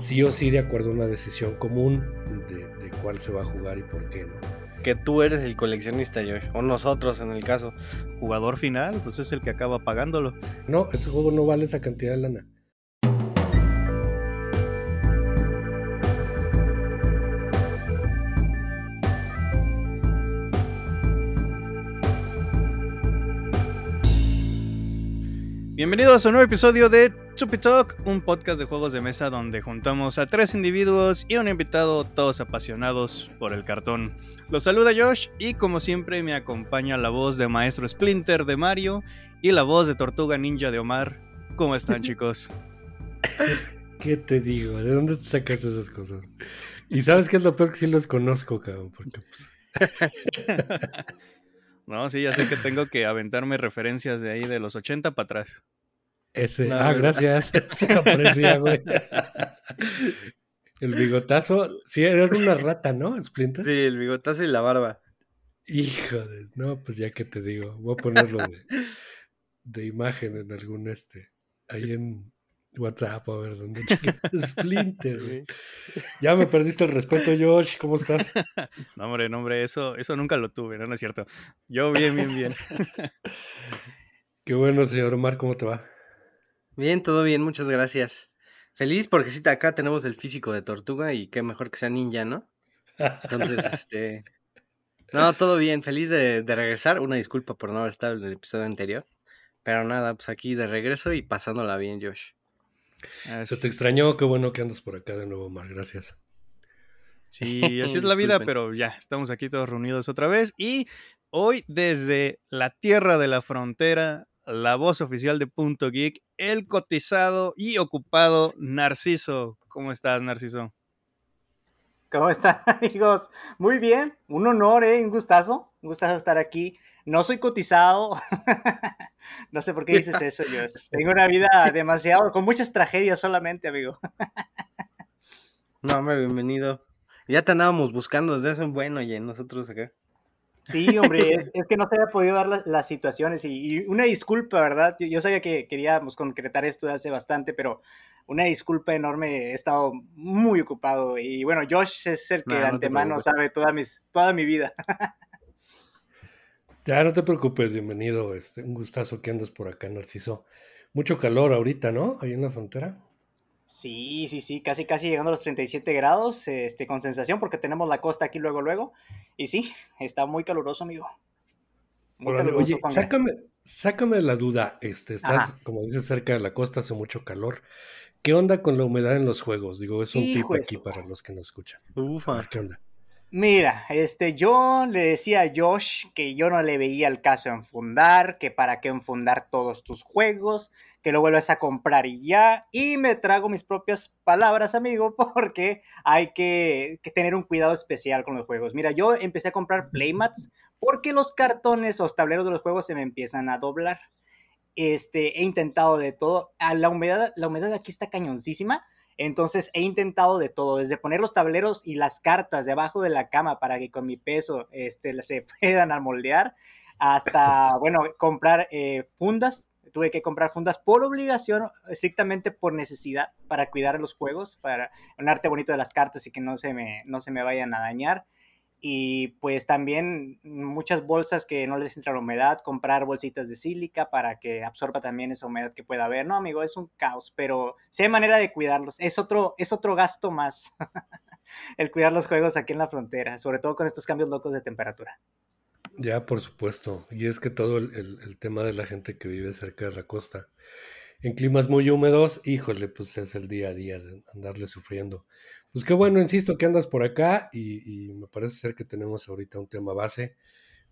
sí o sí de acuerdo a una decisión común de, de cuál se va a jugar y por qué, ¿no? Que tú eres el coleccionista, Josh, o nosotros en el caso. Jugador final, pues es el que acaba pagándolo. No, ese juego no vale esa cantidad de lana. Bienvenidos a un nuevo episodio de Chupi Talk, un podcast de juegos de mesa donde juntamos a tres individuos y un invitado, todos apasionados por el cartón. Los saluda Josh y como siempre me acompaña la voz de Maestro Splinter de Mario y la voz de Tortuga Ninja de Omar. ¿Cómo están chicos? ¿Qué te digo? ¿De dónde te sacas esas cosas? Y sabes qué es lo peor que sí los conozco, cabrón, porque pues... No, sí, ya sé que tengo que aventarme referencias de ahí de los 80 para atrás. Ese, no, ah, gracias. Se aprecia, güey. El bigotazo, sí, era una rata, ¿no? Splinter. Sí, el bigotazo y la barba. Hijo de, no, pues ya que te digo, voy a ponerlo de, de imagen en algún este, ahí en, WhatsApp, a ver dónde Splinter, güey. Ya me perdiste el respeto, Josh. ¿Cómo estás? No, hombre, no, hombre, eso, eso nunca lo tuve, no, no es cierto. Yo bien, bien, bien. Qué bueno, señor Omar, ¿cómo te va? Bien, todo bien, muchas gracias. Feliz porque sí, acá tenemos el físico de tortuga y qué mejor que sea ninja, ¿no? Entonces, este. No, todo bien, feliz de, de regresar. Una disculpa por no haber estado en el episodio anterior. Pero nada, pues aquí de regreso y pasándola bien, Josh. Se te extrañó, qué bueno que andas por acá de nuevo, Mar, gracias. Sí, así es la vida, pero ya, estamos aquí todos reunidos otra vez y hoy desde la tierra de la frontera, la voz oficial de Punto Geek, el cotizado y ocupado Narciso. ¿Cómo estás, Narciso? ¿Cómo están, amigos? Muy bien, un honor, ¿eh? un gustazo, un gustazo estar aquí no soy cotizado. no sé por qué dices eso, yo. Tengo una vida demasiado, con muchas tragedias solamente, amigo. no, hombre, bienvenido. Ya te andábamos buscando desde hace un buen, oye, nosotros acá. Sí, hombre, es, que no se había podido dar las, situaciones y, una disculpa, ¿verdad? Yo, sabía que queríamos concretar esto hace bastante, pero una disculpa enorme, he estado muy ocupado y bueno, Josh es el que de antemano sabe toda, mis, toda mi vida. Ya no te preocupes, bienvenido. Este, un gustazo que andas por acá, Narciso. Mucho calor ahorita, ¿no? Ahí en la frontera. Sí, sí, sí, casi, casi llegando a los 37 grados, este, con sensación, porque tenemos la costa aquí luego, luego. Y sí, está muy caluroso, amigo. Muy caluroso, oye, sácame, sácame la duda. Este, estás, como dices, cerca de la costa, hace mucho calor. ¿Qué onda con la humedad en los juegos? Digo, es un tip aquí para los que nos escuchan. Ufa. ¿Qué onda? Mira, este, yo le decía a Josh que yo no le veía el caso en fundar, que para qué enfundar todos tus juegos, que lo vuelves a comprar y ya, y me trago mis propias palabras, amigo, porque hay que, tener un cuidado especial con los juegos. Mira, yo empecé a comprar playmats porque los cartones o los tableros de los juegos se me empiezan a doblar. Este, he intentado de todo. A la humedad, la humedad aquí está cañoncísima entonces he intentado de todo, desde poner los tableros y las cartas debajo de la cama para que con mi peso este, se puedan amoldear, hasta, bueno, comprar eh, fundas. Tuve que comprar fundas por obligación, estrictamente por necesidad, para cuidar los juegos, para un arte bonito de las cartas y que no se me, no se me vayan a dañar y pues también muchas bolsas que no les entra la humedad, comprar bolsitas de sílica para que absorba también esa humedad que pueda haber. No, amigo, es un caos, pero hay manera de cuidarlos. Es otro, es otro gasto más el cuidar los juegos aquí en la frontera, sobre todo con estos cambios locos de temperatura. Ya, por supuesto. Y es que todo el, el tema de la gente que vive cerca de la costa, en climas muy húmedos, híjole, pues es el día a día de andarle sufriendo. Pues qué bueno, insisto, que andas por acá y, me parece ser que tenemos ahorita un tema base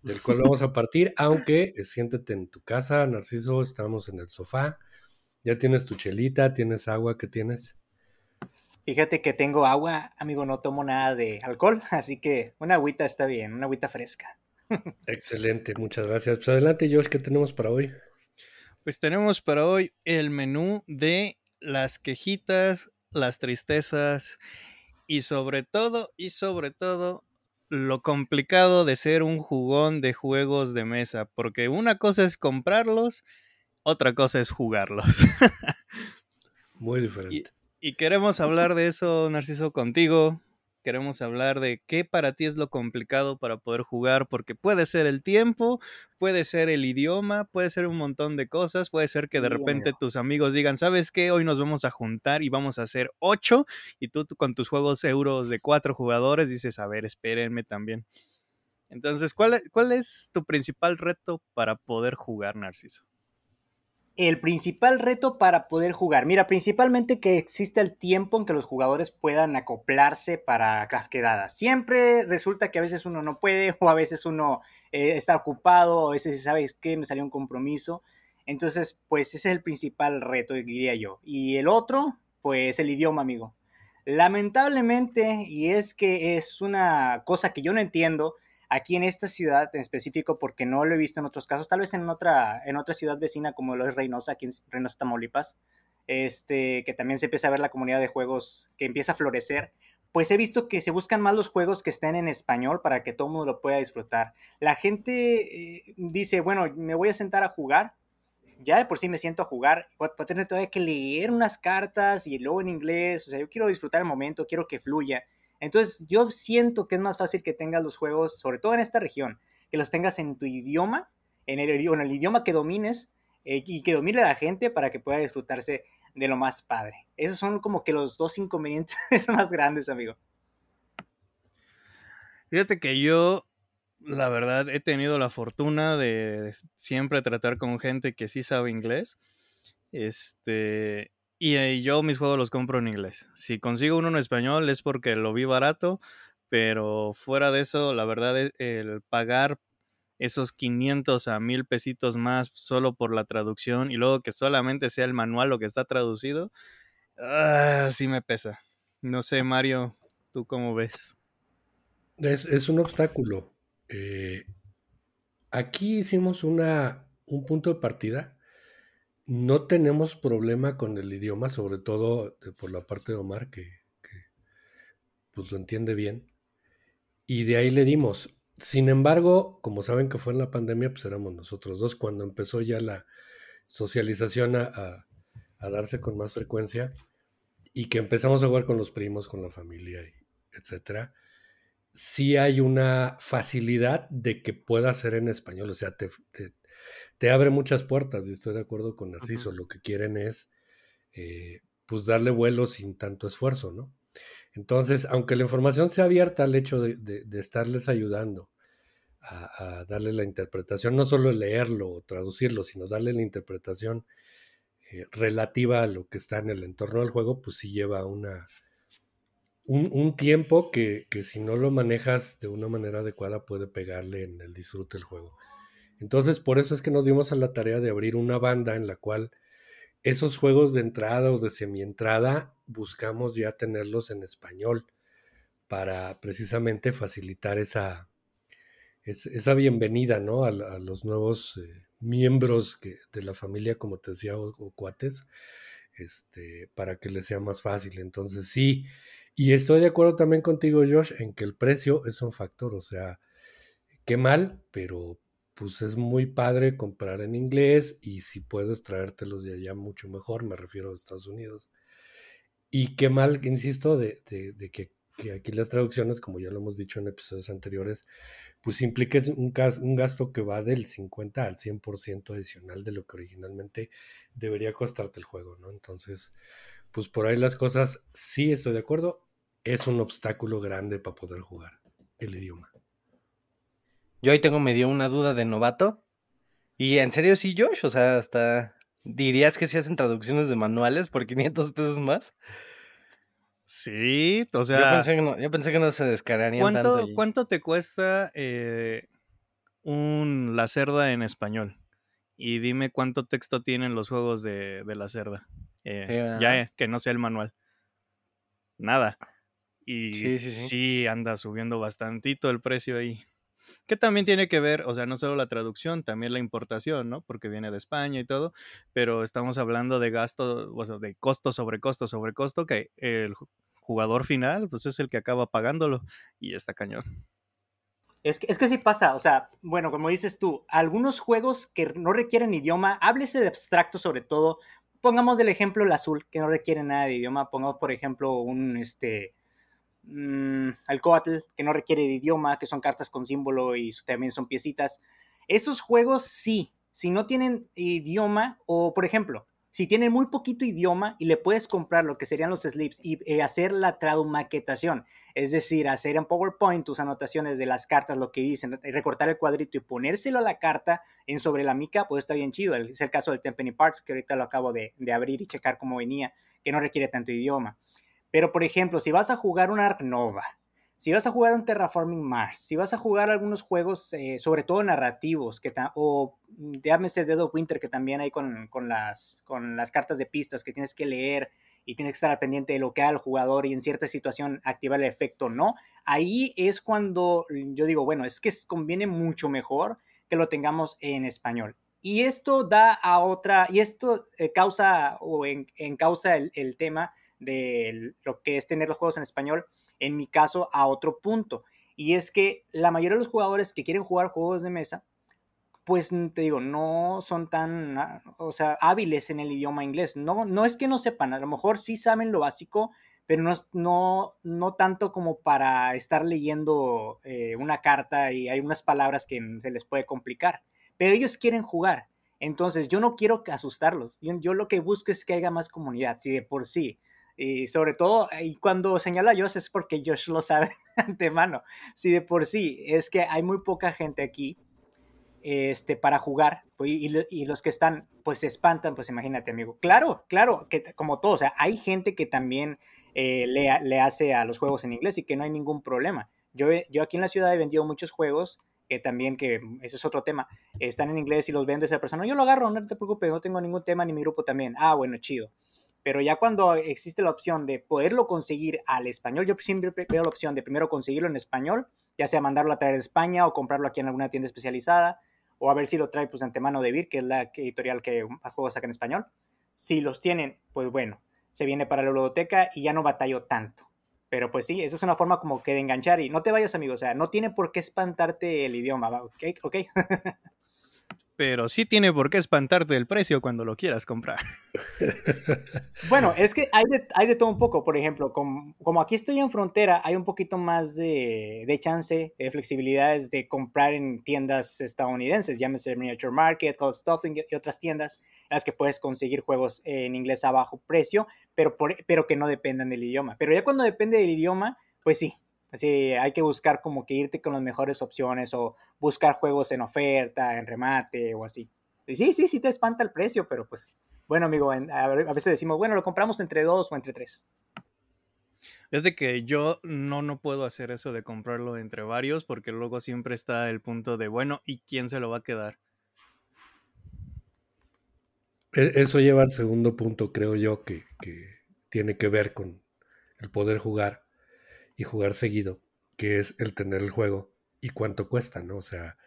del cual vamos a partir, aunque eh, siéntete en tu casa, Narciso, estamos en el sofá, ya tienes tu chelita, tienes agua, ¿qué tienes? Fíjate que tengo agua, amigo, no tomo nada de alcohol, así que una agüita está bien, una agüita fresca. Excelente, muchas gracias. Pues adelante, George, ¿qué tenemos para hoy? Pues tenemos para hoy el menú de las quejitas, las tristezas y sobre todo, y sobre todo, lo complicado de ser un jugón de juegos de mesa, porque una cosa es comprarlos, otra cosa es jugarlos. Muy diferente. Y queremos hablar de eso, Narciso, contigo. Queremos hablar de qué para ti es lo complicado para poder jugar, porque puede ser el tiempo, puede ser el idioma, puede ser un montón de cosas, puede ser que de repente tus amigos digan, ¿sabes qué? Hoy nos vamos a juntar y vamos a hacer ocho, y tú, tú con tus juegos euros de cuatro jugadores dices, a ver, espérenme también. Entonces, ¿cuál, ¿cuál es tu principal reto para poder jugar, Narciso? El principal reto para poder jugar. Mira, principalmente que existe el tiempo en que los jugadores puedan acoplarse para las quedadas. Siempre resulta que a veces uno no puede o a veces uno eh, está ocupado, o a veces sabes que me salió un compromiso. Entonces, pues ese es el principal reto, diría yo. Y el otro, pues el idioma, amigo. Lamentablemente, y es que es una cosa que yo no entiendo, aquí en esta ciudad en específico, porque no lo he visto en otros casos, tal vez en otra, en otra ciudad vecina como lo es Reynosa, aquí en Reynosa, Tamaulipas, este, que también se empieza a ver la comunidad de juegos que empieza a florecer, pues he visto que se buscan más los juegos que estén en español para que todo el mundo lo pueda disfrutar. La gente eh, dice, bueno, me voy a sentar a jugar, ya de por sí me siento a jugar, voy a tener todavía que leer unas cartas y luego en inglés, o sea, yo quiero disfrutar el momento, quiero que fluya. Entonces yo siento que es más fácil que tengas los juegos, sobre todo en esta región, que los tengas en tu idioma, en el, idioma que domines eh, y que domine la gente para que pueda disfrutarse de lo más padre. Esos son como que los dos inconvenientes más grandes, amigo. Fíjate que yo, la verdad, he tenido la fortuna de siempre tratar con gente que sí sabe inglés. Este, y, yo mis juegos los compro en inglés. Si consigo uno en español es porque lo vi barato, pero fuera de eso, la verdad, e, el pagar esos 500 a 1000 pesitos más solo por la traducción y luego que solamente sea el manual lo que está traducido, ah, sí me pesa. No sé, Mario, ¿tú cómo ves? Es, un obstáculo. Eh, aquí hicimos una, un punto de partida no tenemos problema con el idioma, sobre todo eh, por la parte de Omar, que, pues lo entiende bien. Y de ahí le dimos. Sin embargo, como saben que fue en la pandemia, pues éramos nosotros dos. Cuando empezó ya la socialización a, darse con más frecuencia y que empezamos a jugar con los primos, con la familia, etcétera, sí hay una facilidad de que pueda ser en español. O sea, te, abre muchas puertas y estoy de acuerdo con Narciso. Lo que quieren es eh, pues darle vuelo sin tanto esfuerzo, ¿no? Entonces, aunque la información sea abierta al hecho de, estarles ayudando a, darle la interpretación, no solo leerlo o traducirlo, sino darle la interpretación eh, relativa a lo que está en el entorno del juego, pues sí lleva una, un, tiempo que, que, si no lo manejas de una manera adecuada puede pegarle en el disfrute del juego. Entonces, por eso es que nos dimos a la tarea de abrir una banda en la cual esos juegos de entrada o de semientrada buscamos ya tenerlos en español para precisamente facilitar esa, esa bienvenida ¿no? a, los nuevos eh, miembros de la familia, como te decía, o, cuates, este, para que les sea más fácil. Entonces, sí, y estoy de acuerdo también contigo, Josh, en que el precio es un factor, o sea, qué mal, pero pues es muy padre comprar en inglés y si puedes traértelos de allá mucho mejor, me refiero a Estados Unidos. Y qué mal, insisto, de, que, aquí las traducciones, como ya lo hemos dicho en episodios anteriores, pues impliquen un, un gasto que va del 50 al 100% adicional de lo que originalmente debería costarte el juego, ¿no? Entonces, pues por ahí las cosas, sí estoy de acuerdo, es un obstáculo grande para poder jugar el idioma. Yo ahí tengo medio una duda de novato. Y en serio, sí, Josh, o sea, hasta dirías que si hacen traducciones de manuales por 500 pesos más. Sí, o sea. Yo pensé que no, se descargarían ¿cuánto, tanto. ¿Cuánto te cuesta eh, un La Cerda en español? Y dime cuánto texto tienen los juegos de, La Cerda. Eh, ya que no sea el manual. Nada. Y sí, sí, anda subiendo bastantito el precio ahí. Que también tiene que ver, o sea, no solo la traducción, también la importación, ¿no? Porque viene de España y todo, pero estamos hablando de gasto, o sea, de costo sobre costo sobre costo, que el jugador final, pues es el que acaba pagándolo y está cañón. Es que, es que sí pasa, o sea, bueno, como dices tú, algunos juegos que no requieren idioma, háblese de abstracto sobre todo, pongamos el ejemplo el azul, que no requiere nada de idioma. Pongamos, por ejemplo, un este mm, Coatl, que no requiere de idioma, que son cartas con símbolo y también son piecitas. Esos juegos sí, si no tienen idioma, o por ejemplo, si tienen muy poquito idioma y le puedes comprar lo que serían los slips y eh, hacer la tradumaquetación, es decir, hacer en PowerPoint tus anotaciones de las cartas, lo que dicen, recortar el cuadrito y ponérselo a la carta en sobre la mica, pues está bien chido. Es el caso del Tempany Parks, que ahorita lo acabo de, de abrir y checar cómo venía, que no requiere tanto idioma. Pero, por ejemplo, si vas a jugar un Ark Nova, si vas a jugar un Terraforming Mars, si vas a jugar algunos juegos, eh, sobre todo narrativos, que o llámese Dead of Winter, que también hay con, las, con las cartas de pistas que tienes que leer y tienes que estar al pendiente de lo que haga el jugador y en cierta situación activar el efecto no, ahí es cuando yo digo, bueno, es que conviene mucho mejor que lo tengamos en español. Y esto da a otra, y esto eh, causa o en, causa el, el tema de lo que es tener los juegos en español, en mi caso, a otro punto. Y es que la mayoría de los jugadores que quieren jugar juegos de mesa, pues te digo, no son tan, ah, o sea, hábiles en el idioma inglés. No, no es que no sepan, a lo mejor sí saben lo básico, pero no, no, no tanto como para estar leyendo eh, una carta y hay unas palabras que se les puede complicar. Pero ellos quieren jugar. Entonces, yo no quiero asustarlos. Yo, yo lo que busco es que haya más comunidad. Si de por sí y sobre todo, y cuando señala a Josh es porque Josh lo sabe de antemano. Si de por sí es que hay muy poca gente aquí este, para jugar pues, y, los que están, pues se espantan, pues imagínate, amigo. Claro, claro, que como todo, o sea, hay gente que también eh, le, le, hace a los juegos en inglés y que no hay ningún problema. Yo, yo aquí en la ciudad he vendido muchos juegos que también, que ese es otro tema, están en inglés y los vende esa persona. Yo lo agarro, no te preocupes, no tengo ningún tema ni mi grupo también. Ah, bueno, chido. Pero ya cuando existe la opción de poderlo conseguir al español, yo siempre veo la opción de primero conseguirlo en español, ya sea mandarlo a traer de España o comprarlo aquí en alguna tienda especializada, o a ver si lo trae pues antemano de Vir, que es la editorial que más juegos saca en español. Si los tienen, pues bueno, se viene para la biblioteca y ya no batallo tanto. Pero pues sí, esa es una forma como que de enganchar y no te vayas, amigo, o sea, no tiene por qué espantarte el idioma, ¿ok? ¿Ok? pero sí tiene por qué espantarte el precio cuando lo quieras comprar. Bueno, es que hay de, hay de todo un poco. Por ejemplo, como, aquí estoy en frontera, hay un poquito más de, chance, de flexibilidades de comprar en tiendas estadounidenses, llámese Miniature Market, Cold Stuffing y otras tiendas en las que puedes conseguir juegos en inglés a bajo precio, pero, pero que no dependan del idioma. Pero ya cuando depende del idioma, pues sí, Así hay que buscar como que irte con las mejores opciones o buscar juegos en oferta, en remate o así. Y sí, sí, sí te espanta el precio, pero pues, bueno, amigo, a veces decimos, bueno, lo compramos entre dos o entre tres. de que yo no, no puedo hacer eso de comprarlo entre varios porque luego siempre está el punto de, bueno, ¿y quién se lo va a quedar? E, eso lleva al segundo punto, creo yo, que, que tiene que ver con el poder jugar y jugar seguido, que es el tener el juego y cuánto cuesta, ¿no? O sea,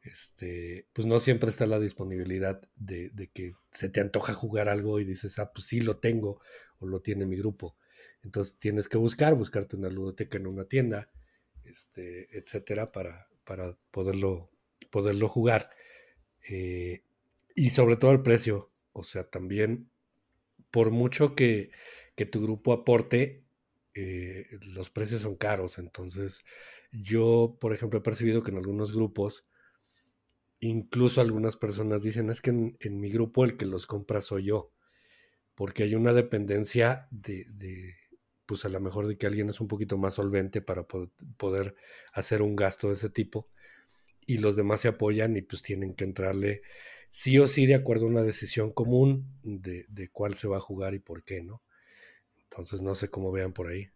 este, pues no siempre está la disponibilidad de, que se te antoja jugar algo y dices, ah, pues sí lo tengo o lo tiene mi grupo. Entonces tienes que buscar, buscarte una ludoteca en una tienda, este, etcétera, para, para poderlo, poderlo jugar. Eh, y sobre todo el precio. O sea, también, por mucho que, que tu grupo aporte, eh, los precios son caros. Entonces, yo, por ejemplo, he percibido que en algunos grupos, incluso algunas personas dicen, es que en, mi grupo el que los compra soy yo, porque hay una dependencia de, pues a lo mejor de que alguien es un poquito más solvente para poder hacer un gasto de ese tipo, y los demás se apoyan y pues tienen que entrarle sí o sí de acuerdo a una decisión común de, de cuál se va a jugar y por qué, ¿no? Entonces no sé cómo vean por ahí.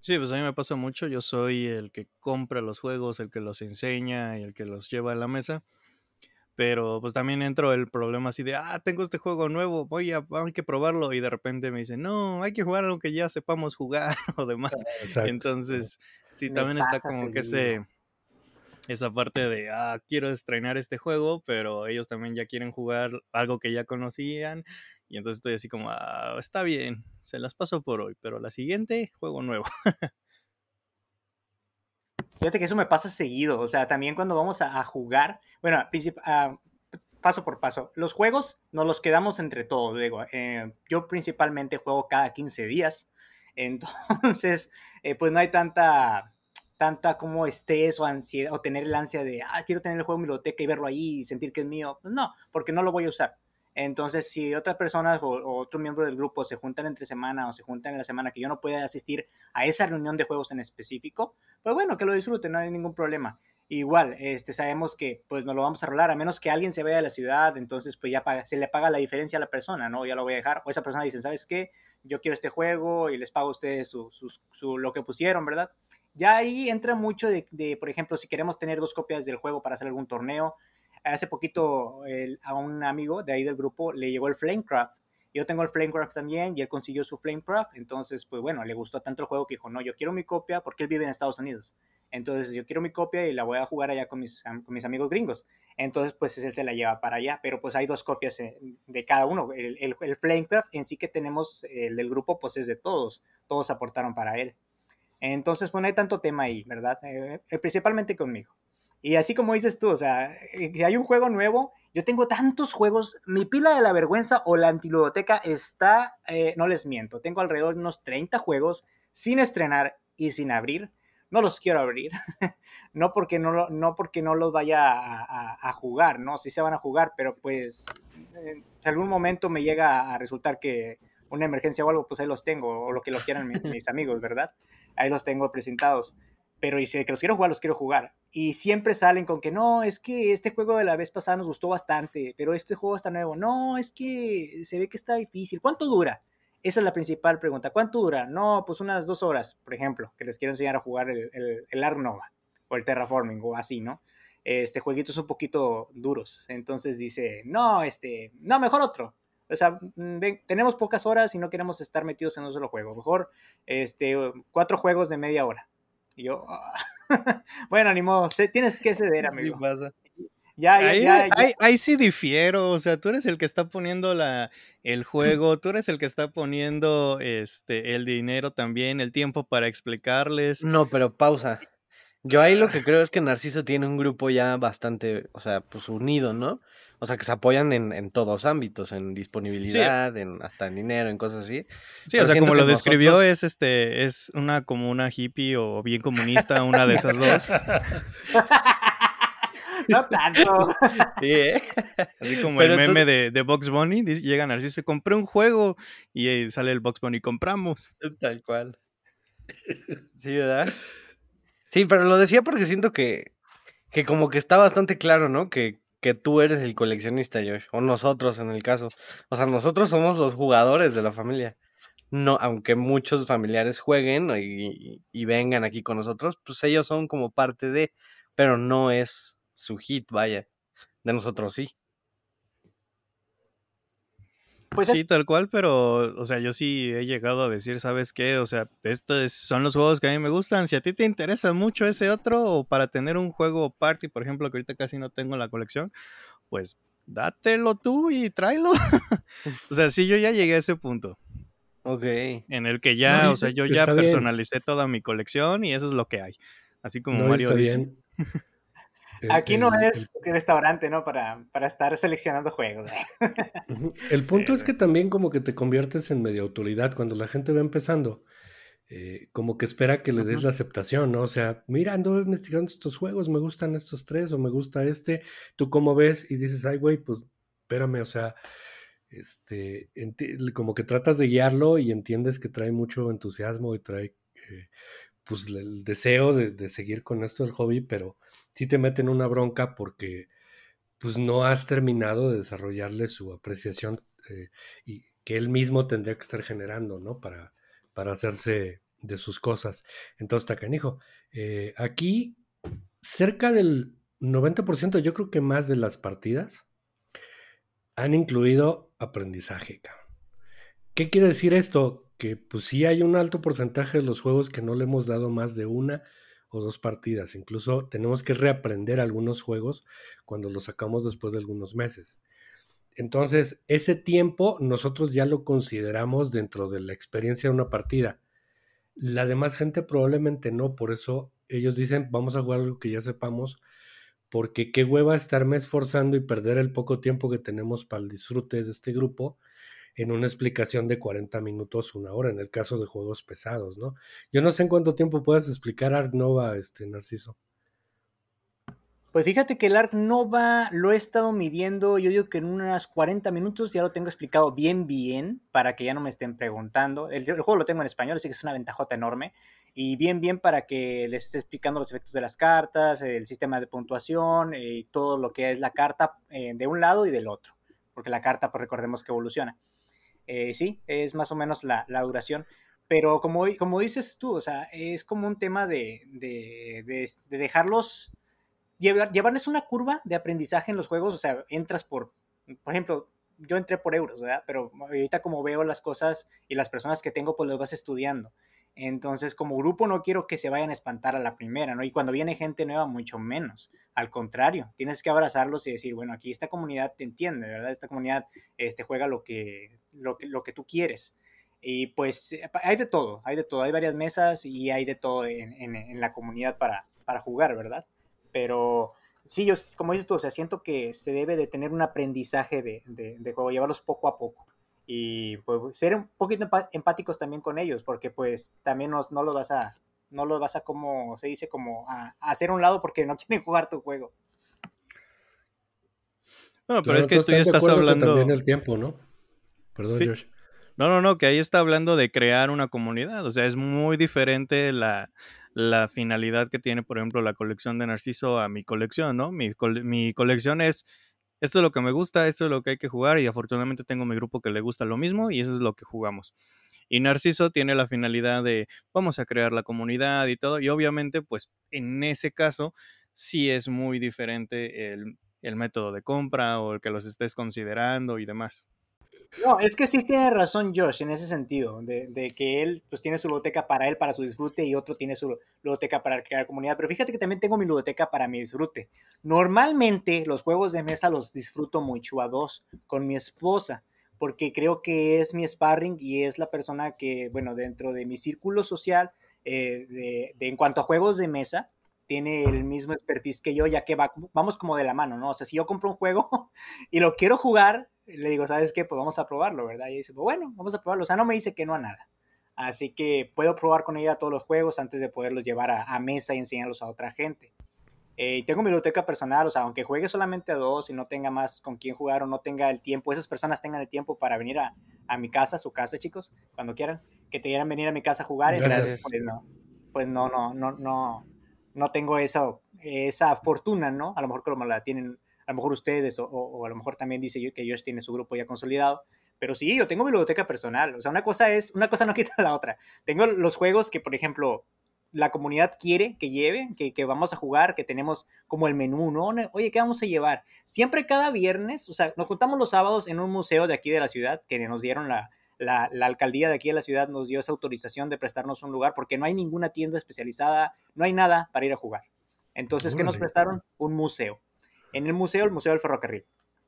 Sí, pues a mí me pasa mucho. Yo soy el que compra los juegos, el que los enseña y el que los lleva a la mesa. Pero pues también entro el problema así de, ah, tengo este juego nuevo, voy a, hay que probarlo. Y de repente me dicen, no, hay que jugar algo que ya sepamos jugar o demás. Entonces, sí, también está como que ese, esa parte de, ah, quiero estrenar este juego, pero ellos también ya quieren jugar algo que ya conocían y entonces estoy así como, ah, está bien, se las paso por hoy, pero la siguiente, juego nuevo. Fíjate que eso me pasa seguido, o sea, también cuando vamos a, jugar, bueno, paso por paso. Los juegos nos los quedamos entre todos, digo. Eh, yo principalmente juego cada 15 días. Entonces, eh, pues no hay tanta, tanta como estrés o ansiedad o tener el ansia de, ah, quiero tener el juego en mi biblioteca y verlo ahí y sentir que es mío. Pues no, porque no lo voy a usar. Entonces, si otras personas o, otro miembro del grupo se juntan entre semana o se juntan en la semana que yo no pueda asistir a esa reunión de juegos en específico, pues bueno, que lo disfruten, no hay ningún problema. Igual, este, sabemos que pues nos lo vamos a rolar, a menos que alguien se vaya de la ciudad, entonces pues ya se le paga la diferencia a la persona, ¿no? Ya lo voy a dejar. O esa persona dice, ¿sabes qué? Yo quiero este juego y les pago a ustedes su, su, lo que pusieron, ¿verdad? Ya ahí entra mucho de, por ejemplo, si queremos tener dos copias del juego para hacer algún torneo, hace poquito a un amigo de ahí del grupo le llegó el Flamecraft. Yo tengo el Flamecraft también y él consiguió su Flamecraft. Entonces, pues bueno, le gustó tanto el juego que dijo, no, yo quiero mi copia porque él vive en Estados Unidos. Entonces, yo quiero mi copia y la voy a jugar allá con mis, con mis amigos gringos. Entonces, pues él se la lleva para allá. Pero pues hay dos copias eh, de cada uno. El, el, Flamecraft en sí que tenemos, el del grupo, pues es de todos. Todos aportaron para él. Entonces, pues no hay tanto tema ahí, ¿verdad? Eh, eh, principalmente conmigo. Y así como dices tú, o sea, eh, que hay un juego nuevo, yo tengo tantos juegos, mi pila de la vergüenza o la antiludoteca está, eh, no les miento, tengo alrededor de unos 30 juegos sin estrenar y sin abrir. No los quiero abrir, no, porque no, no porque no los vaya a, jugar, ¿no? Sí se van a jugar, pero pues en algún momento me llega a resultar que una emergencia o algo, pues ahí los tengo, o lo que lo quieran mis, mis amigos, ¿verdad? Ahí los tengo presentados pero si que los quiero jugar, los quiero jugar. Y siempre salen con que no, es que este juego de la vez pasada nos gustó bastante, pero este juego está nuevo. No, es que se ve que está difícil. ¿Cuánto dura? Esa es la principal pregunta. ¿Cuánto dura? No, pues unas dos horas, por ejemplo, que les quiero enseñar a jugar el, el, el Ark Nova o el Terraforming o así, ¿no? Este jueguito es un poquito duros. Entonces dice, no, este, no, mejor otro. O sea, mm, tenemos pocas horas y no queremos estar metidos en un solo juego. Mejor, este, cuatro juegos de media hora y yo, ah". bueno, ni modo, tienes que ceder, amigo. Sí pasa. Ya, ahí, ya, Ahí, sí difiero, o sea, tú eres el que está poniendo la, el juego, tú eres el que está poniendo este, el dinero también, el tiempo para explicarles. No, pero pausa. Yo ahí lo que creo es que Narciso tiene un grupo ya bastante, o sea, pues unido, ¿no? O sea, que se apoyan en, en todos ámbitos, en disponibilidad, en hasta en dinero, en cosas así. Sí, o sea, como lo describió, es este, es una como una hippie o bien comunista, una de esas dos. no tanto. Sí, ¿eh? Así como el meme de, de Box Bunny, dice, llegan así, se compré un juego y sale el Box Bunny, compramos. Tal cual. Sí, ¿verdad? Sí, pero lo decía porque siento que, que como que está bastante claro, ¿no? Que, que tú eres el coleccionista, Josh, o nosotros en el caso. O sea, nosotros somos los jugadores de la familia. No, aunque muchos familiares jueguen y, vengan aquí con nosotros, pues ellos son como parte de, pero no es su hit, vaya. De nosotros sí. Pues sí, tal cual, pero, o sea, yo sí he llegado a decir, ¿sabes qué? O sea, estos son los juegos que a mí me gustan. Si a ti te interesa mucho ese otro, o para tener un juego party, por ejemplo, que ahorita casi no tengo en la colección, pues dátelo tú y tráelo. o sea, sí, yo ya llegué a ese punto. Ok. En el que ya, o sea, yo ya personalicé toda mi colección y eso es lo que hay. Así como Mario dice. Aquí no es restaurante, ¿no? Para, para, estar seleccionando juegos. El punto es que también como que te conviertes en media autoridad cuando la gente va empezando. Eh, como que espera que le des la aceptación, ¿no? O sea, mira, ando investigando estos juegos, me gustan estos tres o me gusta este, tú cómo ves y dices, ay, güey, pues espérame, o sea, este, como que tratas de guiarlo y entiendes que trae mucho entusiasmo y trae eh, pues el deseo de, seguir con esto del hobby, pero sí te meten una bronca porque pues no has terminado de desarrollarle su apreciación eh, y que él mismo tendría que estar generando, ¿no? Para, para hacerse de sus cosas. Entonces, Tacanijo, eh, aquí cerca del 90%, yo creo que más de las partidas han incluido aprendizaje. ¿Qué quiere decir esto? Que pues sí hay un alto porcentaje de los juegos que no le hemos dado más de una o dos partidas. Incluso tenemos que reaprender algunos juegos cuando los sacamos después de algunos meses. Entonces, ese tiempo nosotros ya lo consideramos dentro de la experiencia de una partida. La demás gente probablemente no, por eso ellos dicen, vamos a jugar algo que ya sepamos, porque qué hueva estarme esforzando y perder el poco tiempo que tenemos para el disfrute de este grupo en una explicación de 40 minutos, una hora, en el caso de juegos pesados, ¿no? Yo no sé en cuánto tiempo puedes explicar Ark Nova, este, Narciso. Pues fíjate que el Ark Nova lo he estado midiendo, yo digo que en unas 40 minutos ya lo tengo explicado bien, bien, para que ya no me estén preguntando. El, juego lo tengo en español, así que es una ventajota enorme. Y bien, bien para que les esté explicando los efectos de las cartas, el sistema de puntuación y todo lo que es la carta eh, de un lado y del otro. Porque la carta, pues recordemos que evoluciona. Eh, sí, es más o menos la, duración. Pero como, como dices tú, o sea, es como un tema de, de, de dejarlos llevarles una curva de aprendizaje en los juegos, o sea, entras por, por ejemplo, yo entré por euros, ¿verdad? Pero ahorita como veo las cosas y las personas que tengo, pues los vas estudiando. Entonces, como grupo no quiero que se vayan a espantar a la primera, ¿no? Y cuando viene gente nueva, mucho menos. Al contrario, tienes que abrazarlos y decir, bueno, aquí esta comunidad te entiende, ¿verdad? Esta comunidad este, juega lo que, lo, que, lo que tú quieres. Y pues hay de todo, hay de todo. Hay varias mesas y hay de todo en, la comunidad para, para jugar, ¿verdad? Pero sí, yo, como dices tú, o sea, siento que se debe de tener un aprendizaje de, de, juego, llevarlos poco a poco. Y pues ser un poquito empáticos también con ellos, porque pues también no, no los vas a, no los vas a como, se dice, como a, hacer un lado porque no quieren jugar tu juego. No, pero es que tú ya estás hablando... También el tiempo, ¿no? Perdón, Josh. No, no, no, que ahí está hablando de crear una comunidad. O sea, es muy diferente la, la finalidad que tiene, por ejemplo, la colección de Narciso a mi colección, ¿no? Mi, mi colección es, esto es lo que me gusta, esto es lo que hay que jugar y afortunadamente tengo mi grupo que le gusta lo mismo y eso es lo que jugamos. Y Narciso tiene la finalidad de vamos a crear la comunidad y todo. Y obviamente, pues en ese caso, sí es muy diferente el, el método de compra o el que los estés considerando y demás. No, es que sí tiene razón Josh en ese sentido, de, que él pues tiene su biblioteca para él, para su disfrute, y otro tiene su biblioteca para crear comunidad. Pero fíjate que también tengo mi biblioteca para mi disfrute. Normalmente los juegos de mesa los disfruto mucho a dos, con mi esposa, porque creo que es mi sparring y es la persona que, bueno, dentro de mi círculo social, eh, de, en cuanto a juegos de mesa, tiene el mismo expertise que yo, ya que vamos como de la mano, ¿no? O sea, si yo compro un juego y lo quiero jugar, le digo, ¿sabes qué? Pues vamos a probarlo, ¿verdad? Y dice, pues bueno, vamos a probarlo. O sea, no me dice que no a nada. Así que puedo probar con ella todos los juegos antes de poderlos llevar a, mesa y enseñarlos a otra gente. Eh, tengo mi biblioteca personal, o sea, aunque juegue solamente a dos y no tenga más con quién jugar o no tenga el tiempo, esas personas tengan el tiempo para venir a, a mi casa, su casa, chicos, cuando quieran, que te quieran venir a mi casa a jugar. Entonces, pues no, pues no, no, no, no, no tengo esa, esa fortuna, ¿no? A lo mejor como la tienen a lo mejor ustedes o, a lo mejor también dice yo que Josh tiene su grupo ya consolidado. Pero sí, yo tengo mi biblioteca personal. O sea, una cosa es, una cosa no quita la otra. Tengo los juegos que, por ejemplo, la comunidad quiere que lleve, que, que, vamos a jugar, que tenemos como el menú, ¿no? Oye, ¿qué vamos a llevar? Siempre cada viernes, o sea, nos juntamos los sábados en un museo de aquí de la ciudad, que nos dieron la, la, la, alcaldía de aquí de la ciudad, nos dio esa autorización de prestarnos un lugar, porque no hay ninguna tienda especializada, no hay nada para ir a jugar. Entonces, ¿qué nos prestaron? Un museo en el museo, el Museo del Ferrocarril.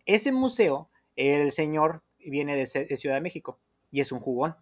Ese museo, el señor viene de, Ciudad de México y es un jugón.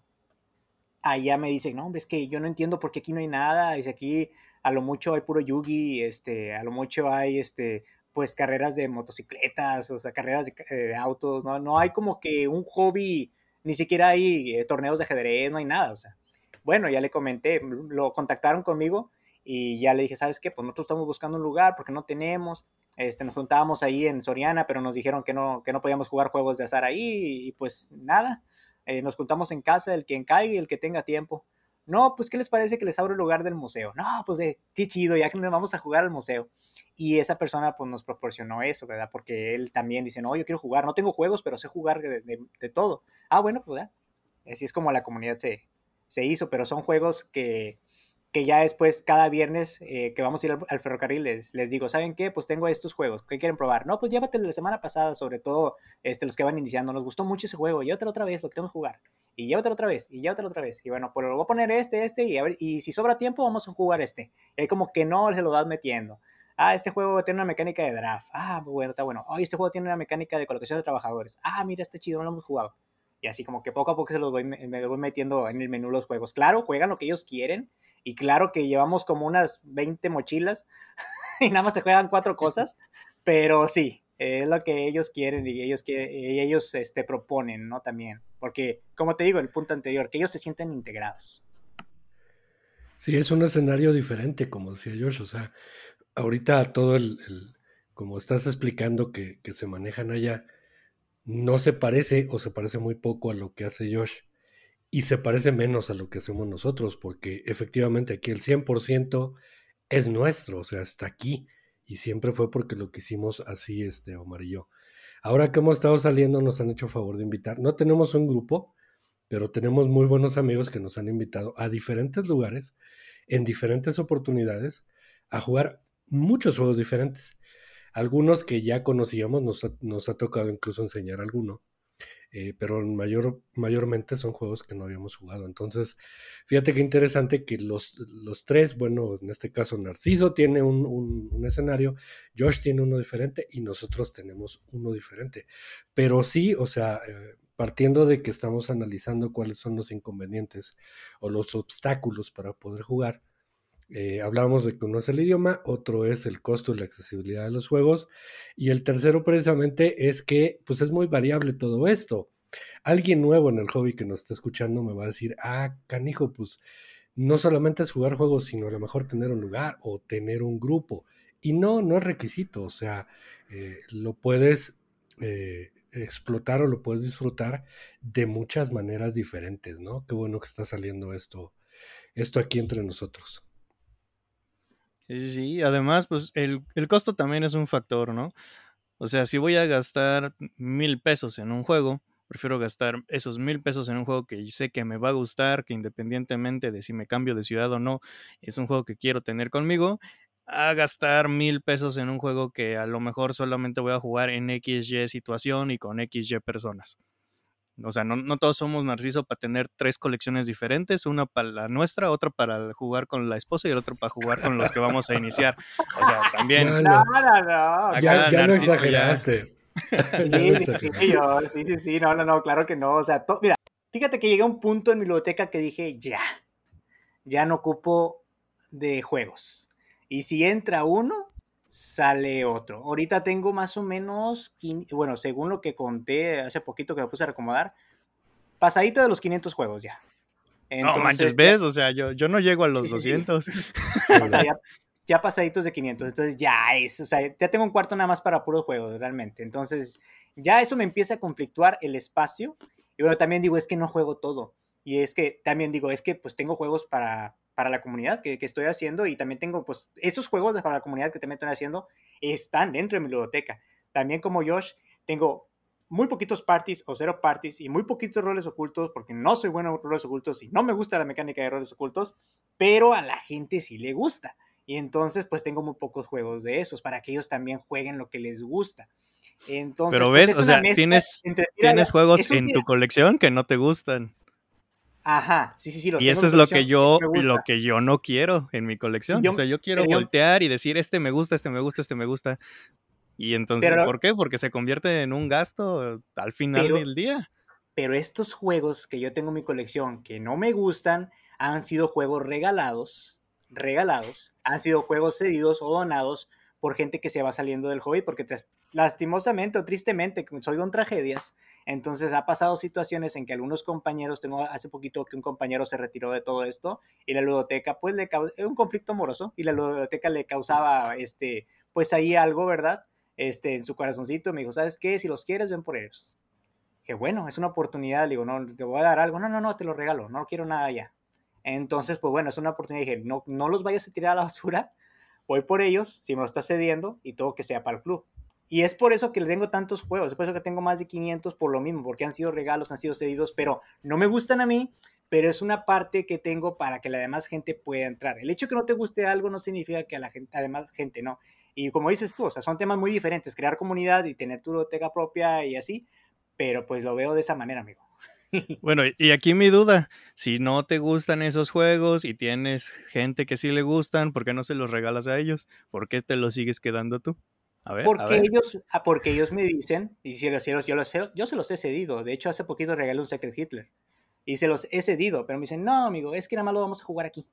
Allá me dice, no, es que yo no entiendo por qué aquí no hay nada. Dice, aquí a lo mucho hay puro yugi, este, a lo mucho hay, este, pues carreras de motocicletas, o sea, carreras de, eh, autos, ¿no? No hay como que un hobby, ni siquiera hay eh, torneos de ajedrez, no hay nada, o sea. Bueno, ya le comenté, lo contactaron conmigo y ya le dije, ¿sabes qué? Pues nosotros estamos buscando un lugar porque no tenemos. Este, nos juntábamos ahí en Soriana, pero nos dijeron que no, que no podíamos jugar juegos de azar ahí y pues nada. Eh, nos juntamos en casa, el quien caiga y el que tenga tiempo. No, pues ¿qué les parece que les abro el lugar del museo? No, pues de qué chido, ya que nos vamos a jugar al museo. Y esa persona pues nos proporcionó eso, ¿verdad? Porque él también dice, no, yo quiero jugar, no tengo juegos, pero sé jugar de, todo. Ah, bueno, pues. Así es como la comunidad se, se hizo, pero son juegos que, que ya después cada viernes eh, que vamos a ir al, ferrocarril les, les, digo, ¿saben qué? Pues tengo estos juegos, ¿qué quieren probar? No, pues llévate la semana pasada, sobre todo este, los que van iniciando, nos gustó mucho ese juego, llévatelo otra vez, lo queremos jugar, y llévatelo otra vez, y llévatelo otra vez, y bueno, pues lo voy a poner este, este, y a y si sobra tiempo vamos a jugar este, hay como que no se lo vas metiendo. Ah, este juego tiene una mecánica de draft. Ah, bueno, está bueno. Oh, este juego tiene una mecánica de colocación de trabajadores. Ah, mira, este chido, no lo hemos jugado. Y así como que poco a poco se los voy, me voy metiendo en el menú los juegos. Claro, juegan lo que ellos quieren, y claro que llevamos como unas 20 mochilas y nada más se juegan cuatro cosas, pero sí, es lo que ellos quieren y ellos, y ellos este, proponen, ¿no? También, porque, como te digo, el punto anterior, que ellos se sienten integrados. Sí, es un escenario diferente, como decía Josh, o sea, ahorita todo el, como estás explicando que, que, se manejan allá, no se parece o se parece muy poco a lo que hace Josh y se parece menos a lo que hacemos nosotros, porque efectivamente aquí el 100% es nuestro, o sea, está aquí y siempre fue porque lo que hicimos así, este, Omar y yo. Ahora que hemos estado saliendo, nos han hecho favor de invitar. No tenemos un grupo, pero tenemos muy buenos amigos que nos han invitado a diferentes lugares, en diferentes oportunidades, a jugar muchos juegos diferentes. Algunos que ya conocíamos, nos ha, nos ha tocado incluso enseñar alguno, eh, pero mayor, mayormente son juegos que no habíamos jugado. Entonces, fíjate qué interesante que los, los tres, bueno, en este caso Narciso tiene un, un, escenario, Josh tiene uno diferente y nosotros tenemos uno diferente. Pero sí, o sea, eh, partiendo de que estamos analizando cuáles son los inconvenientes o los obstáculos para poder jugar, eh, hablábamos de que uno es el idioma, otro es el costo y la accesibilidad de los juegos, y el tercero precisamente es que pues es muy variable todo esto. Alguien nuevo en el hobby que nos está escuchando me va a decir, ah, canijo, pues no solamente es jugar juegos, sino a lo mejor tener un lugar o tener un grupo. Y no, no es requisito, o sea, eh, lo puedes eh, explotar o lo puedes disfrutar de muchas maneras diferentes, ¿no? Qué bueno que está saliendo esto, esto aquí entre nosotros. Sí, sí, sí. Además, pues el, el, costo también es un factor, ¿no? O sea, si voy a gastar mil pesos en un juego, prefiero gastar esos mil pesos en un juego que sé que me va a gustar, que independientemente de si me cambio de ciudad o no, es un juego que quiero tener conmigo, a gastar mil pesos en un juego que a lo mejor solamente voy a jugar en XY situación y con XY personas. O sea, no, todos somos Narciso para tener tres colecciones diferentes, una para la nuestra, otra para jugar con la esposa y el otro para jugar con los que vamos a iniciar. O sea, también. No, no, no. Ya, ya lo exageraste. sí, sí, sí, sí, sí, no, no, no, claro que no. O sea, mira, fíjate que llegué a un punto en mi biblioteca que dije, ya, ya no ocupo de juegos. Y si entra uno, sale otro. Ahorita tengo más o menos, bueno, según lo que conté hace poquito que me puse a recomodar, pasadito de los 500 juegos ya. no manches, ¿ves? O sea, yo, yo no llego a los 200. ya, pasaditos de 500, entonces ya es, o sea, ya tengo un cuarto nada más para puros juegos, realmente. Entonces, ya eso me empieza a conflictuar el espacio. Y bueno, también digo, es que no juego todo. Y es que también digo, es que pues tengo juegos para, para la comunidad que, que, estoy haciendo y también tengo, pues, esos juegos para la comunidad que también estoy haciendo están dentro de mi biblioteca. También como Josh, tengo muy poquitos parties o cero parties y muy poquitos roles ocultos porque no soy bueno en roles ocultos y no me gusta la mecánica de roles ocultos, pero a la gente sí le gusta. Y entonces, pues tengo muy pocos juegos de esos para que ellos también jueguen lo que les gusta. Entonces, pero pues, ves, o sea, tienes, tienes juegos en tu colección que no te gustan. Ajá, sí, sí, sí. y eso es lo que yo, lo que yo no quiero en mi colección. o sea, yo quiero voltear y decir, este me gusta, este me gusta, este me gusta. Y entonces, ¿por qué? Porque se convierte en un gasto al final del día. Pero estos juegos que yo tengo en mi colección que no me gustan han sido juegos regalados, regalados, han sido juegos cedidos o donados por gente que se va saliendo del hobby, porque lastimosamente o tristemente, soy don tragedias, entonces ha pasado situaciones en que algunos compañeros, tengo hace poquito que un compañero se retiró de todo esto y la ludoteca pues le causó un conflicto amoroso y la ludoteca le causaba este pues ahí algo, ¿verdad? Este en su corazoncito me dijo, "¿Sabes qué? Si los quieres, ven por ellos." Que bueno, es una oportunidad, le digo, "No, te voy a dar algo." "No, no, no, te lo regalo, no quiero nada ya." Entonces, pues bueno, es una oportunidad, dije, "No no los vayas a tirar a la basura." Voy por ellos, si me lo estás cediendo y todo que sea para el club. Y es por eso que le tengo tantos juegos, es por eso que tengo más de 500 por lo mismo, porque han sido regalos, han sido cedidos, pero no me gustan a mí, pero es una parte que tengo para que la demás gente pueda entrar. El hecho de que no te guste algo no significa que a la gente, además gente no. Y como dices tú, o sea, son temas muy diferentes, crear comunidad y tener tu biblioteca propia y así, pero pues lo veo de esa manera, amigo. Bueno, y aquí mi duda, si no te gustan esos juegos y tienes gente que sí le gustan, ¿por qué no se los regalas a ellos? ¿Por qué te los sigues quedando tú? Porque, Ellos, ah, porque ellos me dicen, y si los, yo, los, yo se los he cedido. De hecho, hace poquito regalé un Secret Hitler. Y se los he cedido, pero me dicen, no, amigo, es que nada más lo vamos a jugar aquí.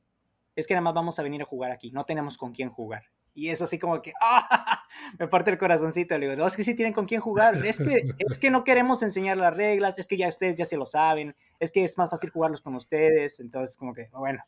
Es que nada más vamos a venir a jugar aquí. No tenemos con quién jugar. Y eso así como que, ¡ah! me parte el corazoncito. Le digo, no, es que sí tienen con quién jugar. Es que, es que no queremos enseñar las reglas, es que ya ustedes ya se lo saben, es que es más fácil jugarlos con ustedes. Entonces, como que, bueno,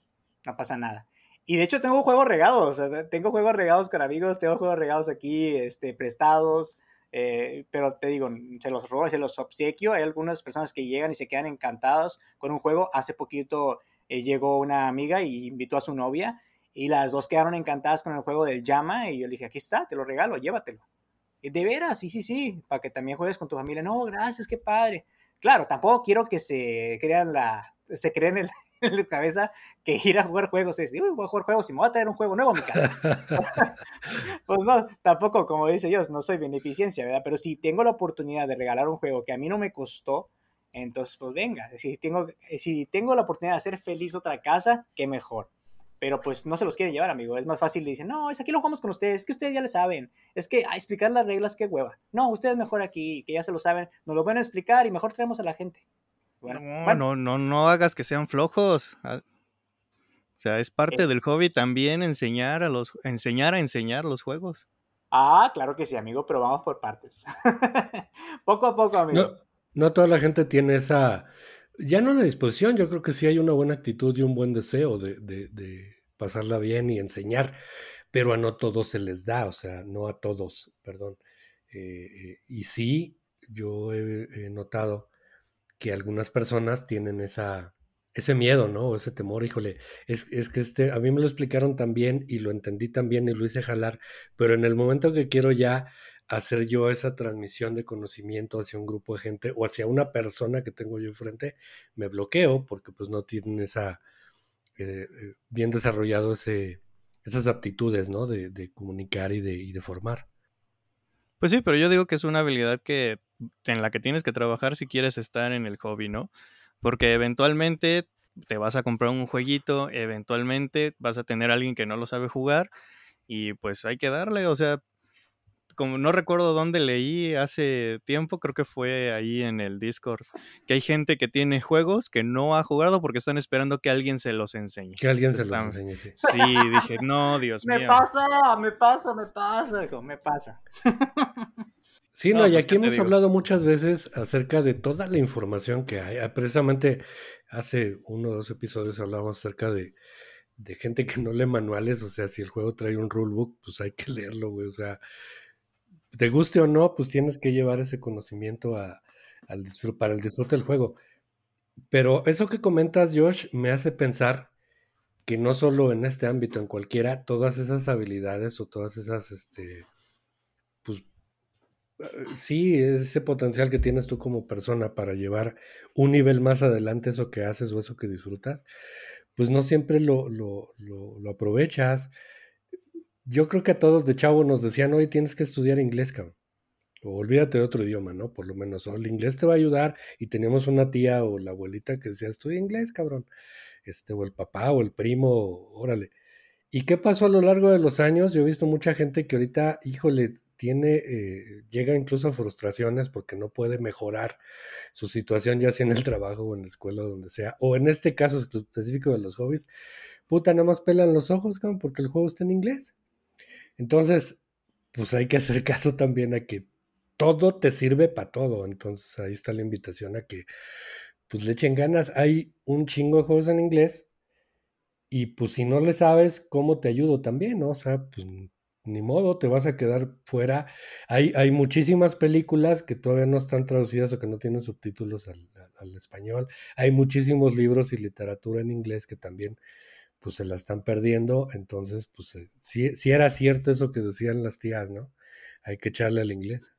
no pasa nada. Y de hecho tengo juegos regados, tengo juegos regados con amigos, tengo juegos regados aquí, este, prestados, eh, pero te digo, se los robo, se los obsequio. Hay algunas personas que llegan y se quedan encantados con un juego. Hace poquito eh, llegó una amiga y invitó a su novia y las dos quedaron encantadas con el juego del llama y yo le dije, aquí está, te lo regalo, llévatelo. Y de veras, sí, sí, sí, para que también juegues con tu familia. No, gracias, qué padre. Claro, tampoco quiero que se crean la, se creen el, en la cabeza que ir a jugar juegos es, uy, voy a jugar juegos y me voy a traer un juego nuevo a mi casa. pues no, tampoco, como dice Dios, no soy beneficencia, ¿verdad? Pero si tengo la oportunidad de regalar un juego que a mí no me costó, entonces pues venga, si tengo, si tengo la oportunidad de hacer feliz otra casa, qué mejor. Pero pues no se los quieren llevar, amigo. Es más fácil. Dicen, no, es aquí lo jugamos con ustedes. Es que ustedes ya le saben. Es que a explicar las reglas, qué hueva. No, ustedes mejor aquí, que ya se lo saben. Nos lo van a explicar y mejor traemos a la gente no, no, no, no hagas que sean flojos. Ah, o sea, es parte del hobby también enseñar a los, enseñar a enseñar los juegos. Ah, claro que sí, amigo, pero vamos por partes. poco a poco, amigo. No, no toda la gente tiene esa, ya no la disposición, yo creo que sí hay una buena actitud y un buen deseo de, de, pasarla bien y enseñar, pero a no todos se les da, o sea, no a todos, perdón. Eh, eh, y sí, yo he notado que algunas personas tienen esa, ese miedo, ¿no? ese temor, híjole, es, es, que este, a mí me lo explicaron también y lo entendí también y lo hice jalar, pero en el momento que quiero ya hacer yo esa transmisión de conocimiento hacia un grupo de gente o hacia una persona que tengo yo enfrente, me bloqueo porque pues no tienen esa, eh, eh, bien desarrollado ese, esas aptitudes, ¿no? De, de comunicar y de, y de formar. Pues sí, pero yo digo que es una habilidad que en la que tienes que trabajar si quieres estar en el hobby, ¿no? Porque eventualmente te vas a comprar un jueguito, eventualmente vas a tener a alguien que no lo sabe jugar y pues hay que darle, o sea, como no recuerdo dónde leí hace tiempo, creo que fue ahí en el Discord, que hay gente que tiene juegos que no ha jugado porque están esperando que alguien se los enseñe. Que alguien se los enseñe, sí. Sí, dije, no, Dios mío. Me pasa, me pasa, me pasa, me pasa. Sí, no, y pues, aquí hemos hablado muchas veces acerca de toda la información que hay. Ah, precisamente hace uno o dos episodios hablábamos acerca de, gente que no lee manuales, o sea, si el juego trae un rulebook, pues hay que leerlo, güey. O sea, te guste o no, pues tienes que llevar ese conocimiento a, al para el disfrute del juego. Pero eso que comentas, Josh, me hace pensar que no solo en este ámbito, en cualquiera, todas esas habilidades o todas esas, este, pues sí, ese potencial que tienes tú como persona para llevar un nivel más adelante eso que haces o eso que disfrutas, pues no siempre lo, lo, lo, aprovechas. Yo creo que a todos de chavo nos decían, hoy tienes que estudiar inglés, cabrón. O olvídate de otro idioma, ¿no? Por lo menos. O el inglés te va a ayudar. Y teníamos una tía o la abuelita que decía, estudia inglés, cabrón. Este, o el papá o el primo, órale. ¿Y qué pasó a lo largo de los años? Yo he visto mucha gente que ahorita, híjole, tiene, eh, llega incluso a frustraciones porque no puede mejorar su situación, ya sea en el trabajo o en la escuela o donde sea, o en este caso específico de los hobbies, puta, nada más pelan los ojos, porque el juego está en inglés. Entonces, pues hay que hacer caso también a que todo te sirve para todo. Entonces ahí está la invitación a que pues le echen ganas. Hay un chingo de juegos en inglés y pues si no le sabes, ¿cómo te ayudo también? ¿no? O sea, pues ni modo, te vas a quedar fuera. Hay, hay muchísimas películas que todavía no están traducidas o que no tienen subtítulos al, español. Hay muchísimos libros y literatura en inglés que también pues se la están perdiendo. Entonces, pues eh, sí, era cierto eso que decían las tías, ¿no? Hay que echarle al inglés.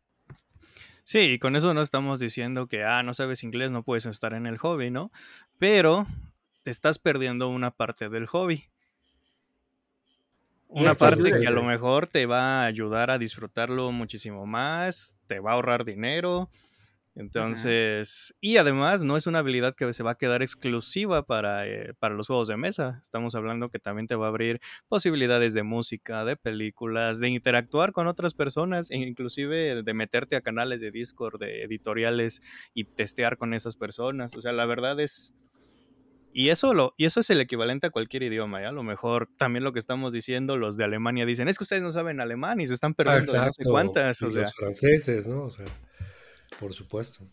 Sí, y con eso no estamos diciendo que, ah, no sabes inglés, no puedes estar en el hobby, ¿no? Pero te estás perdiendo una parte del hobby. Una parte que a lo mejor te va a ayudar a disfrutarlo muchísimo más, te va a ahorrar dinero. Entonces, y además no es una habilidad que se va a quedar exclusiva para, eh, para los juegos de mesa. Estamos hablando que también te va a abrir posibilidades de música, de películas, de interactuar con otras personas, e inclusive de meterte a canales de Discord, de editoriales y testear con esas personas. O sea, la verdad es, Y eso, lo, y eso es el equivalente a cualquier idioma, ¿ya? A lo mejor también lo que estamos diciendo, los de Alemania dicen, es que ustedes no saben alemán y se están perdiendo no sé cuántas. O sea. Los franceses, ¿no? O sea, por supuesto.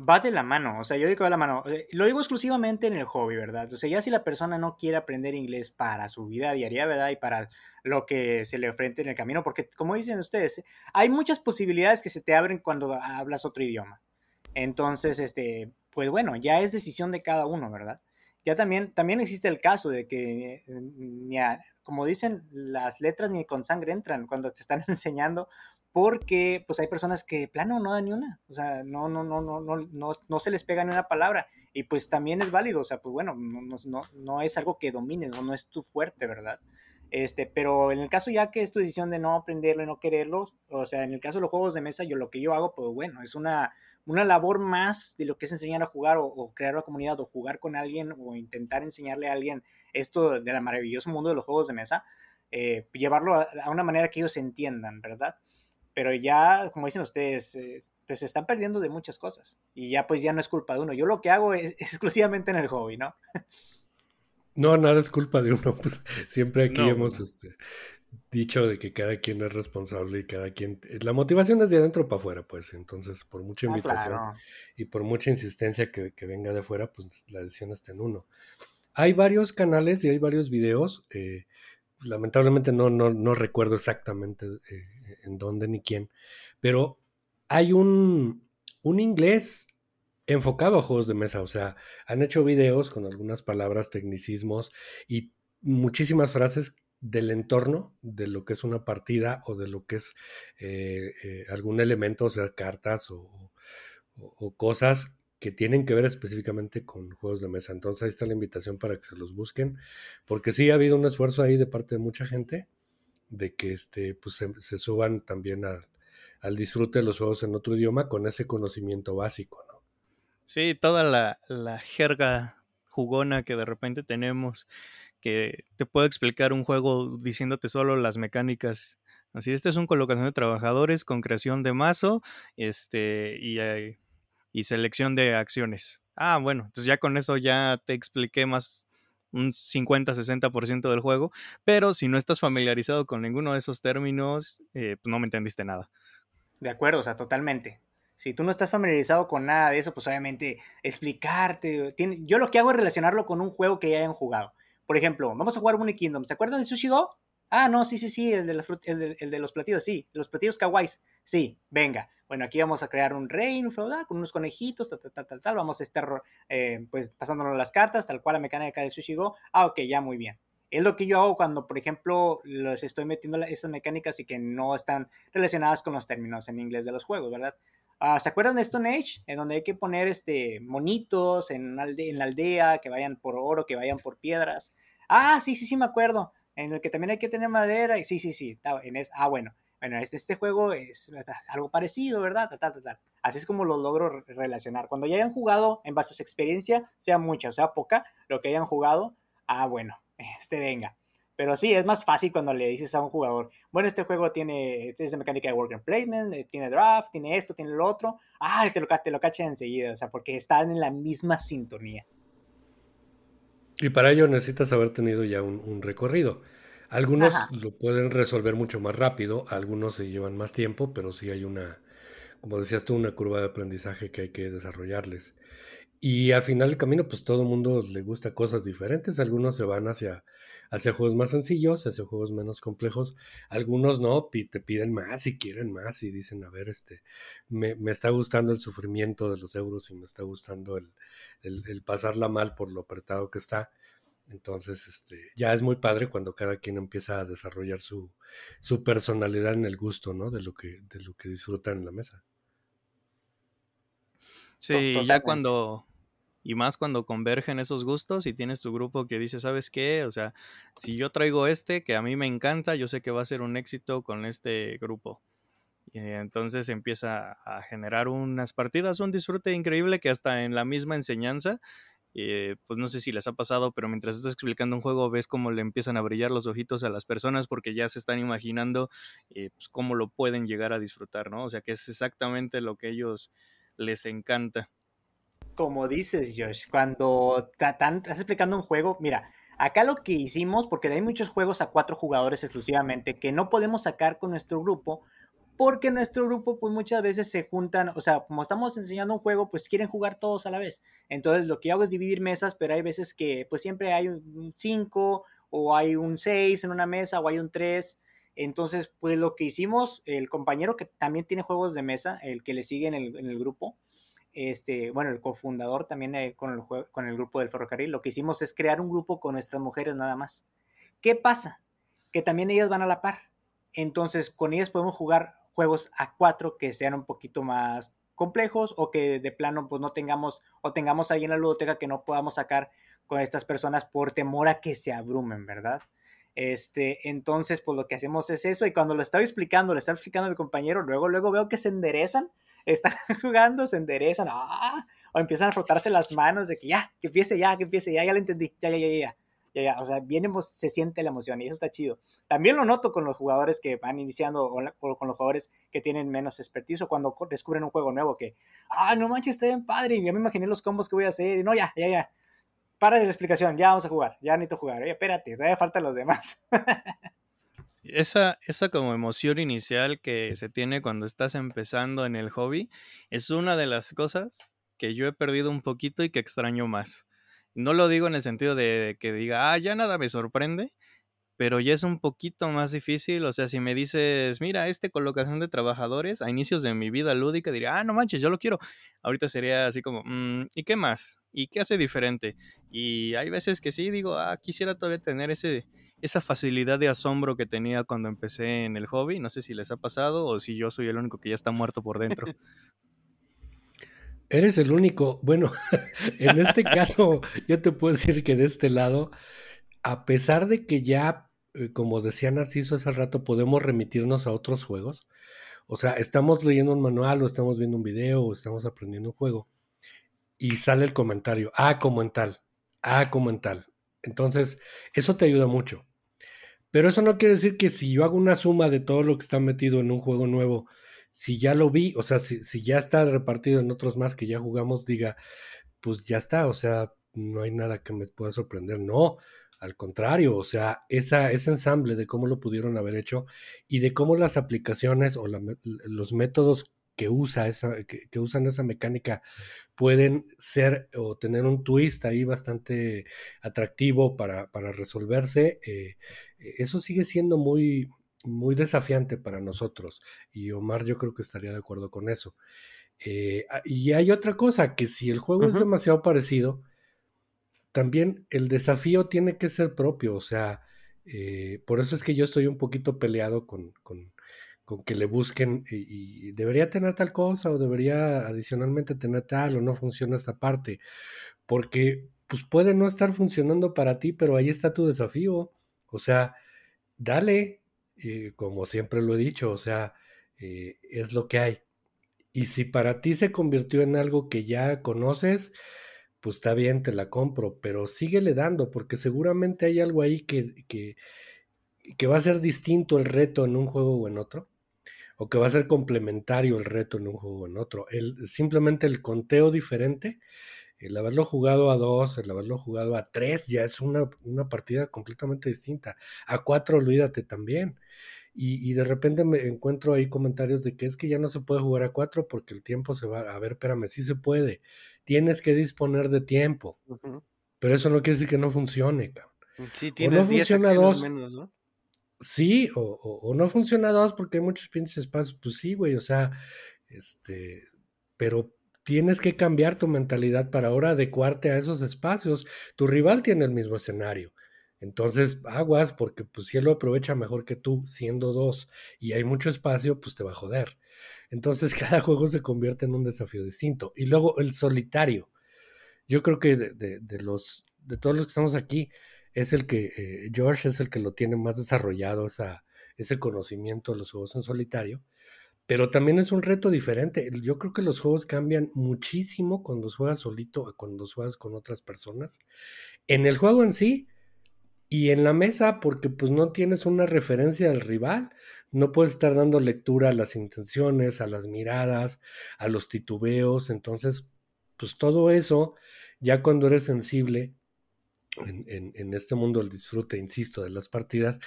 Va de la mano, o sea, yo digo va de la mano. Eh, lo digo exclusivamente en el hobby, ¿verdad? O sea, ya si la persona no quiere aprender inglés para su vida diaria, ¿verdad? Y para lo que se le ofrece en el camino, porque como dicen ustedes, hay muchas posibilidades que se te abren cuando hablas otro idioma. Entonces, este, pues bueno, ya es decisión de cada uno, ¿verdad? ya también, también existe el caso de que, eh, como dicen, las letras ni con sangre entran cuando te están enseñando, porque pues hay personas que plano no dan ni una, o sea, no, no, no, no, no, no, no se les pega ni una palabra, y pues también es válido, o sea, pues bueno, no, no, no es algo que domines, o no es tu fuerte, ¿verdad? Este, pero en el caso ya que es tu decisión de no aprenderlo y no quererlo, o sea, en el caso de los juegos de mesa, yo lo que yo hago, pues bueno, es una, una labor más de lo que es enseñar a jugar o, crear una comunidad o jugar con alguien o intentar enseñarle a alguien esto del maravilloso mundo de los juegos de mesa, eh, llevarlo a, una manera que ellos entiendan, ¿verdad? Pero ya, como dicen ustedes, pues se están perdiendo de muchas cosas y ya pues ya no es culpa de uno. Yo lo que hago es, exclusivamente en el hobby, ¿no? No, nada es culpa de uno, pues siempre aquí hemos este, dicho de que cada quien es responsable y cada quien... La motivación es de adentro para afuera, pues. Entonces, por mucha ah, invitación y por mucha insistencia que, venga de afuera, pues la decisión está en uno. Hay varios canales y hay varios videos. Eh, lamentablemente no, no, no, recuerdo exactamente eh, en dónde ni quién, pero hay un, un inglés enfocado a juegos de mesa. O sea, han hecho videos con algunas palabras, tecnicismos y muchísimas frases del entorno de lo que es una partida o de lo que es eh, eh, algún elemento, o sea, cartas o, cosas que tienen que ver específicamente con juegos de mesa. Entonces ahí está la invitación para que se los busquen, porque sí ha habido un esfuerzo ahí de parte de mucha gente de que este, pues, se, suban también al disfrute de los juegos en otro idioma con ese conocimiento básico, ¿no? Sí, toda la, la jerga jugona que de repente tenemos que te puedo explicar un juego diciéndote solo las mecánicas. Así, este es un colocación de trabajadores con creación de mazo este, y, y selección de acciones. Ah, bueno, entonces ya con eso ya te expliqué más un 50-60% del juego, pero si no estás familiarizado con ninguno de esos términos, eh, pues no me entendiste nada. De acuerdo, o sea, totalmente. Si tú no estás familiarizado con nada de eso, pues obviamente explicarte. yo lo que hago es relacionarlo con un juego que ya hayan jugado. Por ejemplo, vamos a jugar Mooney Kingdom. ¿Se acuerdan de Sushi Go? Ah, no, sí, sí, sí, el de, los platillos, sí, los platillos kawaiis. Sí, venga. Bueno, aquí vamos a crear un reino feudal con unos conejitos, tal, tal, tal, tal. Vamos a estar, eh, pues, pasándonos las cartas, tal cual la mecánica del Sushi Go. Ah, ok, ya, muy bien. Es lo que yo hago cuando, por ejemplo, les estoy metiendo esas mecánicas y que no están relacionadas con los términos en inglés de los juegos, ¿verdad? Ah, ¿Se acuerdan de Stone Age? En donde hay que poner este, monitos en, la aldea, que vayan por oro, que vayan por piedras. Ah, sí, sí, sí, me acuerdo. En el que también hay que tener madera. Y sí, sí, sí. Ah, bueno. Bueno, este, este juego es algo parecido, ¿verdad? Tal, tal, tal. Así es como lo logro relacionar. Cuando ya hayan jugado, en base a su experiencia, sea mucha o sea poca, lo que hayan jugado, ah, bueno, este venga. Pero sí, es más fácil cuando le dices a un jugador, bueno, este juego tiene, es de mecánica de worker placement, eh, tiene draft, tiene esto, tiene lo otro. Ah, te lo, te lo cacha enseguida, o sea, porque están en la misma sintonía. Y para ello necesitas haber tenido ya un, recorrido. Algunos lo pueden resolver mucho más rápido, algunos se llevan más tiempo, pero sí hay una, como decías tú, una curva de aprendizaje que hay que desarrollarles. Y al final del camino, pues todo el mundo le gusta cosas diferentes. Algunos se van hacia hacia juegos más sencillos, hacia juegos menos complejos. Algunos no, te piden más y quieren más y dicen, a ver, este, me, está gustando el sufrimiento de los euros y me está gustando el, el, pasarla mal por lo apretado que está. Entonces, este, ya es muy padre cuando cada quien empieza a desarrollar su, su personalidad en el gusto, ¿no? De lo que, de lo que disfrutan en la mesa. Sí, ya cuando, y más cuando convergen esos gustos y tienes tu grupo que dice, ¿sabes qué? O sea, si yo traigo este que a mí me encanta, yo sé que va a ser un éxito con este grupo. Y entonces empieza a generar unas partidas, un disfrute increíble que hasta en la misma enseñanza, eh, pues no sé si les ha pasado, pero mientras estás explicando un juego ves cómo le empiezan a brillar los ojitos a las personas porque ya se están imaginando eh, pues cómo lo pueden llegar a disfrutar, ¿no? O sea que es exactamente lo que a ellos les encanta. como dices, Josh, cuando estás explicando un juego, mira, acá lo que hicimos, porque hay muchos juegos a cuatro jugadores exclusivamente que no podemos sacar con nuestro grupo, porque nuestro grupo pues muchas veces se juntan, o sea, como estamos enseñando un juego, pues quieren jugar todos a la vez. Entonces lo que hago es dividir mesas, pero hay veces que pues siempre hay un 5 o hay un 6 en una mesa o hay un 3. Entonces, pues lo que hicimos, el compañero que también tiene juegos de mesa, el que le sigue en el, grupo, este, bueno, el cofundador también eh, con, el, con el grupo del ferrocarril, lo que hicimos es crear un grupo con nuestras mujeres nada más. ¿Qué pasa? Que también ellas van a la par. Entonces, con ellas podemos jugar juegos a cuatro que sean un poquito más complejos o que de plano pues no tengamos o tengamos ahí en la ludoteca que no podamos sacar con estas personas por temor a que se abrumen, ¿verdad? Este, entonces, pues lo que hacemos es eso y cuando lo estaba explicando, le estaba explicando a mi compañero, luego, luego veo que se enderezan están jugando, se enderezan, ¡ah! o empiezan a frotarse las manos de que ya, que empiece ya, que empiece ya, ya lo entendí, ya, ya, ya, ya. Ya, o sea, se siente la emoción y eso está chido. También lo noto con los jugadores que van iniciando o, con los jugadores que tienen menos expertise o cuando descubren un juego nuevo que, ah, no manches, está bien padre, y ya me imaginé los combos que voy a hacer, y no, ya, ya, ya, para de la explicación, ya vamos a jugar, ya necesito jugar, oye, espérate, todavía faltan los demás. Esa, esa como emoción inicial que se tiene cuando estás empezando en el hobby es una de las cosas que yo he perdido un poquito y que extraño más. No lo digo en el sentido de que diga, ah, ya nada me sorprende, pero ya es un poquito más difícil. O sea, si me dices, mira, este colocación de trabajadores a inicios de mi vida lúdica, diría, ah, no manches, yo lo quiero. Ahorita sería así como, mm, ¿y qué más? ¿Y qué hace diferente? Y hay veces que sí, digo, ah, quisiera todavía tener ese, esa facilidad de asombro que tenía cuando empecé en el hobby. No sé si les ha pasado o si yo soy el único que ya está muerto por dentro. Eres el único. Bueno, en este caso, yo te puedo decir que de este lado, a pesar de que ya, eh, como decía Narciso hace rato, podemos remitirnos a otros juegos. O sea, estamos leyendo un manual o estamos viendo un video o estamos aprendiendo un juego y sale el comentario, ah, como en tal, ah, como en tal. Entonces, eso te ayuda mucho. Pero eso no quiere decir que si yo hago una suma de todo lo que está metido en un juego nuevo, si ya lo vi, o sea, si, ya está repartido en otros más que ya jugamos, diga, pues ya está, o sea, no hay nada que me pueda sorprender. No, al contrario, o sea, esa, ese ensamble de cómo lo pudieron haber hecho y de cómo las aplicaciones o los métodos que, usa esa, que, usan esa mecánica pueden ser o tener un twist ahí bastante atractivo para, resolverse, eh, eso sigue siendo muy, muy desafiante para nosotros. Y Omar yo creo que estaría de acuerdo con eso. Eh, ah, y hay otra cosa, que si el juego es demasiado parecido, también el desafío tiene que ser propio. O sea, eh, por eso es que yo estoy un poquito peleado con, con que le busquen y, debería tener tal cosa o debería adicionalmente tener tal o no funciona esa parte. Porque pues puede no estar funcionando para ti, pero ahí está tu desafío. O sea, dale, como siempre lo he dicho, o sea, eh, es lo que hay. Y si para ti se convirtió en algo que ya conoces, pues está bien, te la compro, pero síguele dando, porque seguramente hay algo ahí que, que, que va a ser distinto el reto en un juego o en otro o que va a ser complementario el reto en un juego o en otro. El, simplemente el conteo diferente, el haberlo jugado a dos, el haberlo jugado a tres, ya es una, partida completamente distinta. A cuatro, olvídate también. Y, de repente me encuentro ahí comentarios de que es que ya no se puede jugar a cuatro porque el tiempo se va. A ver, espérame, sí se puede. Tienes que disponer de tiempo. Pero eso no quiere decir que no funcione, Sí, tienes no funciona dos. Menos, ¿no? sí, o, no funciona dos porque hay muchos pinches espacios, pues sí, güey, o sea, este, pero tienes que cambiar tu mentalidad para ahora adecuarte a esos espacios. Tu rival tiene el mismo escenario. Entonces, aguas, porque pues si él lo aprovecha mejor que tú, siendo dos, y hay mucho espacio, pues te va a joder. Entonces, cada juego se convierte en un desafío distinto. Y luego el solitario. Yo creo que de los, de todos los que estamos aquí, es el que, eh, George es el que lo tiene más desarrollado, esa, ese conocimiento de los juegos en solitario, pero también es un reto diferente. Yo creo que los juegos cambian muchísimo cuando juegas solito a cuando juegas con otras personas. En el juego en sí y en la mesa, porque pues no tienes una referencia al rival, no puedes estar dando lectura a las intenciones, a las miradas, a los titubeos, entonces pues todo eso, ya cuando eres sensible en, en este mundo del disfrute, insisto, de las partidas,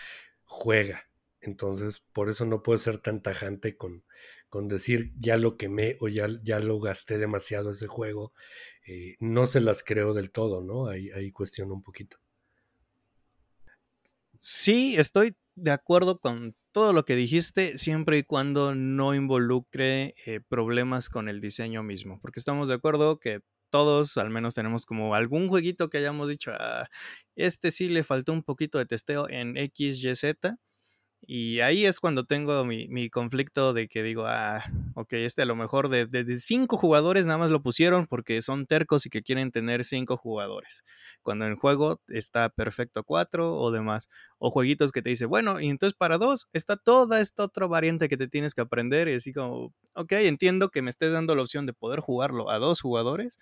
juega. Entonces, por eso no puedo ser tan tajante con, con decir ya lo quemé o ya, ya lo gasté demasiado ese juego. Eh, no se las creo del todo, ¿no? Ahí, ahí cuestiono un poquito. Sí, estoy de acuerdo con todo lo que dijiste, siempre y cuando no involucre eh, problemas con el diseño mismo, porque estamos de acuerdo que todos al menos tenemos como algún jueguito que hayamos dicho, ah, este sí le faltó un poquito de testeo en X, Y, Z, y ahí es cuando tengo mi, conflicto de que digo, ah, ok, este a lo mejor de, de, cinco jugadores nada más lo pusieron porque son tercos y que quieren tener cinco jugadores. Cuando en el juego está perfecto cuatro o demás. O jueguitos que te dice, bueno, y entonces para dos está toda esta otra variante que te tienes que aprender. Y así como, ok, entiendo que me estés dando la opción de poder jugarlo a dos jugadores,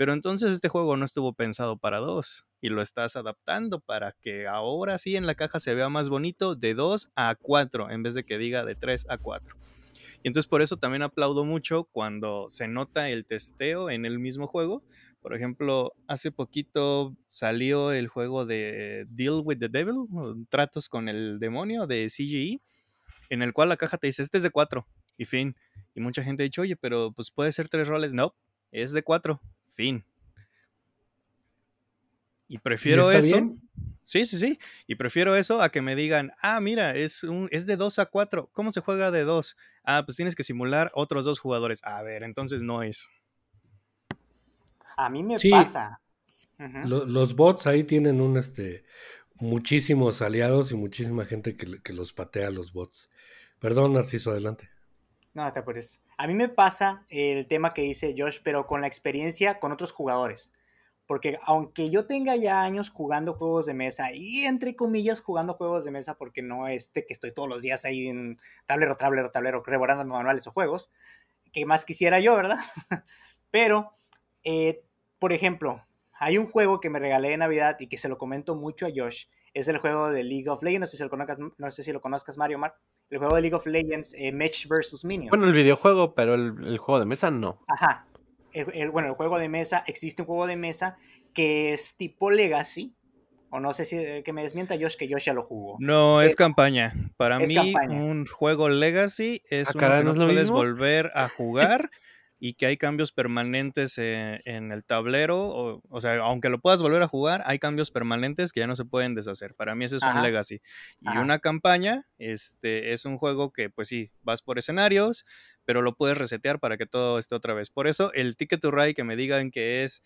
pero entonces este juego no estuvo pensado para dos y lo estás adaptando para que ahora sí en la caja se vea más bonito de 2 a 4 en vez de que diga de 3 a 4. Y entonces por eso también aplaudo mucho cuando se nota el testeo en el mismo juego. Por ejemplo, hace poquito salió el juego de Deal with the Devil, Tratos con el Demonio de CGE, en el cual la caja te dice, este es de 4 y fin. Y mucha gente ha dicho, oye, pero pues puede ser tres roles. No, es de 4 Fin. Y prefiero eso. Sí, sí, sí. Y prefiero eso a que me digan, ah, mira, es, un, es de 2 a 4. ¿Cómo se juega de 2? Ah, pues tienes que simular otros dos jugadores. A ver, entonces no es. A mí me pasa. los, bots ahí tienen un este muchísimos aliados y muchísima gente que, que los patea los bots. Perdón, Narciso, adelante. No, te apures. A mí me pasa el tema que dice Josh, pero con la experiencia con otros jugadores. Porque aunque yo tenga ya años jugando juegos de mesa y entre comillas jugando juegos de mesa, porque no este que estoy todos los días ahí en tablero, tablero, tablero, reborando manuales o juegos, que más quisiera yo, ¿verdad? pero, eh, por ejemplo, hay un juego que me regalé de Navidad y que se lo comento mucho a Josh. Es el juego de League of Legends. No sé si lo conozcas, no sé si lo conozcas Mario Mar el juego de League of Legends, eh, Match vs. Minions. Bueno, el videojuego, pero el, juego de mesa no. Ajá. bueno, el juego de mesa, existe un juego de mesa que es tipo Legacy. O no sé si eh, que me desmienta Josh que Josh ya lo jugó. No, es, campaña. Para mí, un juego Legacy es ah, uno que no, puedes volver a jugar y que hay cambios permanentes eh, en, el tablero, o, sea, aunque lo puedas volver a jugar, hay cambios permanentes que ya no se pueden deshacer. Para mí ese es un legacy. Y una campaña, este, es un juego que, pues sí, vas por escenarios, pero lo puedes resetear para que todo esté otra vez. Por eso el Ticket to Ride que me digan que es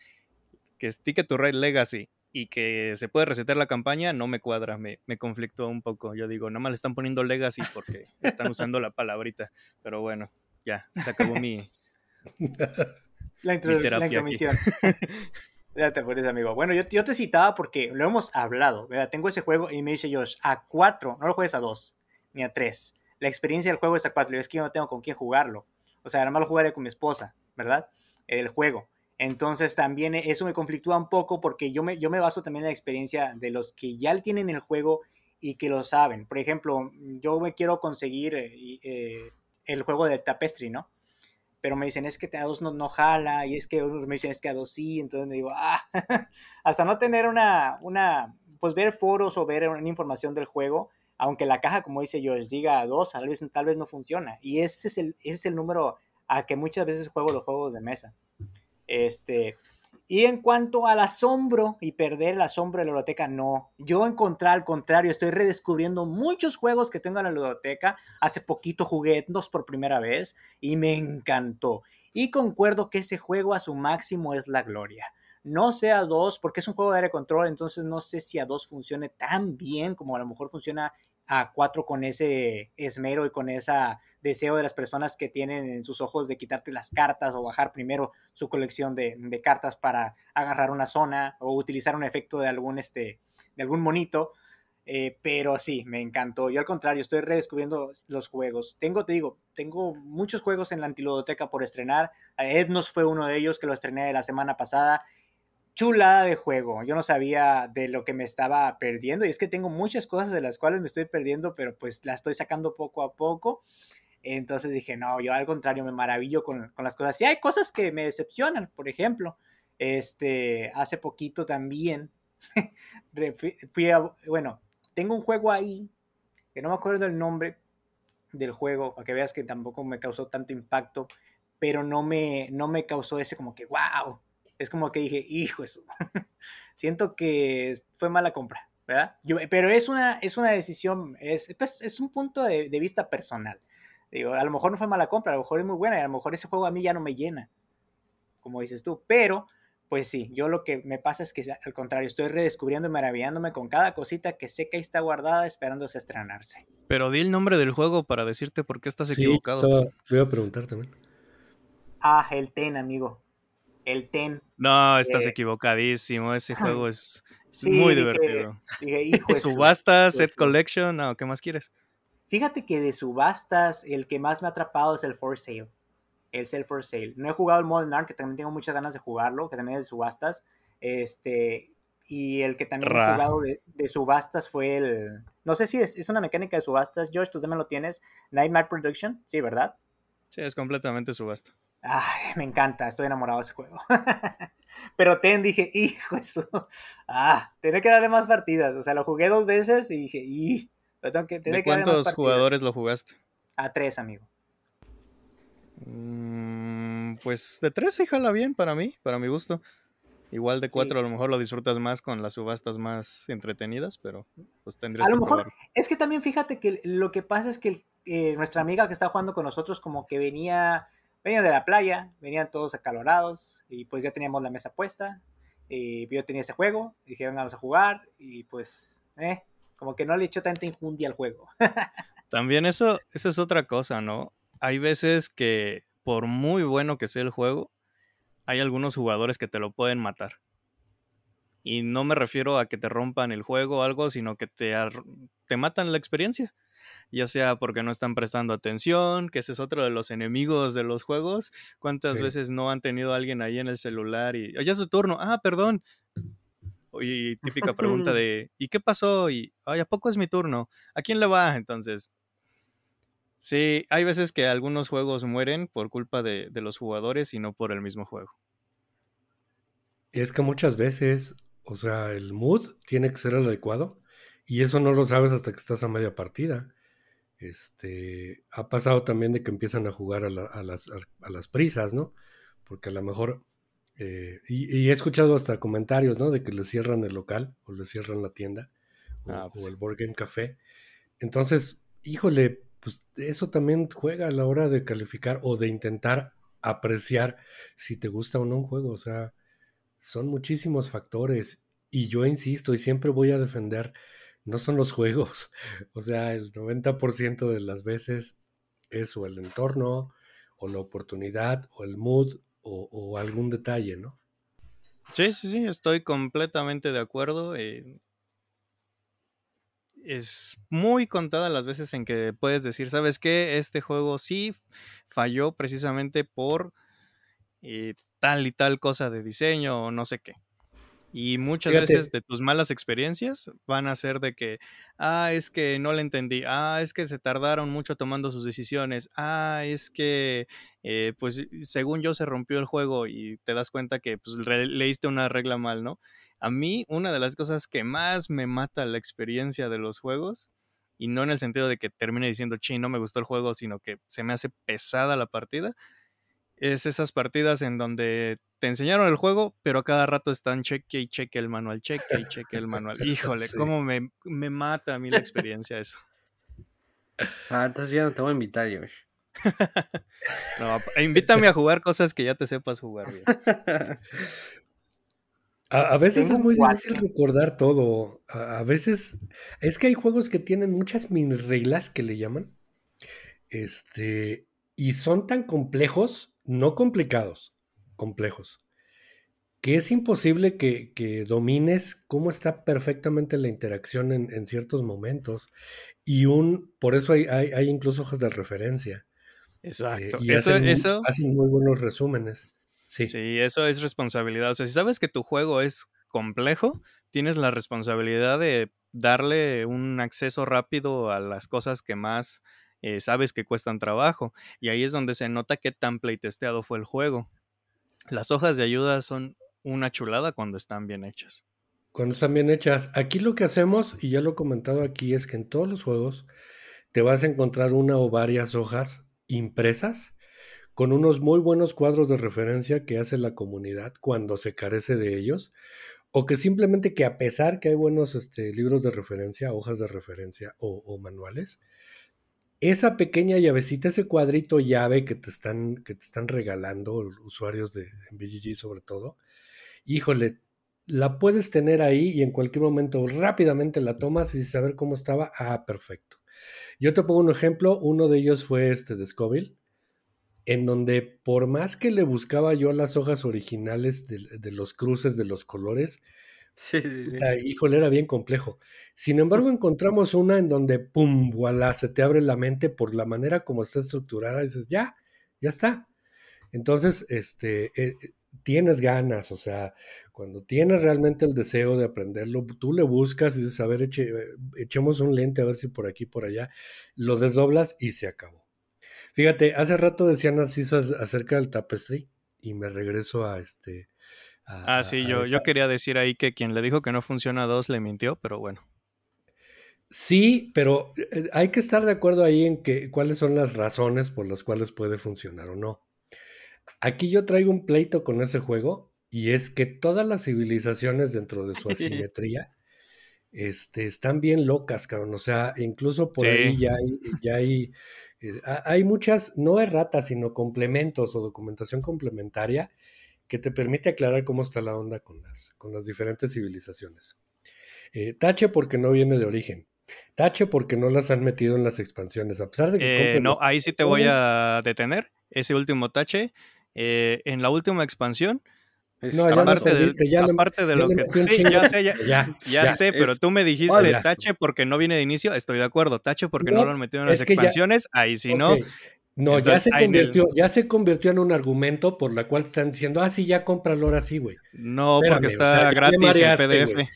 que es Ticket to Ride Legacy y que se puede resetear la campaña, no me cuadra, me, me conflictó un poco. Yo digo, nada más le están poniendo Legacy porque están usando la palabrita. Pero bueno, ya, se acabó mi, la, intromisión. Ya te pones, amigo. Bueno, yo, yo, te citaba porque lo hemos hablado. Tengo ese juego y me dice Josh, a cuatro, no lo juegues a dos, ni a tres. La experiencia del juego es a cuatro. Y es que yo no tengo con quién jugarlo. O sea, nada más lo jugaré con mi esposa, ¿verdad? El juego. Entonces también eso me conflictúa un poco porque yo me, yo me baso también en la experiencia de los que ya tienen el juego y que lo saben. Por ejemplo, yo me quiero conseguir eh, eh, el juego de Tapestry, ¿no? Pero me dicen es que a dos no, no jala y es que me dicen es que a dos sí, entonces me digo, ah, hasta no tener una, una, pues ver foros o ver una información del juego, aunque la caja, como dice yo, diga a dos, tal vez, tal vez no funciona. Y ese es, el, ese es el número a que muchas veces juego los juegos de mesa. Este, y en cuanto al asombro y perder el asombro de la biblioteca, no. Yo encontré al contrario, estoy redescubriendo muchos juegos que tengo en la biblioteca. Hace poquito jugué por primera vez y me encantó. Y concuerdo que ese juego a su máximo es la gloria. No sé a dos, porque es un juego de aire control, entonces no sé si a dos funcione tan bien como a lo mejor funciona a cuatro con ese esmero y con ese deseo de las personas que tienen en sus ojos de quitarte las cartas o bajar primero su colección de, cartas para agarrar una zona o utilizar un efecto de algún, este, de algún monito. Eh, pero sí, me encantó. Yo al contrario, estoy redescubriendo los juegos. Tengo, te digo, tengo muchos juegos en la antilodoteca por estrenar. Ednos fue uno de ellos que lo estrené la semana pasada chulada de juego. Yo no sabía de lo que me estaba perdiendo y es que tengo muchas cosas de las cuales me estoy perdiendo, pero pues las estoy sacando poco a poco. Entonces dije, no, yo al contrario me maravillo con, con las cosas. Sí hay cosas que me decepcionan, por ejemplo, este, hace poquito también fui a, bueno, tengo un juego ahí, que no me acuerdo el nombre del juego, para que veas que tampoco me causó tanto impacto, pero no me, no me causó ese como que, wow, es como que dije, hijo, eso, siento que fue mala compra, ¿verdad? pero es una, es una decisión, es, pues, es un punto de, de, vista personal. Digo, a lo mejor no fue mala compra, a lo mejor es muy buena y a lo mejor ese juego a mí ya no me llena, como dices tú, pero pues sí, yo lo que me pasa es que al contrario, estoy redescubriendo y maravillándome con cada cosita que sé que ahí está guardada esperándose a estrenarse. Pero di el nombre del juego para decirte por qué estás equivocado. Estaba, voy a preguntar también. Ah, el TEN, amigo. El TEN. No, estás eh, equivocadísimo. Ese juego es, muy divertido. Subasta, Set Collection, no, ¿qué más quieres? Fíjate que de subastas, el que más me ha atrapado es el For Sale el Sell for Sale. No he jugado el Modern Art, que también tengo muchas ganas de jugarlo, que también es de subastas. Este, y el que también he jugado de, subastas fue el. No sé si es, una mecánica de subastas, George, tú también lo tienes. Nightmare Production, sí, ¿verdad? Sí, es completamente subasta. Ay, me encanta, estoy enamorado de ese juego. Pero ten, dije, hijo, eso. Ah, tenía que darle más partidas. O sea, lo jugué dos veces y dije, y. Tengo que, ¿De cuántos jugadores lo jugaste? A tres, amigo. Mm, pues de tres sí jala bien para mí, para mi gusto. Igual de cuatro a lo mejor lo disfrutas más con las subastas más entretenidas, pero pues tendrías a lo mejor, Es que también fíjate que lo que pasa es que eh, nuestra amiga que está jugando con nosotros como que venía, venía de la playa, venían todos acalorados y pues ya teníamos la mesa puesta y yo tenía ese juego, y dije vamos a jugar y pues, eh, como que no le echó tanta injundia al juego. también eso, eso es otra cosa, ¿no? hay veces que por muy bueno que sea el juego, hay algunos jugadores que te lo pueden matar. Y no me refiero a que te rompan el juego o algo, sino que te, te matan la experiencia. Ya sea porque no están prestando atención, que ese es otro de los enemigos de los juegos. ¿Cuántas veces no han tenido a alguien ahí en el celular y, ya es su turno, ah, perdón. Y típica pregunta de, ¿y qué pasó? Y, ay, ¿a poco es mi turno? ¿A quién le va? Entonces, Sí, hay veces que algunos juegos mueren por culpa de, los jugadores y no por el mismo juego. Y es que muchas veces, o sea, el mood tiene que ser el adecuado y eso no lo sabes hasta que estás a media partida. Este, ha pasado también de que empiezan a jugar a, las, a, las, prisas, ¿no? Porque a lo mejor, eh, y, he escuchado hasta comentarios, ¿no? De que le cierran el local o le cierran la tienda o, ah, pues el Board Game Café. Entonces, híjole, pues eso también juega a la hora de calificar o de intentar apreciar si te gusta o no un juego. O sea, son muchísimos factores y yo insisto y siempre voy a defender, no son los juegos. O sea, el 90% de las veces es o el entorno o la oportunidad o el mood o, algún detalle, ¿no? Sí, sí, sí, estoy completamente de acuerdo. Eh, es muy contada las veces en que puedes decir, ¿sabes qué? Este juego sí falló precisamente por eh, tal y tal cosa de diseño o no sé qué. Y muchas veces de tus malas experiencias van a ser de que, ah, es que no le entendí, ah, es que se tardaron mucho tomando sus decisiones, ah, es que, eh, pues según yo se rompió el juego y te das cuenta que pues, leíste una regla mal, ¿no? A mí, una de las cosas que más me mata la experiencia de los juegos, y no en el sentido de que termine diciendo, chi, no me gustó el juego, sino que se me hace pesada la partida, es esas partidas en donde te enseñaron el juego, pero a cada rato están cheque y cheque el manual, cheque y cheque el manual. Híjole, cómo me, mata a mí la experiencia eso. Ah, entonces ya no te voy a invitar, Josh. no, invítame a jugar cosas que ya te sepas jugar bien. A, veces es muy difícil recordar todo. A, veces es que hay juegos que tienen muchas mini reglas que le llaman. Este, y son tan complejos, no complicados, complejos, que es imposible que, domines cómo está perfectamente la interacción en, ciertos momentos. Y un, por eso hay, hay, incluso hojas de referencia. Eh, Exacto. y eso, eso... hacen muy buenos resúmenes. Sí. Sí, eso es responsabilidad. O sea, si sabes que tu juego es complejo, tienes la responsabilidad de darle un acceso rápido a las cosas que más eh, sabes que cuestan trabajo. Y ahí es donde se nota qué tan playtesteado fue el juego. Las hojas de ayuda son una chulada cuando están bien hechas. Cuando están bien hechas. Aquí lo que hacemos, y ya lo he comentado aquí, es que en todos los juegos te vas a encontrar una o varias hojas impresas con unos muy buenos cuadros de referencia que hace la comunidad cuando se carece de ellos, o que simplemente que a pesar que hay buenos este, libros de referencia, hojas de referencia o, manuales, esa pequeña llavecita, ese cuadrito llave que te están, que te están regalando usuarios de BGG sobre todo, híjole, la puedes tener ahí y en cualquier momento rápidamente la tomas y saber cómo estaba, ah, perfecto. Yo te pongo un ejemplo, uno de ellos fue este de Scoville, en donde por más que le buscaba yo las hojas originales de, los cruces de los colores, sí, sí, sí. híjole, era bien complejo. Sin embargo, encontramos una en donde, pum, voilà, se te abre la mente por la manera como está estructurada, y dices, ya, ya está. Entonces, este, eh, tienes ganas, o sea, cuando tienes realmente el deseo de aprenderlo, tú le buscas y dices, a ver, eche, echemos un lente a ver si por aquí, por allá, lo desdoblas y se acabó. Fíjate, hace rato decía Narciso acerca del tapestry y me regreso a este... ah, sí, yo, yo quería decir ahí que quien le dijo que no funciona dos le mintió, pero bueno. Sí, pero eh, hay que estar de acuerdo ahí en que cuáles son las razones por las cuales puede funcionar o no. Aquí yo traigo un pleito con ese juego y es que todas las civilizaciones dentro de su asimetría este, están bien locas, cabrón. O sea, incluso por ahí ya hay, ya hay, eh, hay muchas, no erratas, sino complementos o documentación complementaria que te permite aclarar cómo está la onda con las, con las diferentes civilizaciones. Eh, tache porque no viene de origen. Tache porque no las han metido en las expansiones, a pesar de que... Eh, no, ahí sí te voy a detener. Ese último tache eh, en la última expansión. No, ya aparte, de, ya aparte de lo que. Sí, ya sé, ya, ya, sé, pero tú me dijiste tache porque no viene de inicio. Estoy de acuerdo. Tache porque no, lo han metido en las expansiones. ahí sí no. No, ya se convirtió, ya se convirtió en un argumento por la cual están diciendo, ah, sí, ya cómpralo ahora sí, güey. No, porque está gratis el PDF.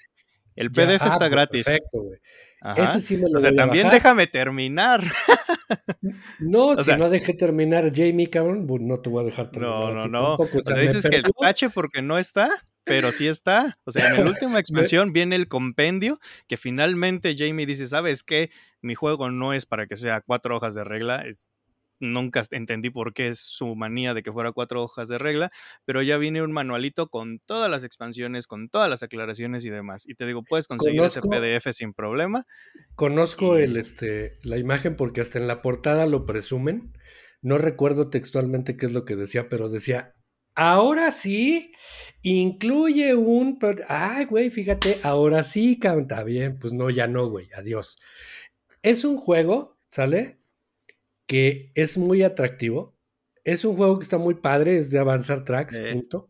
El PDF está ah, gratis. Perfecto, güey. Ese sí me lo o sea, también déjame terminar. No, si no dejé terminar Jamie, cabrón, pues no te voy a dejar terminar. No, no, no. o sea, dices que el tache porque no está, pero sí está. O sea, en la última expansión viene el compendio que finalmente Jamie dice, ¿sabes qué? Mi juego no es para que sea cuatro hojas de regla, es nunca entendí por qué es su manía de que fuera cuatro hojas de regla, pero ya viene un manualito con todas las expansiones, con todas las aclaraciones y demás. Y te digo, puedes conseguir ese PDF sin problema. Conozco el, este, la imagen porque hasta en la portada lo presumen. No recuerdo textualmente qué es lo que decía, pero decía, ahora sí, incluye un... Ay, güey, fíjate, ahora sí, está bien. Pues no, ya no, güey, adiós. Es un juego, ¿sale? Que es muy atractivo. Es un juego que está muy padre, es de avanzar tracks, punto.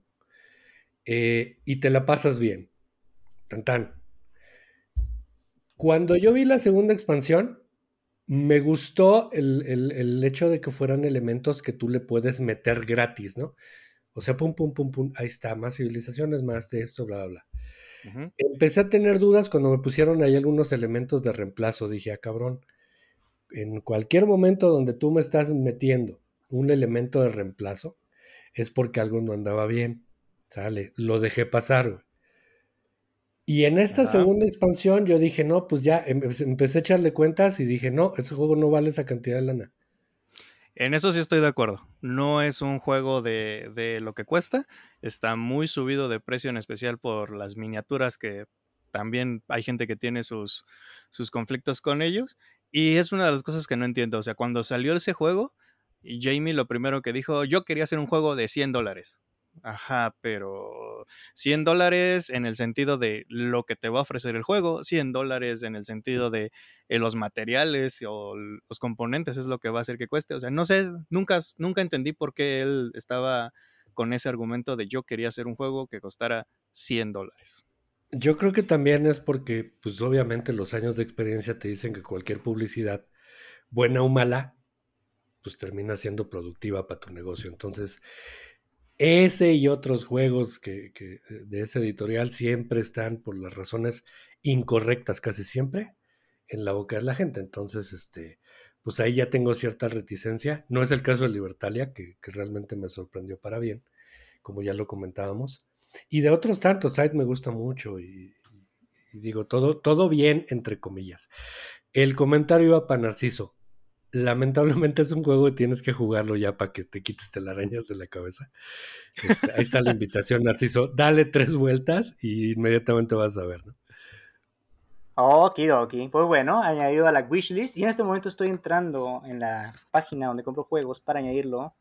Eh, y te la pasas bien. Tan tan. Cuando yo vi la segunda expansión, me gustó el, hecho de que fueran elementos que tú le puedes meter gratis, ¿no? O sea, pum, pum, pum, pum, ahí está, más civilizaciones, más de esto, bla, bla, bla. Empecé a tener dudas cuando me pusieron ahí algunos elementos de reemplazo. Dije, ah, cabrón, en cualquier momento donde tú me estás metiendo un elemento de reemplazo, es porque algo no andaba bien. Sale, lo dejé pasar. Y en esta segunda expansión yo dije, no, pues ya em, empecé a echarle cuentas y dije, no, ese juego no vale esa cantidad de lana. En eso sí estoy de acuerdo. No es un juego de, de, lo que cuesta. Está muy subido de precio, en especial por las miniaturas que también hay gente que tiene sus, sus conflictos con ellos. Y es una de las cosas que no entiendo. O sea, cuando salió ese juego, Jamie lo primero que dijo, yo quería hacer un juego de 100 dólares. Ajá, pero 100 dólares en el sentido de lo que te va a ofrecer el juego, 100 dólares en el sentido de eh, los materiales o los componentes es lo que va a hacer que cueste. O sea, no sé, nunca, nunca entendí por qué él estaba con ese argumento de yo quería hacer un juego que costara 100 dólares. Yo creo que también es porque, pues obviamente los años de experiencia te dicen que cualquier publicidad, buena o mala, pues termina siendo productiva para tu negocio. Entonces, ese y otros juegos que, que, de ese editorial siempre están por las razones incorrectas, casi siempre, en la boca de la gente. Entonces, este, pues ahí ya tengo cierta reticencia. No es el caso de Libertalia, que, que realmente me sorprendió para bien, como ya lo comentábamos. Y de otros tantos, Side me gusta mucho y, digo, todo, todo bien, entre comillas. El comentario iba para Narciso. Lamentablemente es un juego y tienes que jugarlo ya para que te quites telarañas de la cabeza. Este, ahí está la invitación, Narciso. Dale tres vueltas y inmediatamente vas a ver, ¿no? Okidoki. Pues bueno, añadido a la wishlist. Y en este momento estoy entrando en la página donde compro juegos para añadirlo.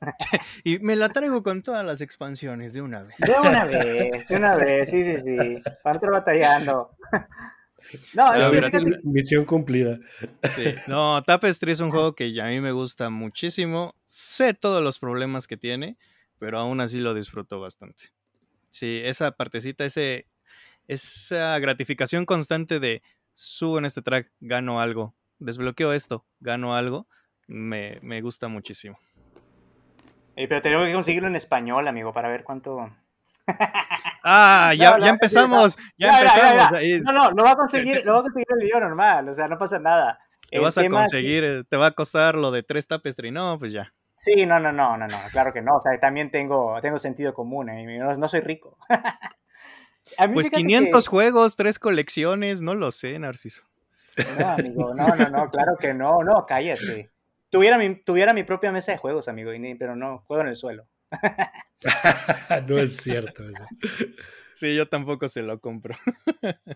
y me la traigo con todas las expansiones de una vez. De una vez, de una vez, sí, sí, sí. Para estar batallando. No, es misión cumplida. Sí. No, Tapestry es un juego que a mí me gusta muchísimo. Sé todos los problemas que tiene, pero aún así lo disfruto bastante. Sí, esa partecita, ese, esa gratificación constante de subo en este track, gano algo, desbloqueo esto, gano algo, me, me gusta muchísimo. Eh, pero tengo que conseguirlo en español, amigo, para ver cuánto, Ah, ya, ya empezamos, ya, empezamos. No, no, lo va a conseguir, lo va a conseguir el video normal, o sea, no pasa nada. Te vas a conseguir, eh, te va a costar lo de tres tapestry, no, pues ya. Sí, no, no, no, no, no, claro que no, o sea, también tengo, tengo sentido común, eh, no, soy rico. pues 500 juegos, tres colecciones, no lo sé, Narciso. No, amigo, no, no, no, claro que no, no, cállate. Tuviera mi, tuviera mi propia mesa de juegos, amigo, pero no, juego en el suelo. no es cierto eso. Sí, yo tampoco se lo compro.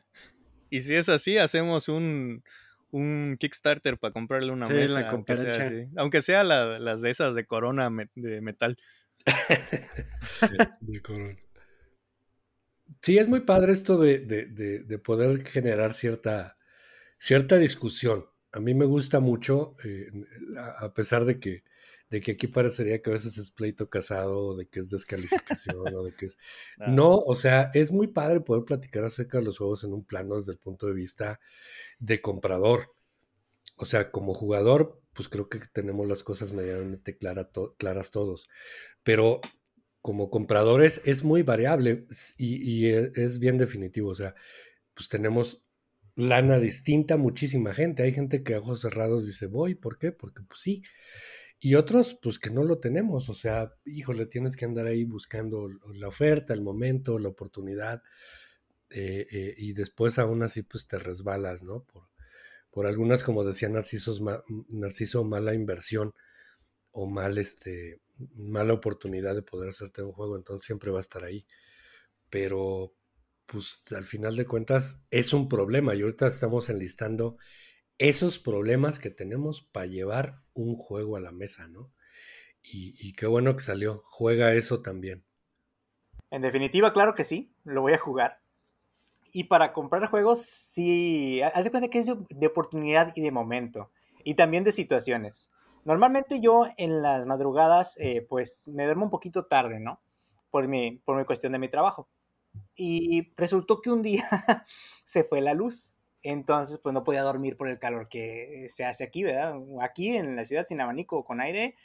y si es así, hacemos un, un Kickstarter para comprarle una mesa, aunque sea, aunque sea las de esas de corona de metal. de, corona. Sí, es muy padre esto de, de, poder generar cierta, cierta discusión. A mí me gusta mucho, eh, a pesar de que de que aquí parecería que a veces es pleito casado, de que es descalificación o de que es... No, o sea, es muy padre poder platicar acerca de los juegos en un plano desde el punto de vista de comprador. O sea, como jugador, pues creo que tenemos las cosas medianamente claras todos. Pero como compradores es muy variable y, y e, es bien definitivo. O sea, pues tenemos lana distinta muchísima gente. Hay gente que a ojos cerrados dice, voy, ¿por qué? Porque pues sí. Y otros, pues que no lo tenemos, o sea, híjole, tienes que andar ahí buscando la oferta, el momento, la oportunidad, eh, eh, y después aún así, pues te resbalas, ¿no? Por, por algunas, como decía Narciso, Narciso, mala inversión o mal, este, mala oportunidad de poder hacerte un juego, entonces siempre va a estar ahí. Pero, pues al final de cuentas, es un problema y ahorita estamos enlistando esos problemas que tenemos para llevar un juego a la mesa, ¿no? Y, qué bueno que salió. Juega eso también. En definitiva, claro que sí, lo voy a jugar. Y para comprar juegos, sí, haz de cuenta que es de, oportunidad y de momento. Y también de situaciones. Normalmente yo en las madrugadas, eh, pues me duermo un poquito tarde, ¿no? Por mi, por mi cuestión de mi trabajo. Y resultó que un día se fue la luz. Entonces, pues no podía dormir por el calor que se hace aquí, ¿verdad? Aquí en la ciudad sin abanico o con aire,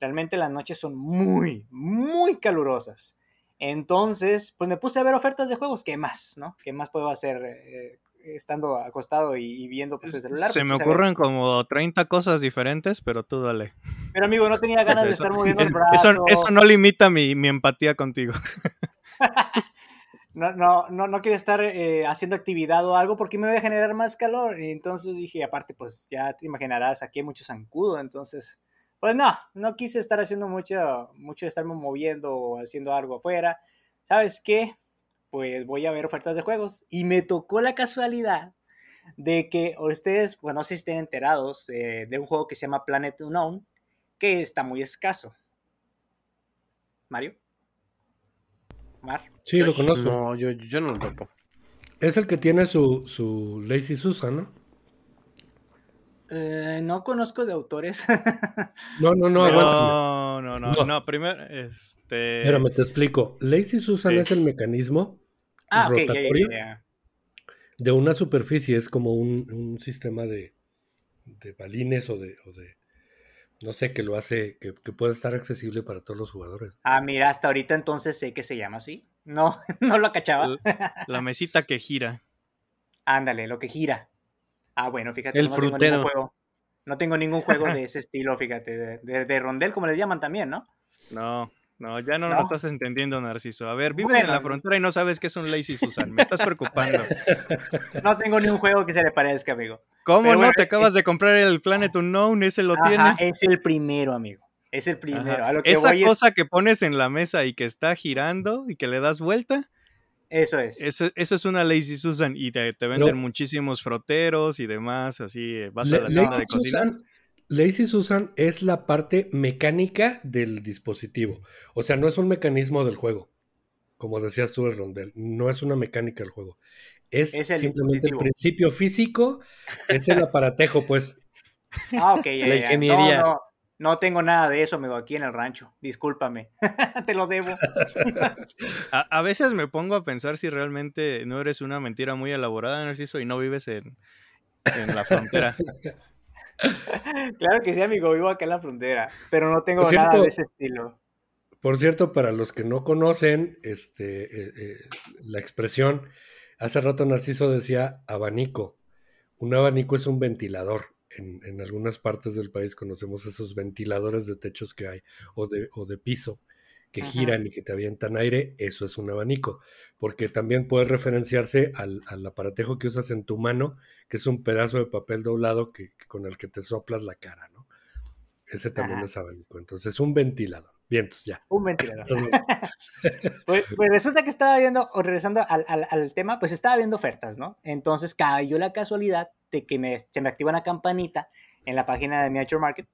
realmente las noches son muy, muy calurosas. Entonces, pues me puse a ver ofertas de juegos. ¿Qué más, no? ¿Qué más puedo hacer eh, estando acostado y, viendo pues, el celular? Se me ocurren como 30 cosas diferentes, pero tú dale. Pero amigo, no tenía ganas de estar moviendo los brazos. Eso, eso no limita mi, mi empatía contigo. no, no, no, no quería estar eh, haciendo actividad o algo porque me voy a generar más calor. Y entonces dije, aparte, pues ya te imaginarás, aquí hay mucho zancudo, entonces, pues no, no quise estar haciendo mucho, mucho estarme moviendo o haciendo algo afuera. ¿Sabes qué? Pues voy a ver ofertas de juegos. Y me tocó la casualidad de que ustedes, bueno, no sé si estén enterados eh, de un juego que se llama Planet Unknown, que está muy escaso. Mario. Mar. Sí, lo conozco. No, yo, yo no lo topo. Es el que tiene su, su Lazy Susan, ¿no? Eh, no conozco de autores. no, no, no, no, no, no, no, primero, este... Espérame, te explico. Lazy Susan es el mecanismo ah, rotatorio de una superficie, es como un, un sistema de, de balines o de, o de no sé, que lo hace, que, que puede estar accesible para todos los jugadores. Ah, mira, hasta ahorita entonces sé que se llama así. No, no lo cachaba. La, mesita que gira. Ándale, lo que gira. Ah, bueno, fíjate. El frutero. No tengo ningún juego de ese estilo, fíjate, de, de, rondel, como le llaman también, ¿no? No, no, ya no, lo estás entendiendo, Narciso. A ver, vives en la frontera y no sabes qué es un Lazy Susan. Me estás preocupando. No tengo ni un juego que se le parezca, amigo. ¿Cómo no? Te acabas de comprar el Planet Unknown, ese lo tiene. Es el primero, amigo. Es el primero. Esa cosa que pones en la mesa y que está girando y que le das vuelta. Eso es. Eso, es una Lazy Susan y te, venden muchísimos froteros y demás, así eh, vas a la tienda de cocina. Lazy Susan es la parte mecánica del dispositivo. O sea, no es un mecanismo del juego. Como decías tú, el rondel. No es una mecánica del juego. Es, simplemente el principio físico. Es el aparatejo, pues. Ah, ok, la ingeniería. No, no, tengo nada de eso, amigo, aquí en el rancho. Discúlpame. Te lo debo. a, veces me pongo a pensar si realmente no eres una mentira muy elaborada, Narciso, y no vives en, en la frontera. Claro que sí, amigo, vivo acá en la frontera, pero no tengo nada de ese estilo. Por cierto, para los que no conocen este, eh, eh, la expresión, hace rato Narciso decía abanico. Un abanico es un ventilador. En, algunas partes del país conocemos esos ventiladores de techos que hay o de, o de piso que giran y que te avientan aire, eso es un abanico, porque también puede referenciarse al, aparatejo que usas en tu mano, que es un pedazo de papel doblado que, con el que te soplas la cara, ¿no? Ese también es abanico, entonces un ventilador. Vientos, ya. Un ventilador. Pues, pues, resulta que estaba viendo, o regresando al, tema, pues estaba viendo ofertas, ¿no? Entonces cayó la casualidad de que me, se me activa una campanita en la página de Miniature Market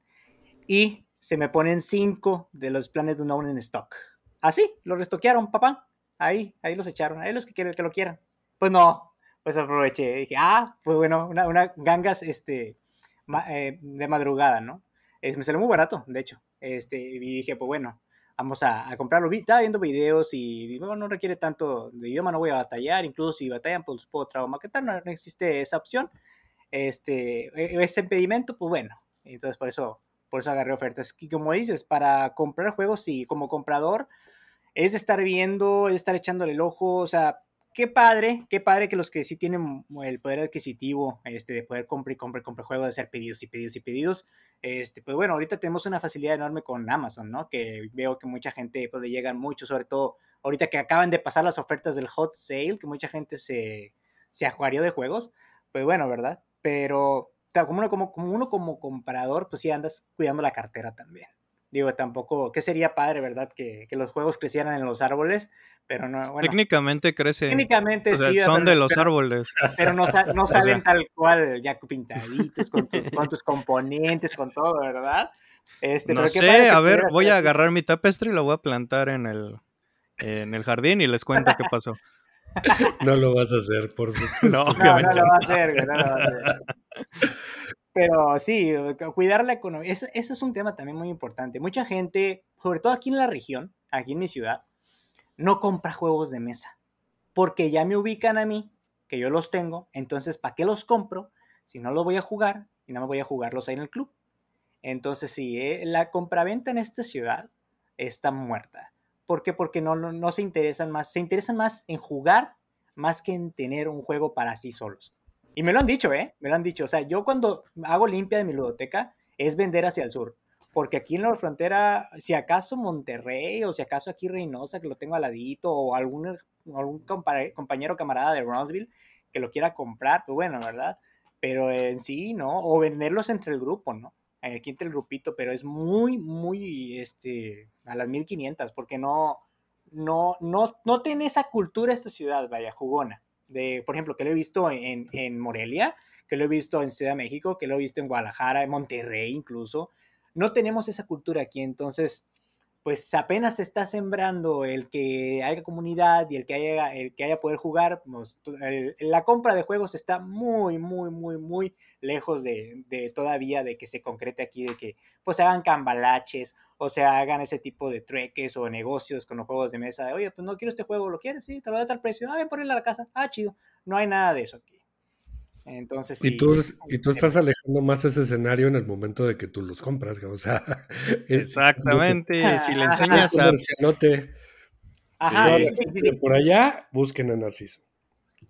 y se me ponen cinco de los Planet Unknown en stock. Así, los restoquearon, papá. Ahí, ahí los echaron. Ahí los que, quieren, que lo quieran. Pues no, pues aproveché. Dije, ah, pues bueno, una, una gangas este, eh, de madrugada, ¿no? Es, me salió muy barato, de hecho. Este, y dije, pues bueno, vamos a, comprarlo. estaba viendo videos y digo, no requiere tanto de idioma, no voy a batallar. Incluso si batallan, pues puedo No, no existe esa opción. Este, e, ese impedimento, pues bueno. Entonces, por eso por eso agarré ofertas. Y como dices, para comprar juegos, sí, como comprador, es estar viendo, es estar echándole el ojo, o sea, qué padre, qué padre que los que sí tienen el poder adquisitivo este, de poder comprar y comprar, comprar juegos, de hacer pedidos y pedidos y pedidos. Este, pues bueno, ahorita tenemos una facilidad enorme con Amazon, ¿no? Que veo que mucha gente puede llegar mucho, sobre todo ahorita que acaban de pasar las ofertas del hot sale, que mucha gente se, se acuarió de juegos. Pues bueno, ¿verdad? Pero como uno como, como uno como comprador, pues sí andas cuidando la cartera también. Digo, tampoco, ¿qué sería padre, verdad? Que, que los juegos crecieran en los árboles, pero no, bueno. Técnicamente crecen. Técnicamente sí. Son de los árboles. Pero no, no salen tal cual, ya pintaditos, con, con, tus componentes, con todo, ¿verdad? Este, no sé, a ver, voy a agarrar mi tapestre y lo voy a plantar en el, en el jardín y les cuento qué pasó. No lo vas a hacer, por supuesto. No, no, no lo va a hacer, no lo va a hacer. Pero sí, cuidar la economía. Eso, es un tema también muy importante. Mucha gente, sobre todo aquí en la región, aquí en mi ciudad, no compra juegos de mesa. Porque ya me ubican a mí, que yo los tengo. Entonces, ¿para qué los compro? Si no los voy a jugar y no me voy a jugarlos ahí en el club. Entonces, sí, eh, la compraventa en esta ciudad está muerta. ¿Por qué? Porque no, no, se interesan más. Se interesan más en jugar más que en tener un juego para sí solos. Y me lo han dicho, ¿eh? Me lo han dicho. O sea, yo cuando hago limpia de mi ludoteca es vender hacia el sur. Porque aquí en la frontera, si acaso Monterrey o si acaso aquí Reynosa, que lo tengo al ladito, o algún, algún compañero camarada de Brownsville que lo quiera comprar, pues bueno, ¿verdad? Pero en sí, ¿no? O venderlos entre el grupo, ¿no? Aquí entre el grupito, pero es muy, muy, este, a las 1500, porque no, no, no, no tiene esa cultura esta ciudad, vaya, jugona de, por ejemplo, que lo he visto en, en Morelia, que lo he visto en Ciudad de México, que lo he visto en Guadalajara, en Monterrey incluso. No tenemos esa cultura aquí, entonces, pues apenas se está sembrando el que haya comunidad y el que haya, el que haya poder jugar. Pues, la compra de juegos está muy, muy, muy, muy lejos de, de, todavía de que se concrete aquí, de que pues hagan cambalaches o se hagan ese tipo de trueques o negocios con los juegos de mesa. Oye, pues no quiero este juego, ¿lo quieres? Sí, te lo voy a dar precio. Ah, ven ponerle a la casa. Ah, chido. No hay nada de eso aquí. Entonces, sí, y, tú, y tú estás alejando más ese escenario en el momento de que tú los compras, o sea. Exactamente. si le enseñas a. Ajá, sí, por allá, busquen a Narciso.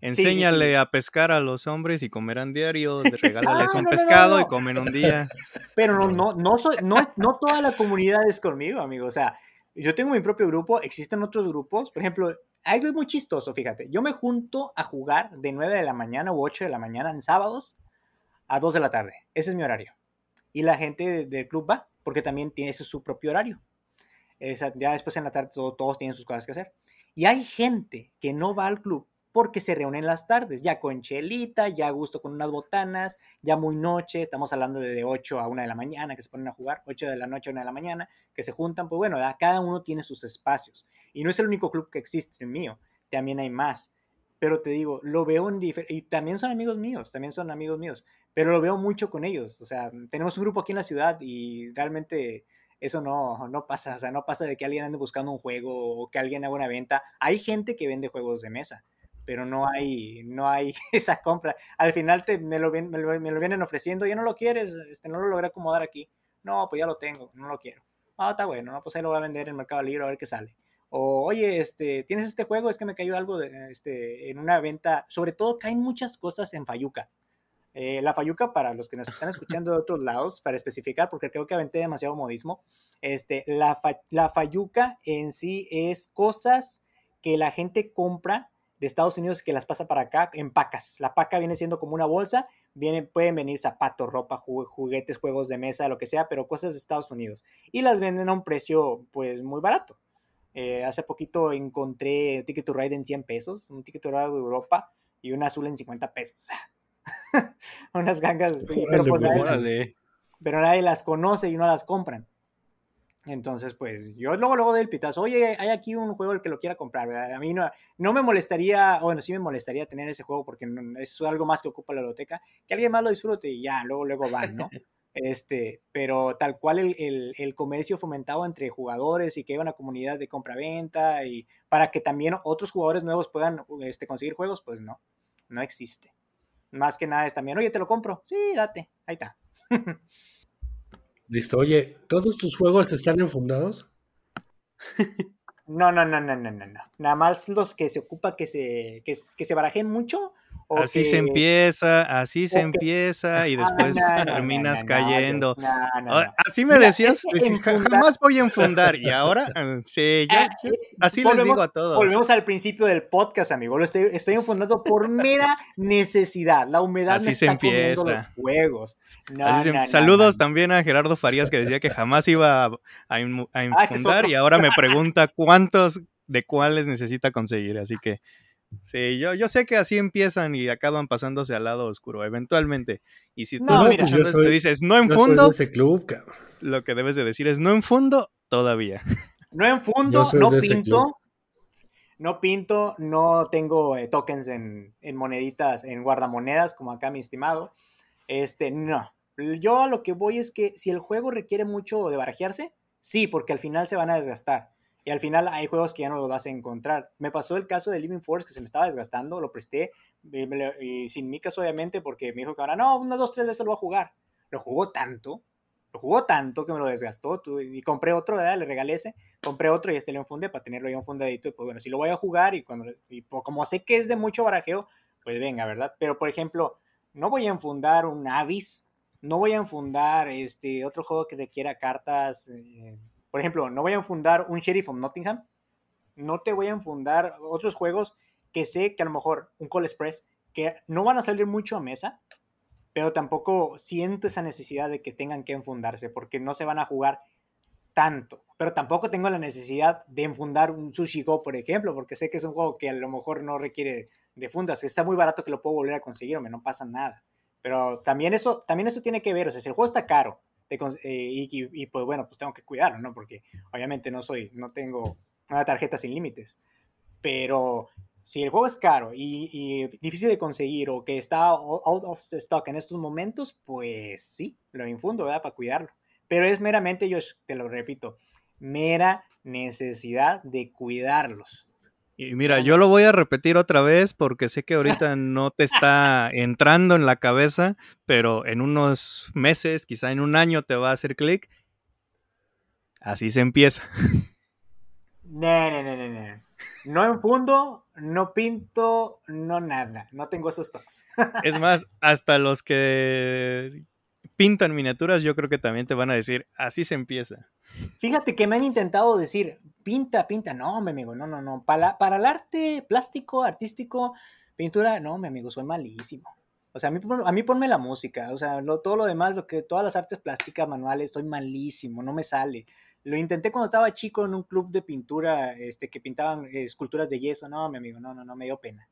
Enséñale a pescar a los hombres y comerán diario, regálales un pescado y comen un día. Pero no, no, no, soy, no, no toda la comunidad es conmigo, amigo. O sea, yo tengo mi propio grupo, existen otros grupos. Por ejemplo, algo es muy chistoso, fíjate. Yo me junto a jugar de 9 de la mañana u 8 de la mañana en sábados a 2 de la tarde. Ese es mi horario. Y la gente del club va, porque también tiene su propio horario. ya después en la tarde todos tienen sus cosas que hacer. Y hay gente que no va al club porque se reúnen las tardes, ya con chelita, ya a gusto con unas botanas, ya muy noche, estamos hablando de, 8 a 1 de la mañana que se ponen a jugar, 8 de la noche a 1 de la mañana, que se juntan, pues bueno, cada uno tiene sus espacios. Y no es el único club que existe, el mío, también hay más. Pero te digo, lo veo en y también son amigos míos, también son amigos míos, pero lo veo mucho con ellos. O sea, tenemos un grupo aquí en la ciudad y realmente eso no, no pasa, o sea, no pasa de que alguien ande buscando un juego o que alguien haga una venta. Hay gente que vende juegos de mesa pero no hay, no hay esa compra. Al final te, me, lo, me, lo, vienen ofreciendo, ya no lo quieres, este, no lo logré acomodar aquí. No, pues ya lo tengo, no lo quiero. Ah, está bueno, no, pues ahí lo voy a vender en Mercado Libre a ver qué sale. O, oye, este, ¿tienes este juego? Es que me cayó algo de, este, en una venta. Sobre todo caen muchas cosas en Fayuca. Eh, la Fayuca, para los que nos están escuchando de otros lados, para especificar, porque creo que aventé demasiado modismo, este, la, la Fayuca en sí es cosas que la gente compra de Estados Unidos que las pasa para acá en pacas. La paca viene siendo como una bolsa, vienen, pueden venir zapatos, ropa, juguetes, juegos de mesa, lo que sea, pero cosas de Estados Unidos. Y las venden a un precio pues muy barato. Eh, hace poquito encontré Ticket to Ride en 100 pesos, un Ticket to Ride de Europa y un azul en 50 pesos. Unas gangas, pero, pues, pero nadie las conoce y no las compran. Entonces, pues yo luego, luego del pitazo, oye, hay aquí un juego el que lo quiera comprar, A mí no, no me molestaría, bueno, sí me molestaría tener ese juego porque es algo más que ocupa la biblioteca, que alguien más lo disfrute y ya, luego, luego van, ¿no? Este, pero tal cual el, el, comercio fomentado entre jugadores y que haya una comunidad de compra-venta y para que también otros jugadores nuevos puedan este, conseguir juegos, pues no, no existe. Más que nada es también, oye, te lo compro, sí, date, ahí está. Listo. Oye, ¿todos tus juegos están enfundados? No, no, no, no, no, no, no. Nada más los que se ocupa que se, que, que se barajen mucho así se empieza, así se empieza y después terminas cayendo. así me decías, jamás voy a enfundar y ahora ah, sí, yo, ah, eh, así les digo a todos. Volvemos al principio del podcast, amigo. Lo estoy, estoy enfundando por mera necesidad. La humedad así se empieza. Los juegos. Saludos también a Gerardo Farías que decía que jamás iba a, a, infundar y ahora me pregunta cuántos de cuáles necesita conseguir. Así que Sí, yo, yo sé que así empiezan y acaban pasándose al lado oscuro, eventualmente. Y si tú no, te dices, no en fondo, lo que debes de decir es, no en fondo, todavía. No en fondo, no pinto, no pinto, no tengo eh, tokens en, en, moneditas, en guardamonedas, como acá mi estimado. Este, no. Yo a lo que voy es que si el juego requiere mucho de barajearse, sí, porque al final se van a desgastar. Y al final hay juegos que ya no los vas a encontrar. Me pasó el caso de Living Force que se me estaba desgastando, lo presté, y, sin mi caso obviamente, porque me dijo que ahora no, una, dos, tres veces lo va a jugar. Lo jugó tanto, lo jugó tanto que me lo desgastó. y compré otro, ¿verdad? le regalé ese, compré otro y este lo enfundé para tenerlo ya enfundadito. Y pues bueno, si lo voy a jugar y, cuando, y como sé que es de mucho barajeo, pues venga, ¿verdad? Pero por ejemplo, no voy a enfundar un Avis, no voy a enfundar este otro juego que requiera cartas. Eh, por ejemplo, no voy a enfundar un Sheriff of Nottingham, no te voy a enfundar otros juegos que sé que a lo mejor un Call Express, que no van a salir mucho a mesa, pero tampoco siento esa necesidad de que tengan que enfundarse, porque no se van a jugar tanto. Pero tampoco tengo la necesidad de enfundar un Sushi Go, por ejemplo, porque sé que es un juego que a lo mejor no requiere de fundas, está muy barato que lo puedo volver a conseguir, no pasa nada. Pero también eso, también eso tiene que ver, o sea, si el juego está caro eh, y, pues bueno, pues tengo que cuidarlo, ¿no? Porque obviamente no soy, no tengo una tarjeta sin límites. Pero si el juego es caro y, difícil de conseguir o que está out of stock en estos momentos, pues sí, lo infundo, ¿verdad? Para cuidarlo. Pero es meramente, yo te lo repito, mera necesidad de cuidarlos. Y mira, yo lo voy a repetir otra vez porque sé que ahorita no te está entrando en la cabeza, pero en unos meses, quizá en un año te va a hacer clic. Así se empieza. No, no, no, no, no. No enfundo, no pinto, no nada, no tengo esos toques. Es más, hasta los que pintan miniaturas, yo creo que también te van a decir, así se empieza. Fíjate que me han intentado decir, pinta, pinta, no, mi amigo, no, no, no, para, para el arte plástico, artístico, pintura, no, mi amigo, soy malísimo. O sea, a mí, a mí ponme la música, o sea, todo lo demás, lo que, todas las artes plásticas, manuales, soy malísimo, no me sale. Lo intenté cuando estaba chico en un club de pintura, este, que pintaban eh, esculturas de yeso. No, mi amigo, no, no, no, me dio pena.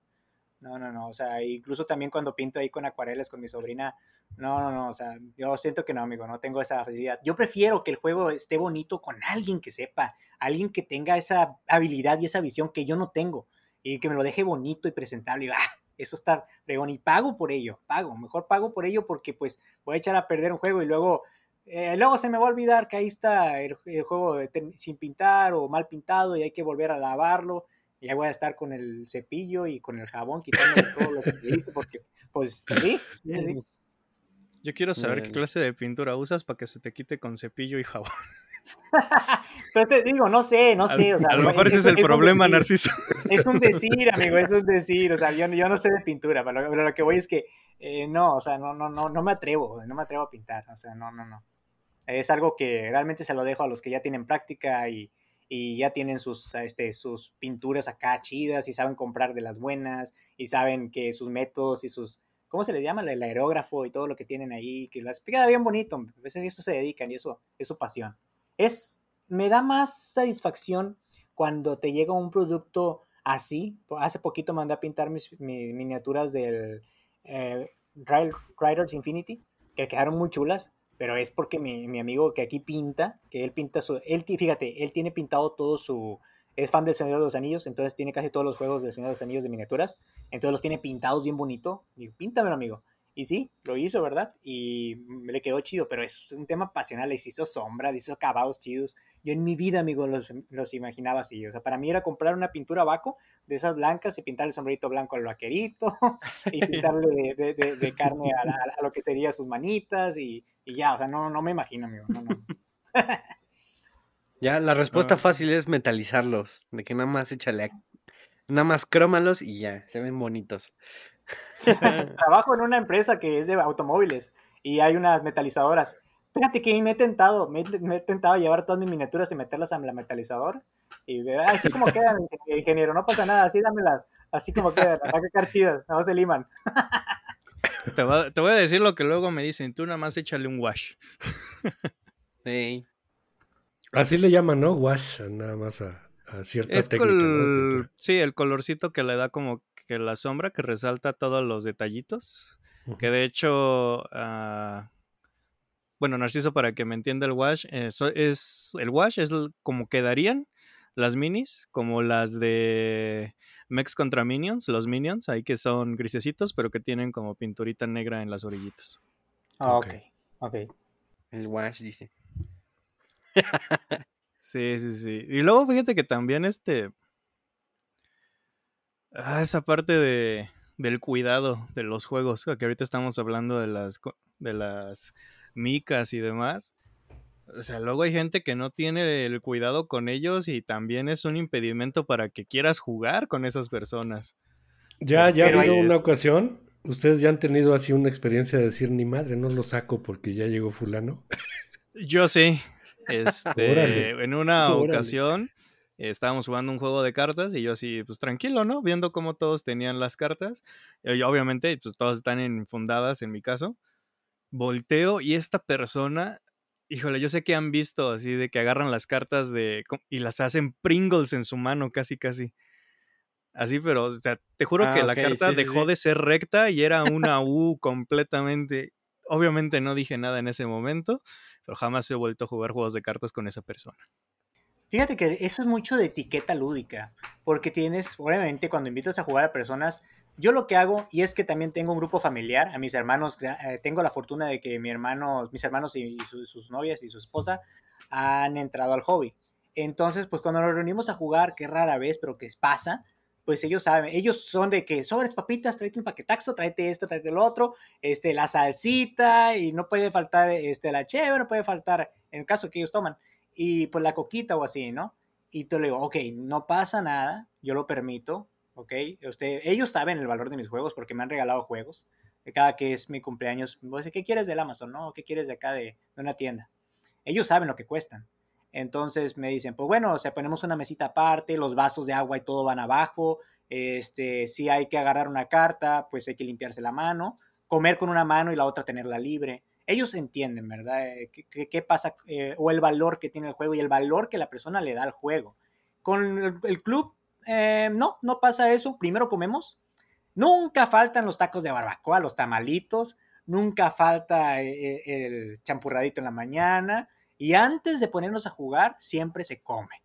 No, no, no, o sea, incluso también cuando pinto ahí con acuarelas con mi sobrina, no, no, no, o sea, yo siento que no, amigo, no tengo esa facilidad. Yo prefiero que el juego esté bonito con alguien que sepa, alguien que tenga esa habilidad y esa visión que yo no tengo y que me lo deje bonito y presentable. Y, ah, eso está fregón y pago por ello, pago, mejor pago por ello porque pues voy a echar a perder un juego y luego eh, luego se me va a olvidar que ahí está el, juego sin pintar o mal pintado y hay que volver a lavarlo. Y ahí voy a estar con el cepillo y con el jabón quitando todo lo que hice porque, pues, sí, Yo quiero saber qué clase de pintura usas para que se te quite con cepillo y jabón. Te digo, no sé, no sé. a lo mejor ese es, el problema, Narciso. Es un decir, amigo, es un decir. O sea, yo, yo no sé de pintura, pero lo, que voy es que eh, no, o sea, no, no, no, no me atrevo, no me atrevo a pintar. O sea, no, no, no. Es algo que realmente se lo dejo a los que ya tienen práctica y, ya tienen sus, este, sus pinturas acá chidas y saben comprar de las buenas y saben que sus métodos y sus, ¿cómo se les llama? El aerógrafo y todo lo que tienen ahí, que las explica bien bonito. A veces eso se dedican y eso es su pasión. Es, me da más satisfacción cuando te llega un producto así. Hace poquito mandé a pintar mis, miniaturas del eh, Riders Infinity, que quedaron muy chulas pero es porque mi, mi, amigo que aquí pinta, que él pinta su, él, fíjate, él tiene pintado todo su, es fan del Señor de los Anillos, entonces tiene casi todos los juegos del Señor de los Anillos de miniaturas, entonces los tiene pintados bien bonito, digo, píntamelo amigo, y sí, lo hizo, ¿verdad? Y me le quedó chido, pero es un tema pasional, les hizo sombra, les hizo acabados chidos. Yo en mi vida, amigo, los, los, imaginaba así. O sea, para mí era comprar una pintura vaco de esas blancas y pintar el sombrerito blanco al vaquerito y pintarle de, de, de, carne a, lo que sería sus manitas y, y, ya, o sea, no, no me imagino, amigo, no, no. ya, la respuesta ah. fácil es metalizarlos, de que nada más échale, nada más crómalos y ya, se ven bonitos. Trabajo en una empresa que es de automóviles y hay unas metalizadoras. Fíjate que me he tentado, me, he tentado llevar todas mis miniaturas y meterlas en la metalizador y ver, así como quedan, ingeniero, no pasa nada, así dámelas, así como quedan, van a quedar chidas, no se liman. Te, voy a decir lo que luego me dicen, tú nada más échale un wash. Sí. Así le llaman, ¿no? Wash, nada más a, a cierta técnica. Sí, el colorcito que le da como que la sombra que resalta todos los detallitos. Que de hecho, ah, bueno, Narciso, para que me entienda el wash, eso es el wash es como quedarían las minis, como las de Mex contra Minions, los Minions, ahí que son grisecitos, pero que tienen como pinturita negra en las orillitas. Ah, ok, ok. El wash dice. sí, sí, sí. Y luego fíjate que también este Ah, esa parte de, del cuidado de los juegos, que ahorita estamos hablando de las, de las micas y demás. O sea, luego hay gente que no tiene el cuidado con ellos y también es un impedimento para que quieras jugar con esas personas. Ya, ya ha habido una ocasión. Ustedes ya han tenido así una experiencia de decir, ni madre, no lo saco porque ya llegó fulano. Yo sí. Este, en una ocasión estábamos jugando un juego de cartas y yo así, pues tranquilo, ¿no? Viendo cómo todos tenían las cartas. Y obviamente, pues todas están enfundadas en mi caso. Volteo y esta persona, híjole, yo sé que han visto así de que agarran las cartas de y las hacen Pringles en su mano, casi, casi. Así, pero, o sea, te juro que ah, la carta dejó de ser recta y era una U completamente. Obviamente no dije nada en ese momento, pero jamás he vuelto a jugar juegos de cartas con esa persona. Fíjate que eso es mucho de etiqueta lúdica, porque tienes, obviamente, cuando invitas a jugar a personas, yo lo que hago, y es que también tengo un grupo familiar, a mis hermanos, eh, tengo la fortuna de que mi hermano, mis hermanos y, sus novias y su esposa han entrado al hobby. Entonces, pues cuando nos reunimos a jugar, que rara vez, pero que pasa, pues ellos saben, ellos son de que sobres papitas, tráete un paquetaxo, tráete esto, tráete lo otro, este, la salsita, y no puede faltar este, la chévere, no puede faltar, en el caso que ellos toman, y pues la coquita o así, ¿no? Y te le digo, ok, no pasa nada, yo lo permito, ¿ok? Usted, ellos saben el valor de mis juegos porque me han regalado juegos. Cada que es mi cumpleaños, dicen, ¿qué quieres del Amazon? No, ¿qué quieres de acá de, de una tienda? Ellos saben lo que cuestan. Entonces me dicen, pues bueno, o sea, ponemos una mesita aparte, los vasos de agua y todo van abajo. Este, si hay que agarrar una carta, pues hay que limpiarse la mano, comer con una mano y la otra tenerla libre. Ellos entienden, ¿verdad? Eh, ¿Qué, qué pasa? Eh, o el valor que tiene el juego y el valor que la persona le da al juego. Con el, el club, eh, no, no pasa eso. Primero comemos. Nunca faltan los tacos de barbacoa, los tamalitos. Nunca falta eh, el champurradito en la mañana y antes de ponernos a jugar, siempre se come.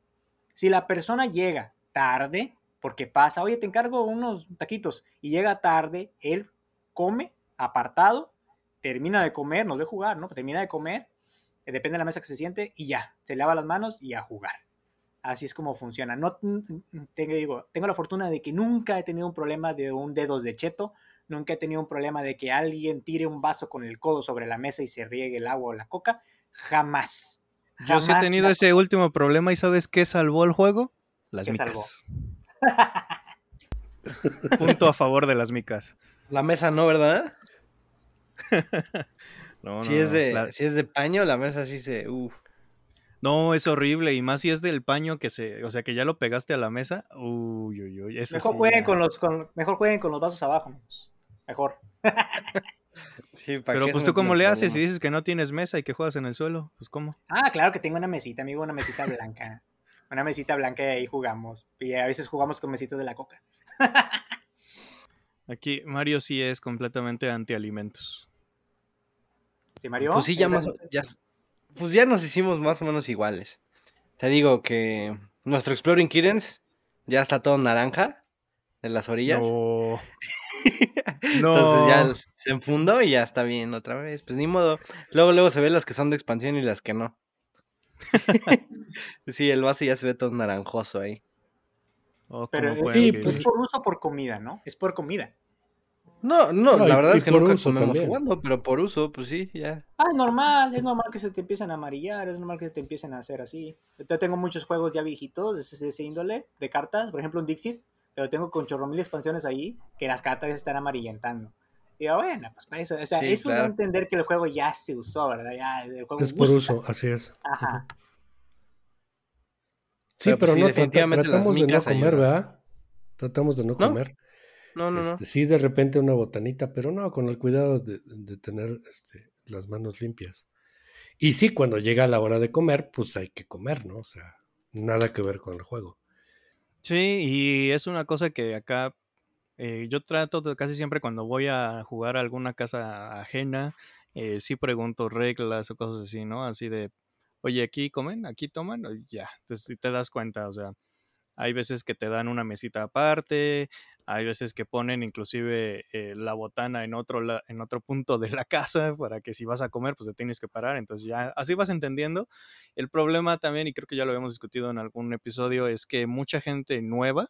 Si la persona llega tarde, porque pasa, oye, te encargo unos taquitos, y llega tarde, él come apartado, termina de comer, no de jugar, ¿no? Termina de comer, eh, depende de la mesa que se siente, y ya, se lava las manos y a jugar. Así es como funciona. No tengo, digo, tengo la fortuna de que nunca he tenido un problema de un dedos de cheto, nunca he tenido un problema de que alguien tire un vaso con el codo sobre la mesa y se riegue el agua o la coca. Jamás. Yo sí he tenido ese último problema y ¿sabes qué salvó el juego? Las micas. Punto a favor de las micas. La mesa no, ¿verdad? no, si, es de, la... si es de paño, la mesa sí se... Uf. No, es horrible. Y más si es del paño que se. O sea, que ya lo pegaste a la mesa. Uy, uy, uy. Mejor, sí, jueguen ya. con los, con, mejor jueguen con los vasos abajo. Mejor. Sí, Pero pues tú cómo le haces si dices que no tienes mesa y que juegas en el suelo, pues cómo. Ah, claro que tengo una mesita, amigo, una mesita blanca. una mesita blanca y ahí jugamos. Y a veces jugamos con mesitos de la coca. Aquí Mario sí es completamente antialimentos. ¿Sí, Mario? Pues sí, ya, más, ya, pues ya nos hicimos más o menos iguales. Te digo que nuestro Exploring Kittens ya está todo naranja en las orillas. No. Entonces ya se enfundó y ya está bien otra vez. Pues ni modo. Luego, luego se ve las que son de expansión y las que no. sí, el vaso ya se ve todo naranjoso ahí. Oh, Pero sí, pues, es por uso por comida, ¿no? Es por comida. No, no, no la verdad es que nunca comemos también. jugando, pero por uso, pues sí, ya. Ah, normal, es normal que se te empiecen a amarillar, es normal que se te empiecen a hacer así. Yo tengo muchos juegos ya viejitos de ese, de ese índole, de cartas, por ejemplo un Dixit, pero tengo con chorro mil expansiones ahí que las cartas se están amarillentando. Y yo, bueno, pues para eso, o sea, sí, eso claro. entender que el juego ya se usó, ¿verdad? Ya, el juego es por gusta. uso, así es. Ajá. Sí, pero, pero sí, no tratamos de no comer. ¿verdad? Tratamos de no, ¿No? comer. No, no, este, no. Sí, de repente una botanita, pero no, con el cuidado de, de tener este, las manos limpias. Y sí, cuando llega la hora de comer, pues hay que comer, ¿no? O sea, nada que ver con el juego. Sí, y es una cosa que acá eh, yo trato de casi siempre cuando voy a jugar a alguna casa ajena, eh, sí pregunto reglas o cosas así, ¿no? Así de, oye, aquí comen, aquí toman, ya, entonces te das cuenta, o sea, hay veces que te dan una mesita aparte, hay veces que ponen inclusive eh, la botana en otro, la, en otro punto de la casa para que si vas a comer, pues te tienes que parar. Entonces ya así vas entendiendo. El problema también, y creo que ya lo habíamos discutido en algún episodio, es que mucha gente nueva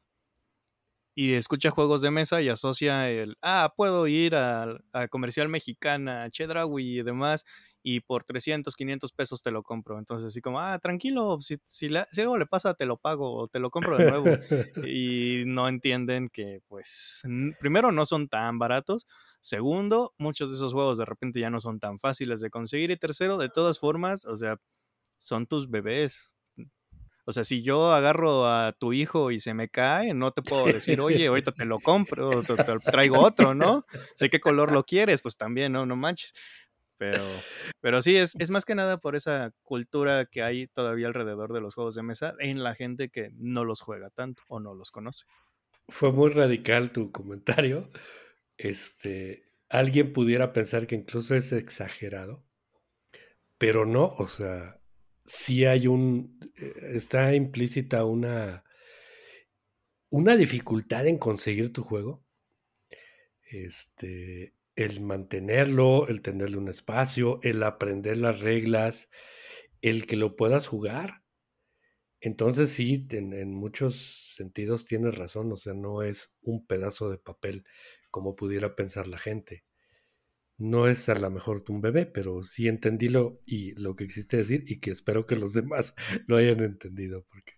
y escucha juegos de mesa y asocia el, ah, puedo ir a, a Comercial Mexicana, Chedraui y demás, y por 300, 500 pesos te lo compro. Entonces, así como, ah, tranquilo, si, si, la, si, algo le pasa, te lo pago o te lo compro de nuevo. y no entienden que, pues, primero, no son tan baratos. Segundo, muchos de esos juegos de repente ya no son tan fáciles de conseguir. Y tercero, de todas formas, o sea, son tus bebés. O sea, si yo agarro a tu hijo y se me cae, no te puedo decir, oye, ahorita te lo compro, te, te traigo otro, ¿no? ¿De qué color lo quieres? Pues también, no, no manches. Pero, pero sí, es, es más que nada por esa cultura que hay todavía alrededor de los juegos de mesa en la gente que no los juega tanto o no los conoce. Fue muy radical tu comentario. Este, alguien pudiera pensar que incluso es exagerado, pero no, o sea, sí hay un, está implícita una, una dificultad en conseguir tu juego. Este, el mantenerlo, el tenerle un espacio, el aprender las reglas, el que lo puedas jugar. Entonces sí, en, muchos sentidos tienes razón, o sea, no es un pedazo de papel como pudiera pensar la gente. No es a lo mejor un bebé, pero sí entendí lo, y lo que existe decir y que espero que los demás lo hayan entendido. Porque...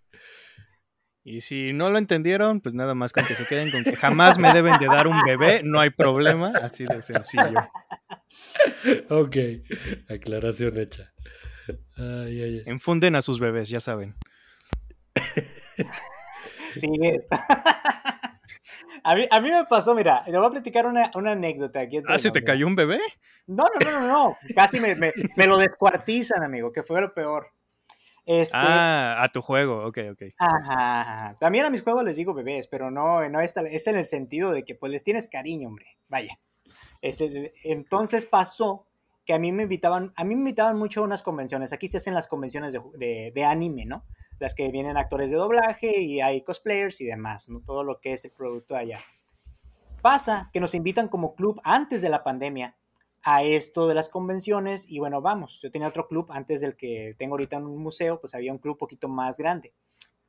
Y si no lo entendieron, pues nada más con que se queden con que jamás me deben de dar un bebé, no hay problema, así de sencillo. Ok, aclaración hecha. Ay, ay, ay. Enfunden a sus bebés, ya saben. Sí, es. a, mí, a mí me pasó, mira, le voy a platicar una, una anécdota aquí. Ah, ¿se te cayó un bebé? No, no, no, no, no. Casi me, me, me lo descuartizan, amigo, que fue lo peor. Este, Ah, a tu juego, ok, ok. Ajá, ajá. También a mis juegos les digo bebés, pero no, no es, es en el sentido de que pues les tienes cariño, hombre. Vaya. Este, entonces pasó que a mí me invitaban, a mí me invitaban mucho a unas convenciones. Aquí se hacen las convenciones de, de- de anime, ¿no? Las que vienen actores de doblaje y hay cosplayers y demás, ¿no? Todo lo que es el producto de allá. Pasa que nos invitan como club antes de la pandemia a esto de las convenciones y bueno, vamos, yo tenía otro club antes del que tengo ahorita en un museo, pues había un club poquito más grande.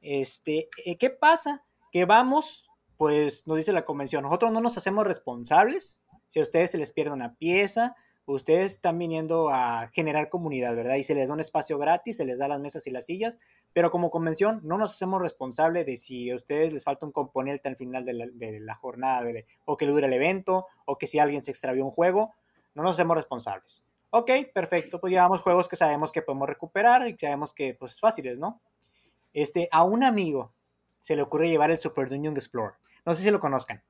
Este, eh, ¿qué pasa? Que vamos, pues nos dice la convención, nosotros no nos hacemos responsables si a ustedes se les pierde una pieza, ustedes están viniendo a generar comunidad, ¿verdad? Y se les da un espacio gratis, se les da las mesas y las sillas, pero como convención no nos hacemos responsables de si a ustedes les falta un componente al final de la, jornada o que dure el evento o que si alguien se extravió un juego, no nos hacemos responsables. Ok, perfecto, pues llevamos juegos que sabemos que podemos recuperar y sabemos que pues fáciles, ¿no? Este, a un amigo se le ocurre llevar el Super Dungeon Explorer. No sé si lo conozcan.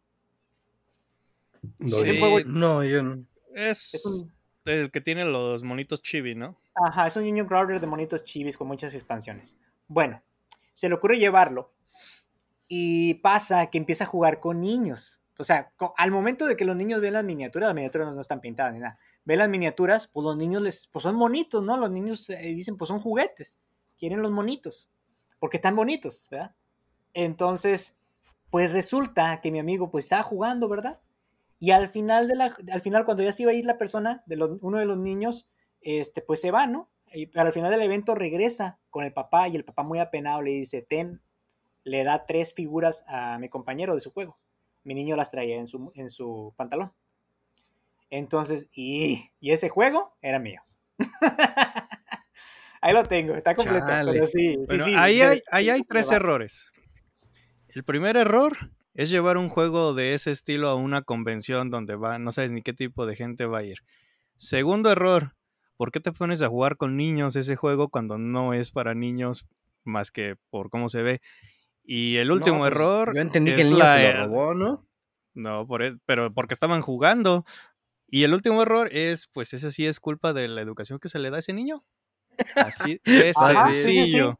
No, Sí. yo- juego- No, yo no. Es, Es un, el que tiene los monitos chibi, ¿no? Ajá, es un Union Crawler de monitos chivis con muchas expansiones. Bueno, se le ocurre llevarlo y pasa que empieza a jugar con niños. O sea, al momento de que los niños ven las miniaturas, las miniaturas no están pintadas ni nada. Ven las miniaturas, pues los niños les, pues son monitos, ¿no? Los niños eh, dicen, pues son juguetes. Quieren los monitos. Porque están bonitos, ¿verdad? Entonces, pues resulta que mi amigo pues estaba jugando, ¿verdad? Y al final, de la, al final cuando ya se iba a ir la persona, de uno de los niños, este, pues se va, ¿no? Y al final del evento regresa con el papá y el papá muy apenado le dice, ten, le da tres figuras a mi compañero de su juego. Mi niño las traía en su, en su pantalón. Entonces, y, y ese juego era mío. Ahí lo tengo, está completo. Chale. Pero sí, sí, Bueno, sí, ahí, hay, ahí hay tres errores. El primer error es llevar un juego de ese estilo a una convención donde va, no sabes ni qué tipo de gente va a ir. Segundo error, ¿por qué te pones a jugar con niños ese juego cuando no es para niños más que por cómo se ve? Y el último No, pues, error. Yo entendí que es el niño la- se lo robó, ¿no? No, por e- pero porque estaban jugando. Y el último error es, pues ese sí es culpa de la educación que se le da a ese niño. Así de Ajá, sí, sí, sí. sencillo.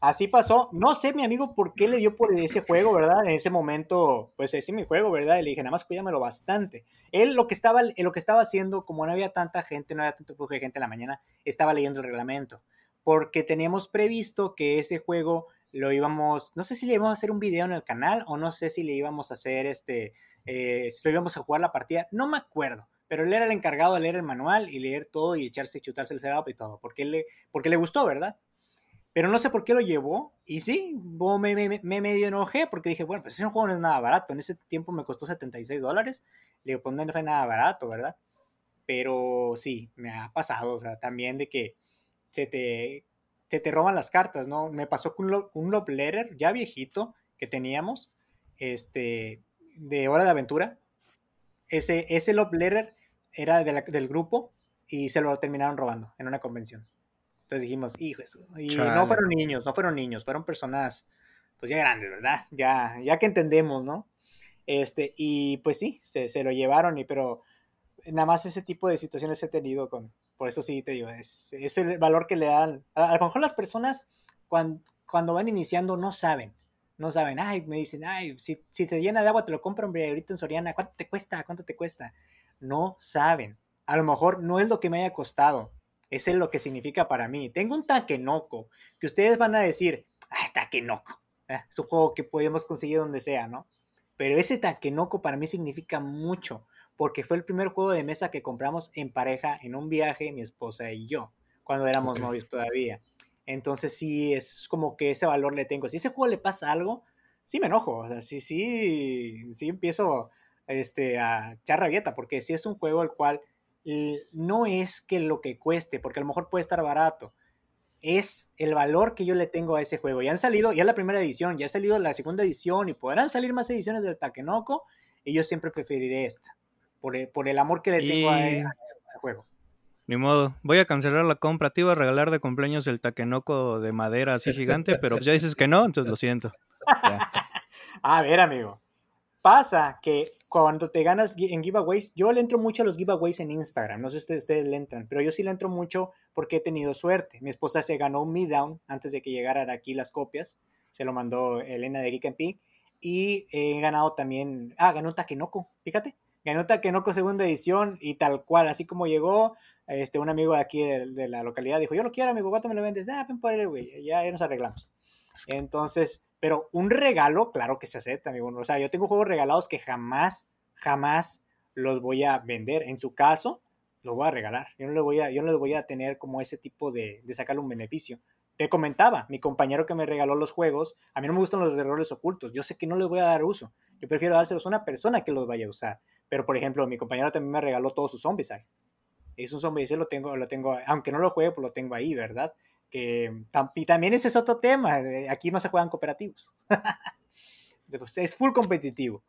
Así pasó. No sé, mi amigo, por qué le dio por ese juego, ¿verdad? En ese momento, pues ese es mi juego, ¿verdad? Y le dije, nada más cuídamelo bastante. Él lo que estaba, eh, lo que estaba haciendo, como no había tanta gente, no había tanto flujo de gente en la mañana, estaba leyendo el reglamento. Porque teníamos previsto que ese juego lo íbamos, no sé si le íbamos a hacer un video en el canal o no sé si le íbamos a hacer este, eh, si lo íbamos a jugar la partida, no me acuerdo. Pero él era el encargado de leer el manual y leer todo y echarse, chutarse el setup y todo, porque, le, porque le gustó, ¿verdad? Pero no sé por qué lo llevó. Y sí, me, me, me medio enojé porque dije, bueno, pues ese juego no es nada barato. En ese tiempo me costó 76 dólares. Le digo, pues no fue nada barato, ¿verdad? Pero sí, me ha pasado, o sea, también de que se te, se te roban las cartas, ¿no? Me pasó con un, un love letter ya viejito que teníamos, este, de Hora de Aventura. Ese, ese love letter era de la- del grupo y se lo terminaron robando en una convención. Entonces dijimos, hijo, eso. Y no fueron niños, no fueron niños, fueron personas, pues ya grandes, ¿verdad? Ya, ya que entendemos, ¿no? Este, y pues sí, se, se lo llevaron, y pero nada más ese tipo de situaciones he tenido con, por eso sí te digo, es, es el valor que le dan. A, a lo mejor las personas cuando, van iniciando no saben, no saben, ay, me dicen, ay, si, si te llena de agua te lo compro, hombre, ahorita en Soriana, ¿cuánto te cuesta? ¿Cuánto te cuesta? No saben. A lo mejor no es lo que me haya costado, es lo que significa para mí. Tengo un Takenoko que ustedes van a decir, ay, Takenoko, eh, es un juego que podemos conseguir donde sea, ¿no? Pero ese Takenoko para mí significa mucho, porque fue el primer juego de mesa que compramos en pareja en un viaje, mi esposa y yo, cuando éramos novios todavía. Entonces sí, es como que ese valor le tengo. Si ese juego le pasa algo, sí me enojo. O sea, sí, sí, sí empiezo este, a echar rabieta, porque si es un juego el cual eh, no es que lo que cueste, porque a lo mejor puede estar barato, es el valor que yo le tengo a ese juego. Ya han salido, ya la primera edición, ya ha salido la segunda edición y podrán salir más ediciones del Takenoko y yo siempre preferiré esta, por el, por el amor que le tengo al juego. Ni modo, voy a cancelar la compra, te iba a regalar de cumpleaños el Takenoko de madera así gigante, pero ya dices que no, entonces lo siento. a ver, amigo, pasa que cuando te ganas en giveaways, yo le entro mucho a los giveaways en Instagram, no sé si ustedes, le entran, pero yo sí le entro mucho porque he tenido suerte. Mi esposa se ganó un Me Down antes de que llegaran aquí las copias, se lo mandó Elena de Geek and Peak, y he ganado también, ah, ganó un Takenoko, fíjate, ganó Takenoko segunda edición y tal cual, así como llegó, este, un amigo de aquí de, la localidad dijo, yo lo quiero, amigo, ¿cuánto me lo vendes? Ah, ven por él, güey, ya, ya nos arreglamos. Entonces, pero un regalo, claro que se acepta, amigo. O sea, yo tengo juegos regalados que jamás, jamás los voy a vender. En su caso, los voy a regalar. Yo no les voy a, yo no les voy a tener como ese tipo de, de sacarle un beneficio. Te comentaba, mi compañero que me regaló los juegos, a mí no me gustan los errores ocultos. Yo sé que no les voy a dar uso. Yo prefiero dárselos a una persona que los vaya a usar. Pero, por ejemplo, mi compañero también me regaló todos sus Zombicide. Es un Zombicide, lo tengo, lo tengo, aunque no lo juegue, pues lo tengo ahí, ¿verdad? que y también ese es otro tema, aquí no se juegan cooperativos, pues, es full competitivo.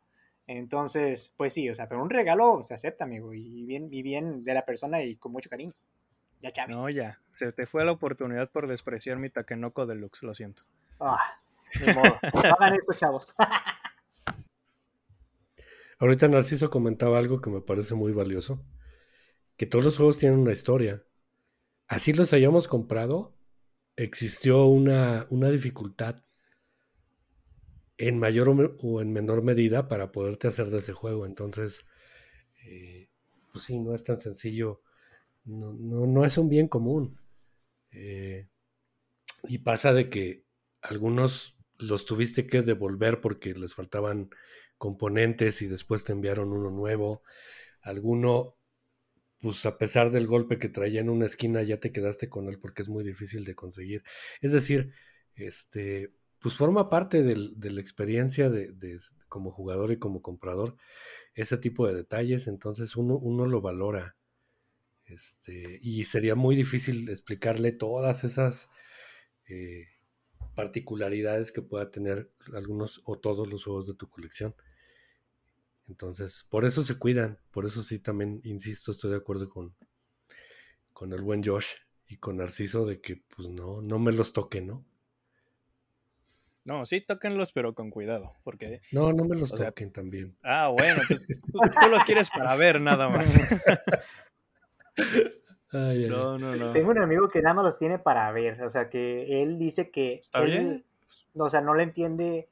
Entonces, pues sí, o sea, pero un regalo se acepta, amigo, y bien, y bien de la persona y con mucho cariño. Ya, Chávez. No, ya, se te fue la oportunidad por despreciar mi Takenoko Deluxe, lo siento. Ah, ni modo. hagan esto, chavos. Ahorita Narciso comentaba algo que me parece muy valioso, que todos los juegos tienen una historia. Así los hayamos comprado, existió una, dificultad en mayor o, en menor medida para poderte hacer de ese juego. Entonces, eh, pues sí, no es tan sencillo. No, no, es un bien común. Eh, y pasa de que algunos los tuviste que devolver porque les faltaban componentes y después te enviaron uno nuevo. Alguno pues a pesar del golpe que traía en una esquina, ya te quedaste con él porque es muy difícil de conseguir. Es decir, este, pues forma parte de la experiencia de, como jugador y como comprador ese tipo de detalles, entonces uno, uno lo valora. Este, y sería muy difícil explicarle todas esas eh, particularidades que pueda tener algunos o todos los juegos de tu colección. Entonces, por eso se cuidan, por eso sí también, insisto, estoy de acuerdo con, con el buen Josh y con Narciso de que pues no, no me los toquen, ¿no? No, sí, tóquenlos, pero con cuidado, porque... No, no me los toquen también. Ah, bueno, tú, los quieres para ver nada más. No, no, no. Tengo un amigo que nada más los tiene para ver, o sea, que él dice que... Está bien. O sea, no le entiende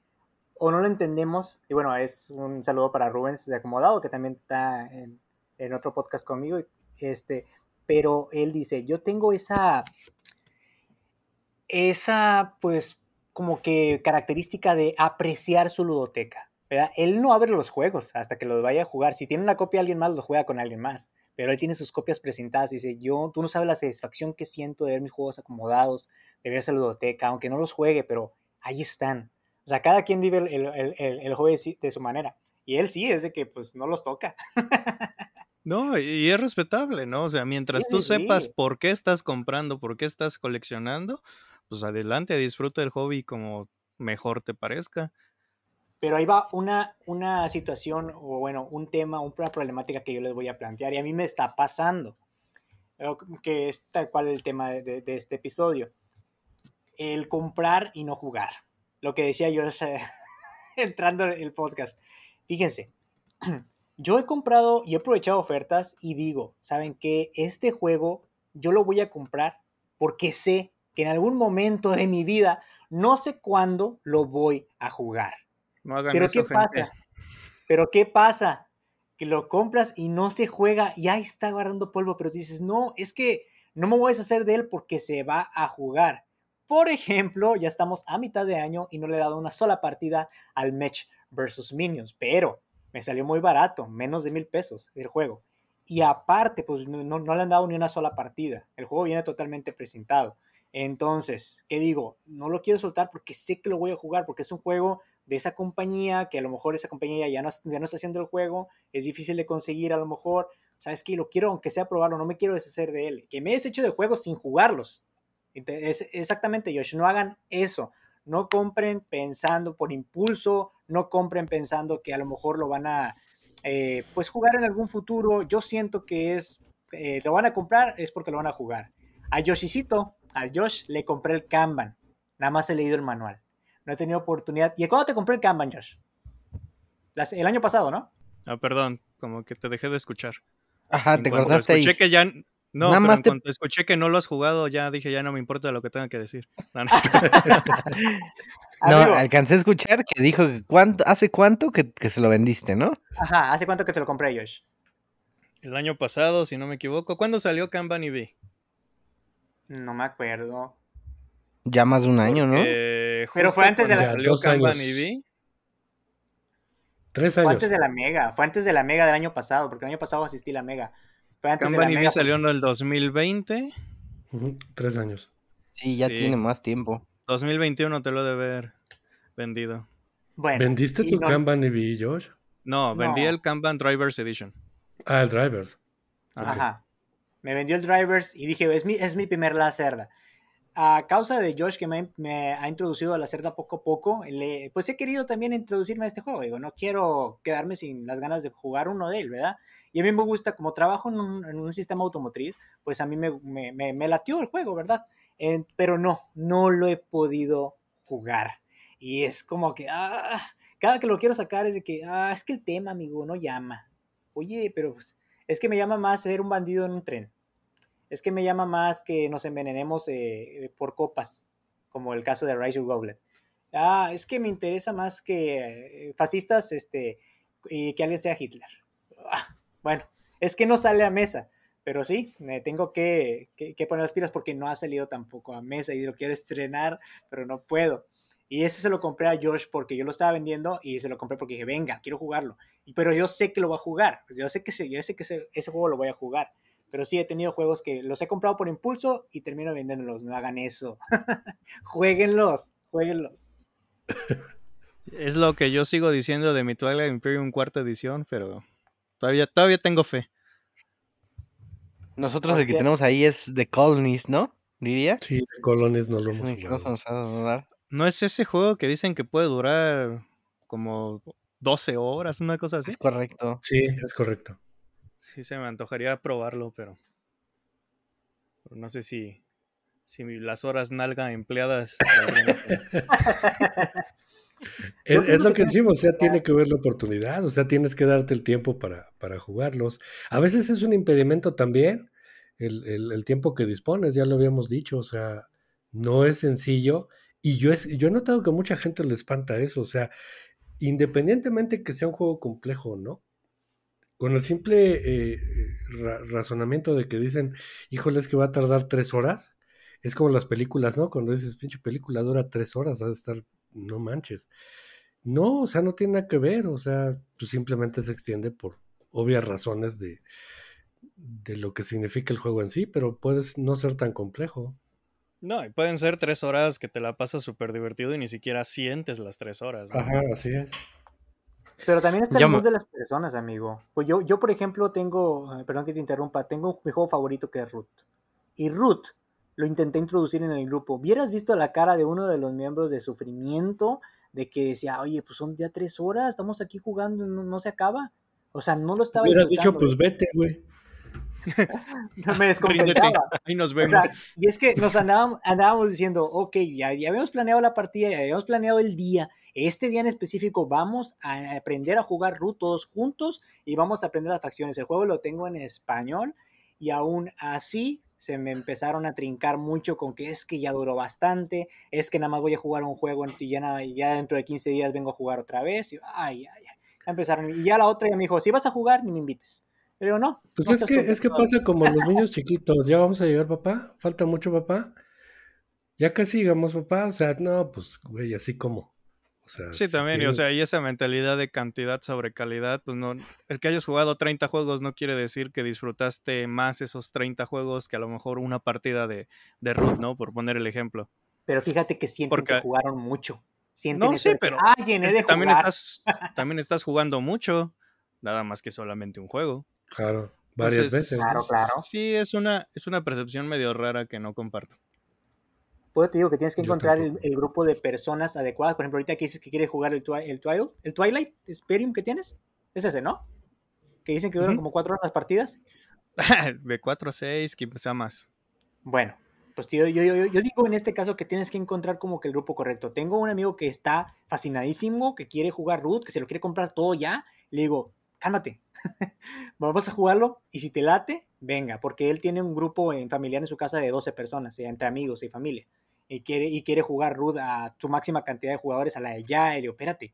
o no lo entendemos, y bueno, es un saludo para Rubens de Acomodado, que también está en, en otro podcast conmigo, este, pero él dice, yo tengo esa, esa, pues, como que característica de apreciar su ludoteca, ¿verdad? Él no abre los juegos hasta que los vaya a jugar, si tiene una copia alguien más, los juega con alguien más, pero él tiene sus copias presentadas y dice, yo, tú no sabes la satisfacción que siento de ver mis juegos acomodados, de ver esa ludoteca, aunque no los juegue, pero ahí están, o sea, cada quien vive el, el, el, juego de su manera. Y él sí, es de que pues no los toca. No, y es respetable, ¿no? O sea, mientras tú sepas por qué estás comprando, por qué estás coleccionando, pues adelante, disfruta el hobby como mejor te parezca. Pero ahí va una, una situación, o bueno, un tema, una problemática que yo les voy a plantear, y a mí me está pasando, que es tal cual el tema de, de este episodio. El comprar y no jugar lo que decía yo entrando en el podcast. Fíjense, yo he comprado y he aprovechado ofertas y digo, ¿saben qué? Este juego yo lo voy a comprar porque sé que en algún momento de mi vida, no sé cuándo, lo voy a jugar. No hagan Pero ¿qué pasa? Pero ¿qué pasa? Que lo compras y no se juega y ahí está guardando polvo, pero dices, no, es que no me voy a deshacer de él porque se va a jugar. Por ejemplo, ya estamos a mitad de año y no le he dado una sola partida al Match versus Minions, pero me salió muy barato, menos de mil pesos el juego. Y aparte, pues no, le han dado ni una sola partida. El juego viene totalmente presentado. Entonces, ¿qué digo? No lo quiero soltar porque sé que lo voy a jugar, porque es un juego de esa compañía, que a lo mejor esa compañía ya no, ya no está haciendo el juego, es difícil de conseguir a lo mejor. ¿Sabes qué? Lo quiero, aunque sea probarlo, no me quiero deshacer de él. Que me he deshecho de juegos sin jugarlos exactamente, Josh, no hagan eso. No compren pensando por impulso, no compren pensando que a lo mejor lo van a eh, pues jugar en algún futuro. Yo siento que es, eh, lo van a comprar es porque lo van a jugar. A Yoshicito, a Josh le compré el Kanban. Nada más he leído el manual. No he tenido oportunidad. ¿Y cuándo te compré el Kanban, Josh? el año pasado, ¿no? Ah, perdón, como que te dejé de escuchar. Ajá, te cortaste ahí. que ya no, Nada pero en escuché que no lo has jugado, ya dije, ya no me importa lo que tenga que decir. No, alcancé a escuchar que dijo, ¿cuánto, ¿hace cuánto que, se lo vendiste, no? Ajá, ¿hace cuánto que te lo compré, Josh? El año pasado, si no me equivoco. ¿Cuándo salió Kanban EV? No me acuerdo. Ya más de un año, ¿no? Pero fue antes de la... Salió Kanban EV. Tres años. Fue antes de la Mega, fue antes de la Mega del año pasado, porque el año pasado asistí a la Mega. Kanban EV salió en el 2020. Tres años. Sí, ya tiene más tiempo. 2021 te lo de haber vendido. ¿Vendiste tu Kanban EV, Josh? No, vendí el Kanban Drivers Edition. Ah, el Drivers. Ajá. Me vendió el Drivers y dije, es mi, es mi primer la cerda a causa de Josh que me, ha introducido a la cerda poco a poco, pues he querido también introducirme a este juego. Digo, no quiero quedarme sin las ganas de jugar uno de él, ¿verdad? Y a mí me gusta, como trabajo en un, sistema automotriz, pues a mí me, me, latió el juego, ¿verdad? pero no, no lo he podido jugar. Y es como que, ah, cada que lo quiero sacar es de que, ah, es que el tema, amigo, no llama. Oye, pero pues, es que me llama más ser un bandido en un tren es que me llama más que nos envenenemos eh, eh, por copas, como el caso de Rise Goblet. Ah, es que me interesa más que eh, fascistas este, y que alguien sea Hitler. Ah, bueno, es que no sale a mesa, pero sí, me tengo que, poner las pilas porque no ha salido tampoco a mesa y lo quiero estrenar, pero no puedo. Y ese se lo compré a George porque yo lo estaba vendiendo y se lo compré porque dije, venga, quiero jugarlo. Pero yo sé que lo va a jugar. Yo sé que, yo sé que ese juego lo voy a jugar. Pero sí he tenido juegos que los he comprado por impulso y termino vendiéndolos. No hagan eso. jueguenlos, jueguenlos. Es lo que yo sigo diciendo de mi Twilight Imperium cuarta edición, pero todavía, todavía tengo fe. Nosotros el que tenemos ahí es The Colonies, ¿no? Diría. Sí, The Colonies no lo hemos ¿No es ese juego que dicen que puede durar como 12 horas, una cosa así? Es correcto. Sí, es correcto. Sí, se me antojaría probarlo, pero, no sé si, si las horas nalga empleadas. es, lo que decimos, o sea, tiene que ver la oportunidad, o sea, tienes que darte el tiempo para, para jugarlos. A veces es un impedimento también el, el, tiempo que dispones, ya lo habíamos dicho, o sea, no es sencillo. Y yo, es, yo he notado que a mucha gente le espanta eso, o sea, independientemente que sea un juego complejo o no, con el simple eh, razonamiento de que dicen, híjole, es que va a tardar tres horas, es como las películas, ¿no? Cuando dices, pinche película dura tres horas, vas a estar, no manches. No, o sea, no tiene nada que ver, o sea, pues simplemente se extiende por obvias razones de, de lo que significa el juego en sí, pero puede no ser tan complejo. No, y pueden ser tres horas que te la pasas súper divertido y ni siquiera sientes las tres horas. Ajá, así es. Pero también está el mood de las personas, amigo. Pues yo, yo, por ejemplo, tengo, perdón que te interrumpa, tengo mi juego favorito que es Root. Y Root lo intenté introducir en el grupo. ¿Vieras visto la cara de uno de los miembros de sufrimiento? De que decía, oye, pues son ya tres horas, estamos aquí jugando, no, no se acaba. O sea, no lo estaba Hubieras dicho, pues vete, güey. no me descompensaba. Ahí nos vemos. y es que nos andábamos, andábamos diciendo, ok, ya, ya, habíamos planeado la partida, ya habíamos planeado el día. Este día en específico vamos a aprender a jugar root todos juntos y vamos a aprender las facciones. El juego lo tengo en español y aún así se me empezaron a trincar mucho con que es que ya duró bastante, es que nada más voy a jugar un juego y ya, ya dentro de 15 días vengo a jugar otra vez. Y, ay, ay, ay. Empezaron. Y ya la otra ya me dijo, si vas a jugar, ni me invites. Pero no. Pues es, que, es que pasa como los niños chiquitos. Ya vamos a llegar, papá. Falta mucho, papá. Ya casi llegamos, papá. O sea, no, pues, güey, así como. O sea, sí, también, y, o sea, y esa mentalidad de cantidad sobre calidad, pues no, el que hayas jugado 30 juegos no quiere decir que disfrutaste más esos 30 juegos que a lo mejor una partida de, de root, ¿no? Por poner el ejemplo. Pero fíjate que sienten que jugaron mucho. no, sí, pero ah, también, estás, también estás jugando mucho, nada más que solamente un juego. Claro, varias veces. Claro, claro. Sí, es una, es una percepción medio rara que no comparto. pues te digo que tienes que encontrar el, grupo de personas adecuadas. Por ejemplo, ahorita que dices que quieres jugar el, el, Twilight, el Twilight Experium que tienes, es ese, ¿no? Que dicen que duran como cuatro horas las partidas. de cuatro a seis, quizá más. Bueno, pues tío, yo, yo, yo, digo en este caso que tienes que encontrar como que el grupo correcto. Tengo un amigo que está fascinadísimo, que quiere jugar Root, que se lo quiere comprar todo ya. Le digo, cálmate, vamos a jugarlo y si te late, venga, porque él tiene un grupo en familiar en su casa de 12 personas, entre amigos y familia, y quiere, y quiere jugar Root a su máxima cantidad de jugadores a la de ya, y le digo, espérate,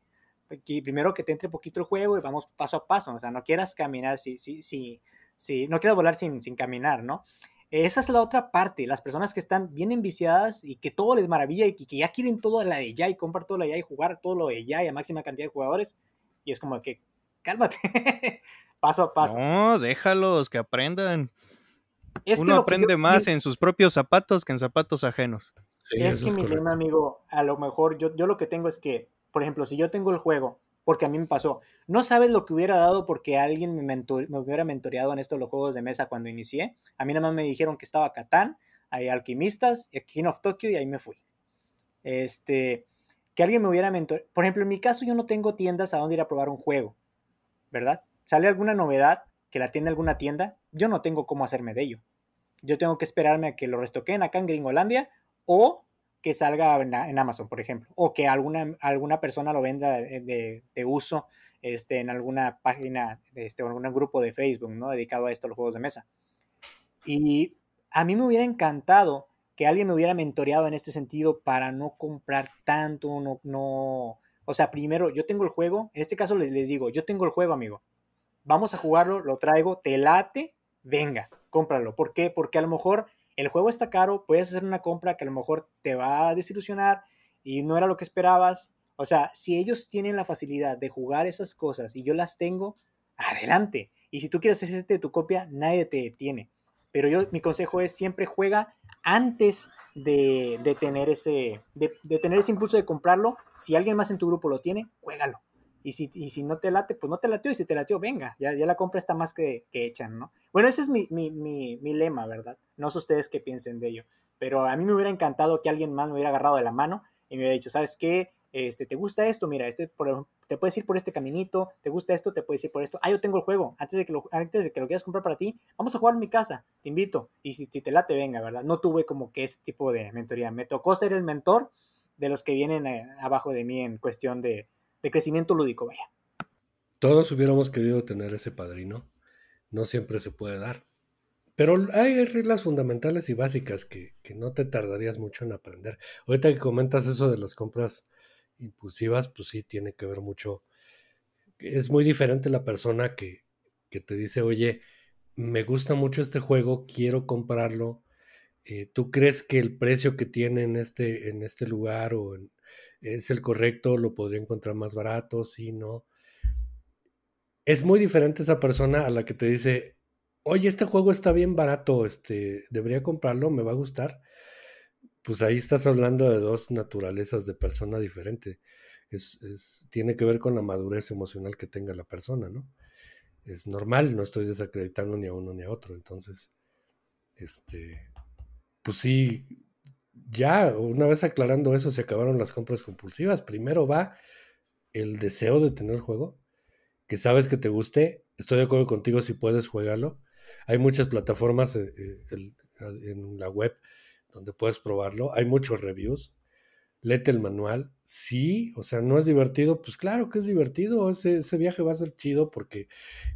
primero que te entre poquito el juego y vamos paso a paso, o sea, no quieras caminar, si, si, si, si no quieras volar sin, sin caminar, ¿no? Esa es la otra parte, las personas que están bien enviciadas y que todo les maravilla y que ya quieren todo la de ya y comprar todo la de ya y jugar todo lo de ya y a máxima cantidad de jugadores. Y es como que, cálmate, paso a paso. No, déjalos que aprendan. Uno aprende más en sus propios zapatos que en zapatos ajenos. es que mi tema, amigo, a lo mejor yo, yo lo que tengo es que, por ejemplo, si yo tengo el juego, porque a mí me pasó, no sabes lo que hubiera dado porque alguien me, me hubiera mentoreado en estos los juegos de mesa cuando inicié. A mí nada más me dijeron que estaba Catán, hay Alquimistas, King of Tokyo y ahí me fui. Este, que alguien me hubiera mentoreado. Por ejemplo, en mi caso yo no tengo tiendas a donde ir a probar un juego. ¿Verdad? Sale alguna novedad que la tiene alguna tienda, yo no tengo cómo hacerme de ello. Yo tengo que esperarme a que lo restoquen acá en Gringolandia o que salga en, Amazon, por ejemplo, o que alguna, alguna persona lo venda de, uso este, en alguna página este, o en algún grupo de Facebook, ¿no? Dedicado a esto, los juegos de mesa. Y a mí me hubiera encantado que alguien me hubiera mentoreado en este sentido para no comprar tanto, no, no, o sea, primero yo tengo el juego, en este caso les, digo, yo tengo el juego, amigo. Vamos a jugarlo, lo traigo, te late, venga, cómpralo. ¿Por qué? Porque a lo mejor el juego está caro, puedes hacer una compra que a lo mejor te va a desilusionar y no era lo que esperabas. O sea, si ellos tienen la facilidad de jugar esas cosas y yo las tengo, adelante. Y si tú quieres hacerte tu copia, nadie te detiene. Pero yo, mi consejo es siempre juega antes de, tener ese, de, tener ese impulso de comprarlo, si alguien más en tu grupo lo tiene, juégalo. Y si, y si no te late, pues no te lateó. Y si te lateó, venga, ya, ya la compra está más que, que hecha, ¿no? Bueno, ese es mi, mi, mi, mi, lema, ¿verdad? No sé ustedes qué piensen de ello. Pero a mí me hubiera encantado que alguien más me hubiera agarrado de la mano y me hubiera dicho, ¿sabes qué? Este, ¿te gusta esto? Mira, este, te puedes ir por este caminito, ¿te gusta esto? Te puedes ir por esto. Ah, yo tengo el juego. Antes de que lo, antes de que lo quieras comprar para ti, vamos a jugar en mi casa. Te invito. Y si, te late, venga, ¿verdad? No tuve como que ese tipo de mentoría. Me tocó ser el mentor de los que vienen eh, abajo de mí en cuestión de, crecimiento lúdico, vaya. Todos hubiéramos querido tener ese padrino. No siempre se puede dar. Pero hay reglas fundamentales y básicas que, que, no te tardarías mucho en aprender. Ahorita que comentas eso de las compras impulsivas, pues sí, tiene que ver mucho. Es muy diferente la persona que, que te dice, oye, me gusta mucho este juego, quiero comprarlo. Eh, ¿Tú crees que el precio que tiene en este, en este lugar o es el correcto? ¿Lo podría encontrar más barato? Sí, no. Es muy diferente esa persona a la que te dice, oye, este juego está bien barato, este, debería comprarlo, me va a gustar pues ahí estás hablando de dos naturalezas de persona diferente. Es, tiene que ver con la madurez emocional que tenga la persona, ¿no? Es normal, no estoy desacreditando ni a uno ni a otro. Entonces, este, pues sí, ya una vez aclarando eso, se acabaron las compras compulsivas. Primero va el deseo de tener el juego, que sabes que te guste. Estoy de acuerdo contigo si puedes jugarlo. Hay muchas plataformas eh, eh, en la web donde puedes probarlo. Hay muchos reviews. Lete el manual. Sí, o sea, no es divertido. Pues claro que es divertido. Ese, ese viaje va a ser chido porque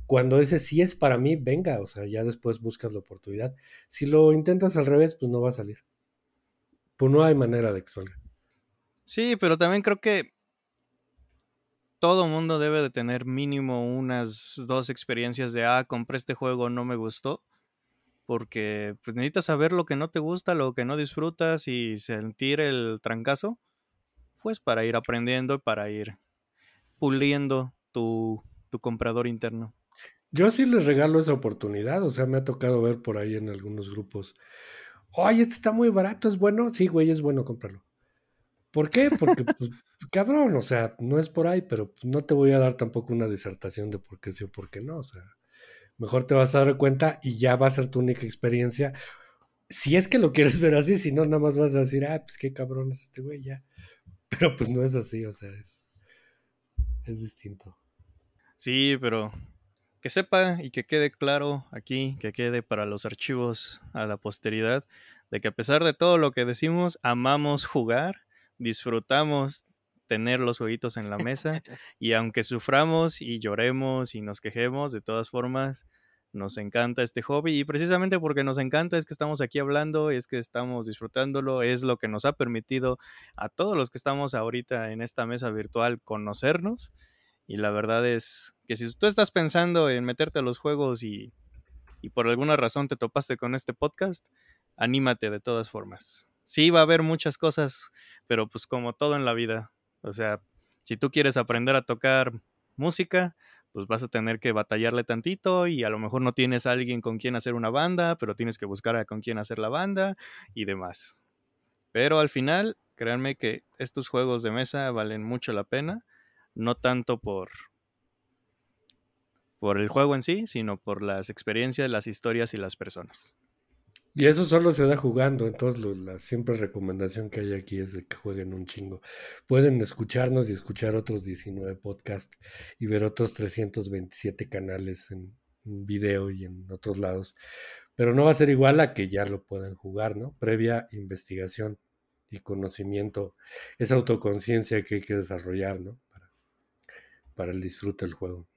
cuando ese sí es para mí, venga, o sea, ya después buscas la oportunidad. Si lo intentas al revés, pues no va a salir. Pues no hay manera de que. Sí, pero también creo que todo mundo debe de tener mínimo unas dos experiencias de, ah, compré este juego, no me gustó porque pues, necesitas saber lo que no te gusta, lo que no disfrutas y sentir el trancazo, pues para ir aprendiendo y para ir puliendo tu, comprador interno. Yo sí les regalo esa oportunidad, o sea, me ha tocado ver por ahí en algunos grupos, oye, este está muy barato, es bueno, sí, güey, es bueno comprarlo. ¿Por qué? Porque, pues, cabrón, o sea, no es por ahí, pero pues, no te voy a dar tampoco una disertación de por qué sí o por qué no, o sea, mejor te vas a dar cuenta y ya va a ser tu única experiencia. Si es que lo quieres ver así, si no, nada más vas a decir, ah, pues qué cabrón es este güey, ya. Pero pues no es así, o sea, es, es distinto. Sí, pero que sepa y que quede claro aquí, que quede para los archivos a la posteridad, de que a pesar de todo lo que decimos, amamos jugar, disfrutamos tener los jueguitos en la mesa y aunque suframos y lloremos y nos quejemos, de todas formas, nos encanta este hobby y precisamente porque nos encanta es que estamos aquí hablando, es que estamos disfrutándolo, es lo que nos ha permitido a todos los que estamos ahorita en esta mesa virtual conocernos y la verdad es que si tú estás pensando en meterte a los juegos y, y por alguna razón te topaste con este podcast, anímate de todas formas. Sí, va a haber muchas cosas, pero pues como todo en la vida, o sea, si tú quieres aprender a tocar música, pues vas a tener que batallarle tantito y a lo mejor no tienes a alguien con quien hacer una banda, pero tienes que buscar a con quién hacer la banda y demás. Pero al final, créanme que estos juegos de mesa valen mucho la pena, no tanto por por el juego en sí, sino por las experiencias, las historias y las personas. Y eso solo se da jugando, entonces la siempre recomendación que hay aquí es de que jueguen un chingo. Pueden escucharnos y escuchar otros 19 podcasts y ver otros 327 canales en, video y en otros lados, pero no va a ser igual a que ya lo puedan jugar, ¿no? Previa investigación y conocimiento, esa autoconciencia que hay que desarrollar, ¿no? Para, para el disfrute del juego.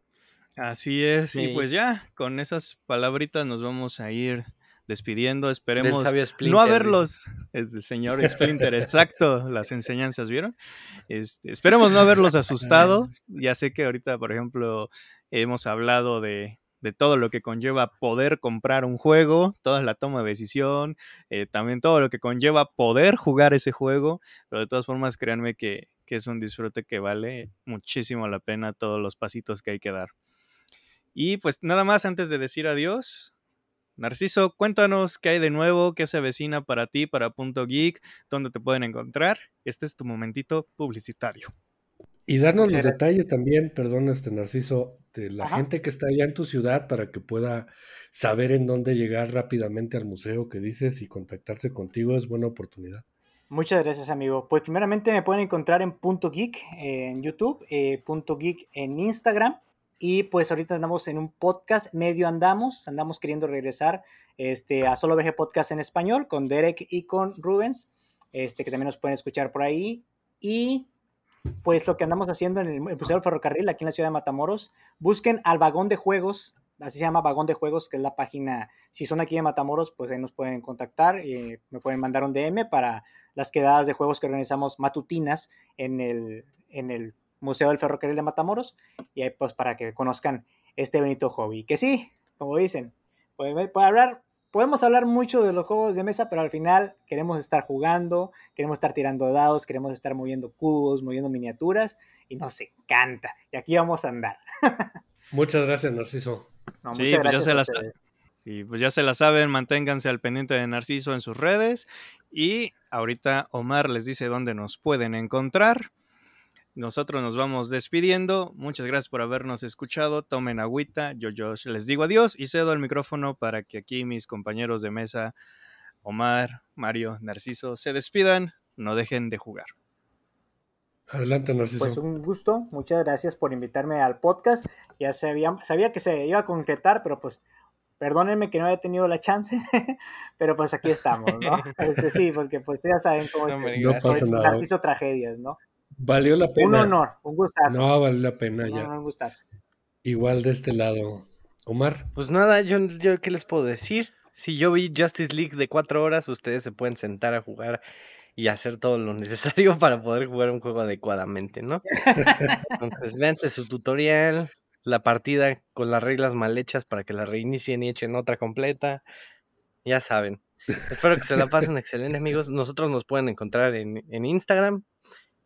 Así es, y pues ya, con esas palabritas nos vamos a ir despidiendo. Esperemos no haberlos. Es el señor Splinter, exacto, las enseñanzas, ¿vieron? Este, esperemos no haberlos asustado. Ya sé que ahorita, por ejemplo, hemos hablado de, de todo lo que conlleva poder comprar un juego, toda la toma de decisión, eh, también todo lo que conlleva poder jugar ese juego, pero de todas formas créanme que, que, es un disfrute que vale muchísimo la pena todos los pasitos que hay que dar. Y pues nada más antes de decir adiós, Narciso, cuéntanos qué hay de nuevo, qué se avecina para ti, para Punto Geek, dónde te pueden encontrar. Este es tu momentito publicitario. Y darnos los detalles también, perdón, este Narciso, de la gente que está allá en tu ciudad para que pueda saber en dónde llegar rápidamente al museo que dices y contactarse contigo es buena oportunidad. Muchas gracias, amigo. Pues primeramente me pueden encontrar en Punto Geek en YouTube, eh, Punto Geek en Instagram y pues ahorita andamos en un podcast, medio andamos, andamos queriendo regresar este, a Solo VG Podcast en español con Derek y con Rubens, este, que también nos pueden escuchar por ahí. Y pues lo que andamos haciendo en el, Museo del Ferrocarril aquí en la ciudad de Matamoros, busquen al vagón de juegos, así se llama Vagón de Juegos, que es la página, si son aquí de Matamoros, pues ahí nos pueden contactar, y me pueden mandar un DM para las quedadas de juegos que organizamos matutinas en el, en el Museo del Ferrocarril de Matamoros, y ahí pues para que conozcan este bonito hobby. Que sí, como dicen, puede, hablar, podemos hablar mucho de los juegos de mesa, pero al final queremos estar jugando, queremos estar tirando dados, queremos estar moviendo cubos, moviendo miniaturas, y nos encanta. Y aquí vamos a andar. Muchas gracias, Narciso. sí, pues ya se las, sí, pues ya se la saben, manténganse al pendiente de Narciso en sus redes. Y ahorita Omar les dice dónde nos pueden encontrar. Nosotros nos vamos despidiendo. Muchas gracias por habernos escuchado. Tomen agüita. Yo, yo les digo adiós y cedo el micrófono para que aquí mis compañeros de mesa, Omar, Mario, Narciso, se despidan. No dejen de jugar. Adelante, Narciso. Pues un gusto. Muchas gracias por invitarme al podcast. Ya sabía, sabía que se iba a concretar, pero pues perdónenme que no haya tenido la chance, pero pues aquí estamos, ¿no? Este, sí, porque pues ya saben cómo es. No, pasa nada. Narciso tragedias, ¿no? Valió la pena. Un honor, un gustazo. No, vale la pena ya. un gustazo. Igual de este lado. Omar. Pues nada, yo, yo qué les puedo decir. Si yo vi Justice League de cuatro horas, ustedes se pueden sentar a jugar y hacer todo lo necesario para poder jugar un juego adecuadamente, ¿no? Entonces, véanse su tutorial, la partida con las reglas mal hechas para que la reinicien y echen otra completa. Ya saben. Espero que se la pasen excelente, amigos. Nosotros nos pueden encontrar en, en Instagram,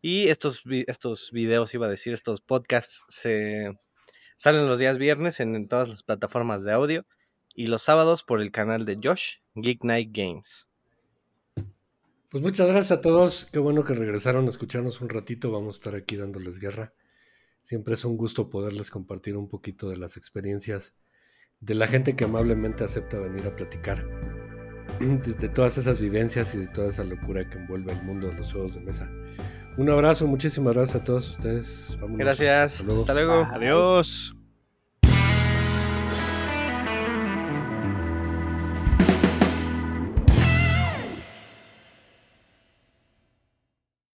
y estos, estos videos, iba a decir, estos podcasts, se salen los días viernes en, todas las plataformas de audio y los sábados por el canal de Josh, Geek Night Games. Pues muchas gracias a todos. Qué bueno que regresaron a escucharnos un ratito. Vamos a estar aquí dándoles guerra. Siempre es un gusto poderles compartir un poquito de las experiencias de la gente que amablemente acepta venir a platicar. de, todas esas vivencias y de toda esa locura que envuelve el mundo de los juegos de mesa. Un abrazo, muchísimas gracias a todos ustedes. Gracias. Hasta luego. Adiós.